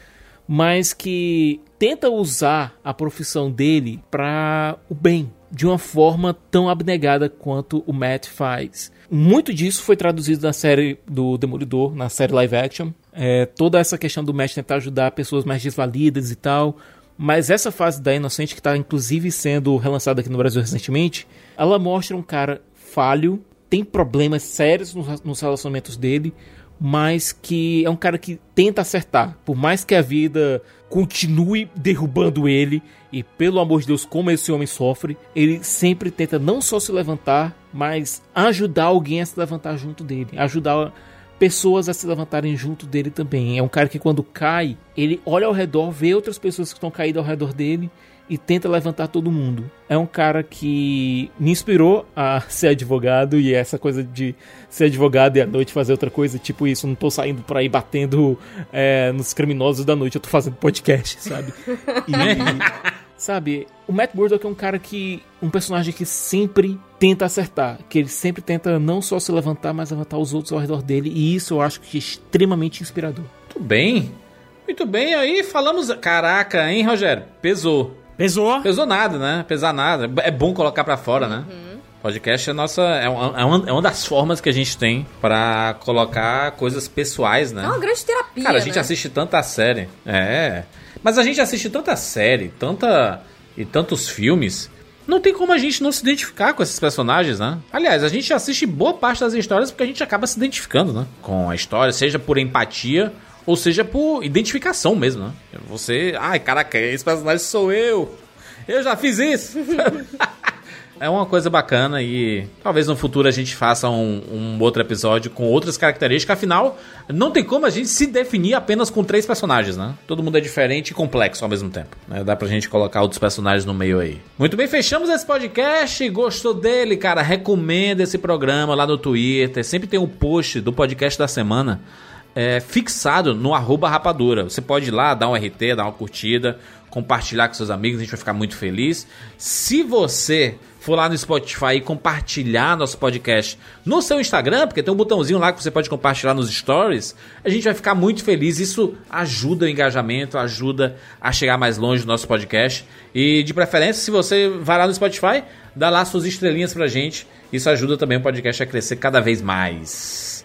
G: mas que tenta usar a profissão dele para o bem, de uma forma tão abnegada quanto o Matt faz. Muito disso foi traduzido na série do Demolidor, na série live action. É, toda essa questão do Matt tentar ajudar pessoas mais desvalidas e tal. Mas essa fase da Inocente, que está inclusive sendo relançada aqui no Brasil recentemente, ela mostra um cara falho, tem problemas sérios nos, nos relacionamentos dele, mas que é um cara que tenta acertar. Por mais que a vida continue derrubando ele, e pelo amor de Deus, como esse homem sofre, ele sempre tenta não só se levantar, mas ajudar alguém a se levantar junto dele, ajudar pessoas a se levantarem junto dele também. É um cara que quando cai, ele olha ao redor, vê outras pessoas que estão caídas ao redor dele e tenta levantar todo mundo. É um cara que me inspirou a ser advogado e essa coisa de ser advogado e à noite fazer outra coisa, tipo isso, não tô saindo por aí batendo é, nos criminosos da noite, eu tô fazendo podcast, sabe? E, sabe, o Matt Murdock é um cara que. um personagem que sempre tenta acertar. Que ele sempre tenta não só se levantar, mas levantar os outros ao redor dele. E isso eu acho que é extremamente inspirador.
B: Muito bem. Muito bem, aí falamos. Caraca, hein, Rogério? Pesou.
C: Pesou?
B: Pesou nada, né? Pesar nada. É bom colocar para fora, né?
D: Uhum.
B: Podcast é nossa é uma, é uma, é uma das formas que a gente tem para colocar coisas pessoais, né?
D: É uma grande terapia.
B: Cara, a gente
D: né?
B: assiste tanta série. É. Mas a gente assiste tanta série, tanta e tantos filmes. Não tem como a gente não se identificar com esses personagens, né? Aliás, a gente assiste boa parte das histórias porque a gente acaba se identificando, né? Com a história, seja por empatia ou seja por identificação mesmo, né? Você, ai, caraca, esse personagem sou eu. Eu já fiz isso. É uma coisa bacana e talvez no futuro a gente faça um, um, outro episódio com outras características. Afinal, não tem como a gente se definir apenas com três personagens, né? Todo mundo é diferente e complexo ao mesmo tempo. Né? Dá pra gente colocar outros personagens no meio aí. Muito bem, fechamos esse podcast. Gostou dele, cara? Recomenda esse programa lá no Twitter. Sempre tem um post do podcast da semana. É, fixado no arroba rapadura. Você pode ir lá, dar um RT, dar uma curtida, compartilhar com seus amigos, a gente vai ficar muito feliz. Se você for lá no Spotify e compartilhar nosso podcast no seu Instagram, porque tem um botãozinho lá que você pode compartilhar nos stories, a gente vai ficar muito feliz. Isso ajuda o engajamento, ajuda a chegar mais longe do nosso podcast. E de preferência, se você vai lá no Spotify, dá lá suas estrelinhas pra gente. Isso ajuda também o podcast a crescer cada vez mais.